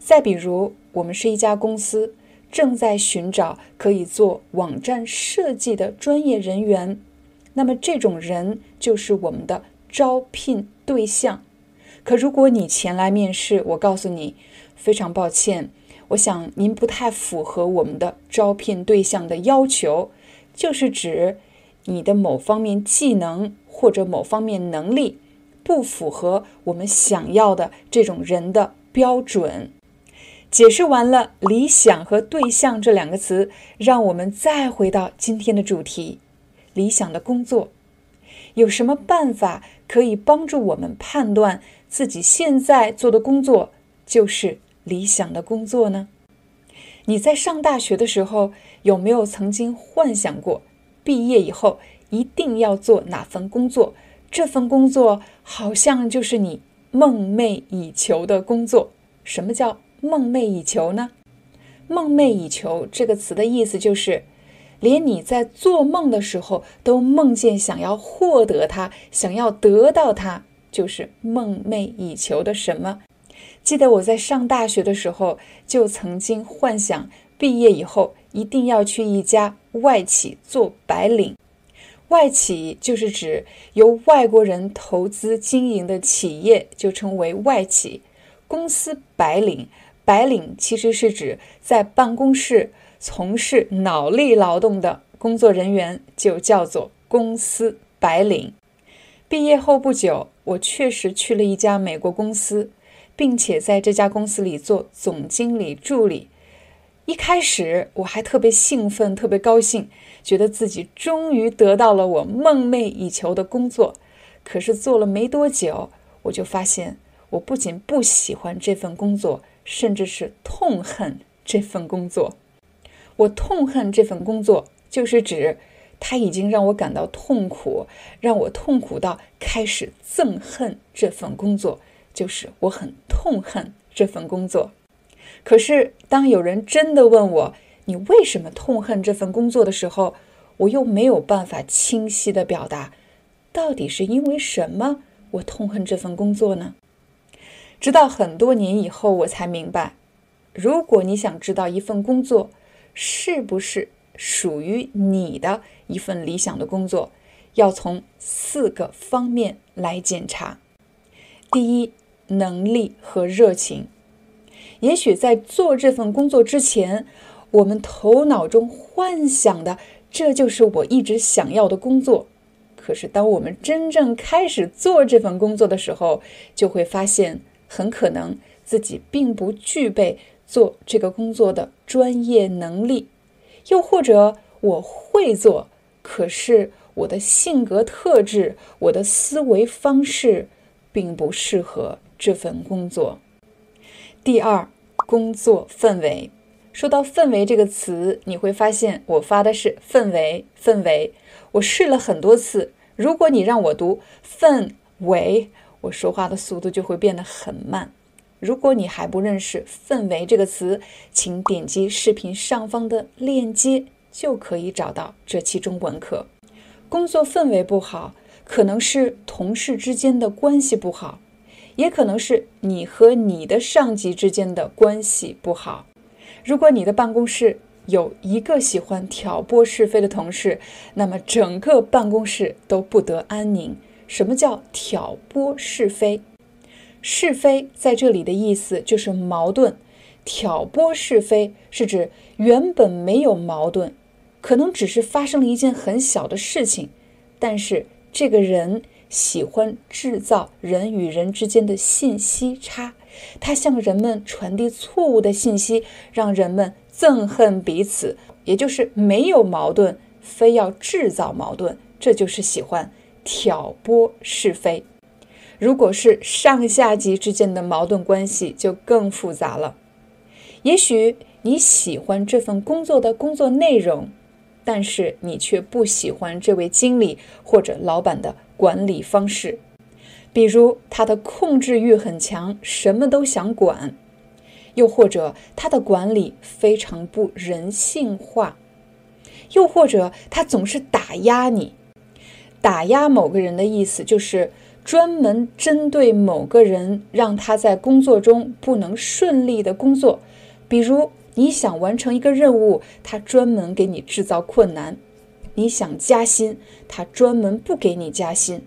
Speaker 2: 再比如，我们是一家公司，正在寻找可以做网站设计的专业人员，那么这种人就是我们的招聘对象。可如果你前来面试，我告诉你，非常抱歉，我想您不太符合我们的招聘对象的要求，就是指你的某方面技能。或者某方面能力不符合我们想要的这种人的标准。解释完了“理想”和“对象”这两个词，让我们再回到今天的主题：理想的工作。有什么办法可以帮助我们判断自己现在做的工作就是理想的工作呢？你在上大学的时候，有没有曾经幻想过毕业以后？一定要做哪份工作？这份工作好像就是你梦寐以求的工作。什么叫梦寐以求呢？梦寐以求这个词的意思就是，连你在做梦的时候都梦见想要获得它，想要得到它，就是梦寐以求的什么？记得我在上大学的时候，就曾经幻想毕业以后一定要去一家外企做白领。外企就是指由外国人投资经营的企业，就称为外企。公司白领，白领其实是指在办公室从事脑力劳动的工作人员，就叫做公司白领。毕业后不久，我确实去了一家美国公司，并且在这家公司里做总经理助理。一开始我还特别兴奋，特别高兴。觉得自己终于得到了我梦寐以求的工作，可是做了没多久，我就发现我不仅不喜欢这份工作，甚至是痛恨这份工作。我痛恨这份工作，就是指它已经让我感到痛苦，让我痛苦到开始憎恨这份工作，就是我很痛恨这份工作。可是，当有人真的问我你为什么痛恨这份工作的时候，我又没有办法清晰的表达，到底是因为什么我痛恨这份工作呢？直到很多年以后，我才明白，如果你想知道一份工作是不是属于你的一份理想的工作，要从四个方面来检查。第一，能力和热情。也许在做这份工作之前，我们头脑中幻想的这就是我一直想要的工作。可是，当我们真正开始做这份工作的时候，就会发现。很可能自己并不具备做这个工作的专业能力，又或者我会做，可是我的性格特质、我的思维方式并不适合这份工作。第二，工作氛围。说到氛围这个词，你会发现我发的是氛围，氛围。我试了很多次，如果你让我读氛围。我说话的速度就会变得很慢。如果你还不认识“氛围”这个词，请点击视频上方的链接，就可以找到这期中文课。工作氛围不好，可能是同事之间的关系不好，也可能是你和你的上级之间的关系不好。如果你的办公室有一个喜欢挑拨是非的同事，那么整个办公室都不得安宁。什么叫挑拨是非？是非在这里的意思就是矛盾。挑拨是非是指原本没有矛盾，可能只是发生了一件很小的事情，但是这个人喜欢制造人与人之间的信息差，他向人们传递错误的信息，让人们憎恨彼此，也就是没有矛盾，非要制造矛盾，这就是喜欢。挑拨是非，如果是上下级之间的矛盾关系，就更复杂了。也许你喜欢这份工作的工作内容，但是你却不喜欢这位经理或者老板的管理方式，比如他的控制欲很强，什么都想管；又或者他的管理非常不人性化；又或者他总是打压你。打压某个人的意思，就是专门针对某个人，让他在工作中不能顺利的工作。比如，你想完成一个任务，他专门给你制造困难；你想加薪，他专门不给你加薪；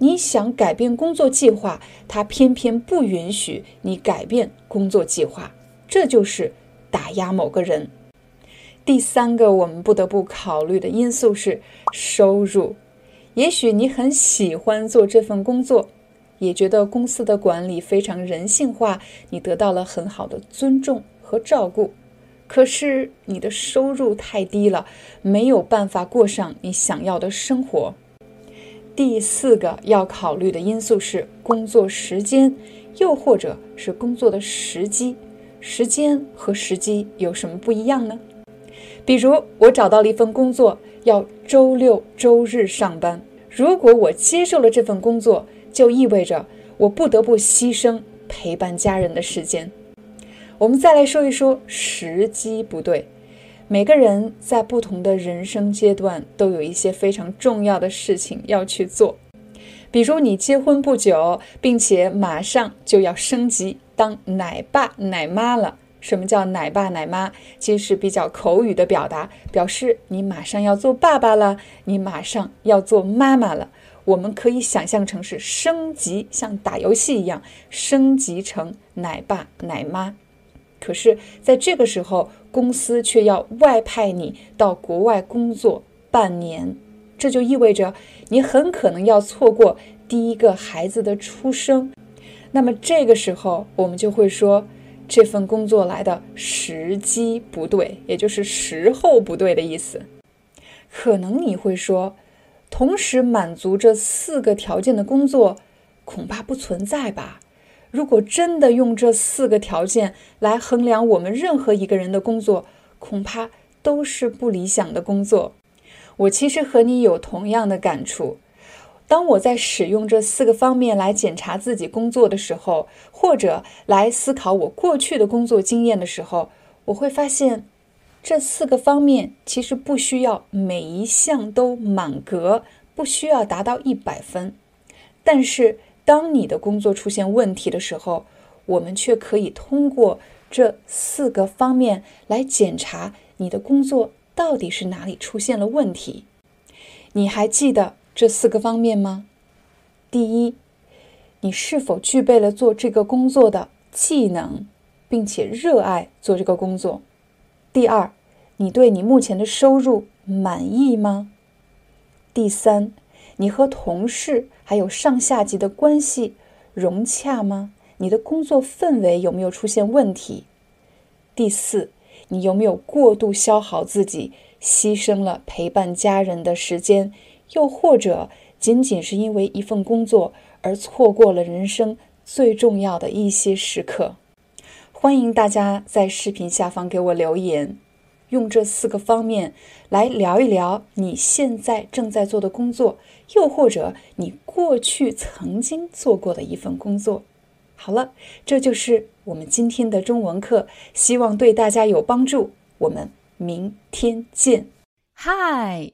Speaker 2: 你想改变工作计划，他偏偏不允许你改变工作计划。这就是打压某个人。第三个我们不得不考虑的因素是收入。也许你很喜欢做这份工作，也觉得公司的管理非常人性化，你得到了很好的尊重和照顾。可是你的收入太低了，没有办法过上你想要的生活。第四个要考虑的因素是工作时间，又或者是工作的时机。时间和时机有什么不一样呢？比如，我找到了一份工作。要周六周日上班。如果我接受了这份工作，就意味着我不得不牺牲陪伴家人的时间。我们再来说一说时机不对。每个人在不同的人生阶段都有一些非常重要的事情要去做，比如你结婚不久，并且马上就要升级当奶爸奶妈了。什么叫奶爸奶妈？其实是比较口语的表达，表示你马上要做爸爸了，你马上要做妈妈了。我们可以想象成是升级，像打游戏一样升级成奶爸奶妈。可是，在这个时候，公司却要外派你到国外工作半年，这就意味着你很可能要错过第一个孩子的出生。那么这个时候，我们就会说。这份工作来的时机不对，也就是时候不对的意思。可能你会说，同时满足这四个条件的工作恐怕不存在吧？如果真的用这四个条件来衡量我们任何一个人的工作，恐怕都是不理想的工作。我其实和你有同样的感触。当我在使用这四个方面来检查自己工作的时候，或者来思考我过去的工作经验的时候，我会发现，这四个方面其实不需要每一项都满格，不需要达到一百分，但是。当你的工作出现问题的时候，我们却可以通过这四个方面来检查你的工作到底是哪里出现了问题。你还记得这四个方面吗？第一，你是否具备了做这个工作的技能，并且热爱做这个工作？第二，你对你目前的收入满意吗？第三。你和同事还有上下级的关系融洽吗？你的工作氛围有没有出现问题？第四，你有没有过度消耗自己，牺牲了陪伴家人的时间，又或者仅仅是因为一份工作而错过了人生最重要的一些时刻？欢迎大家在视频下方给我留言。用这四个方面来聊一聊你现在正在做的工作，又或者你过去曾经做过的一份工作。好了，这就是我们今天的中文课，希望对大家有帮助。我们明天见。
Speaker 1: Hi,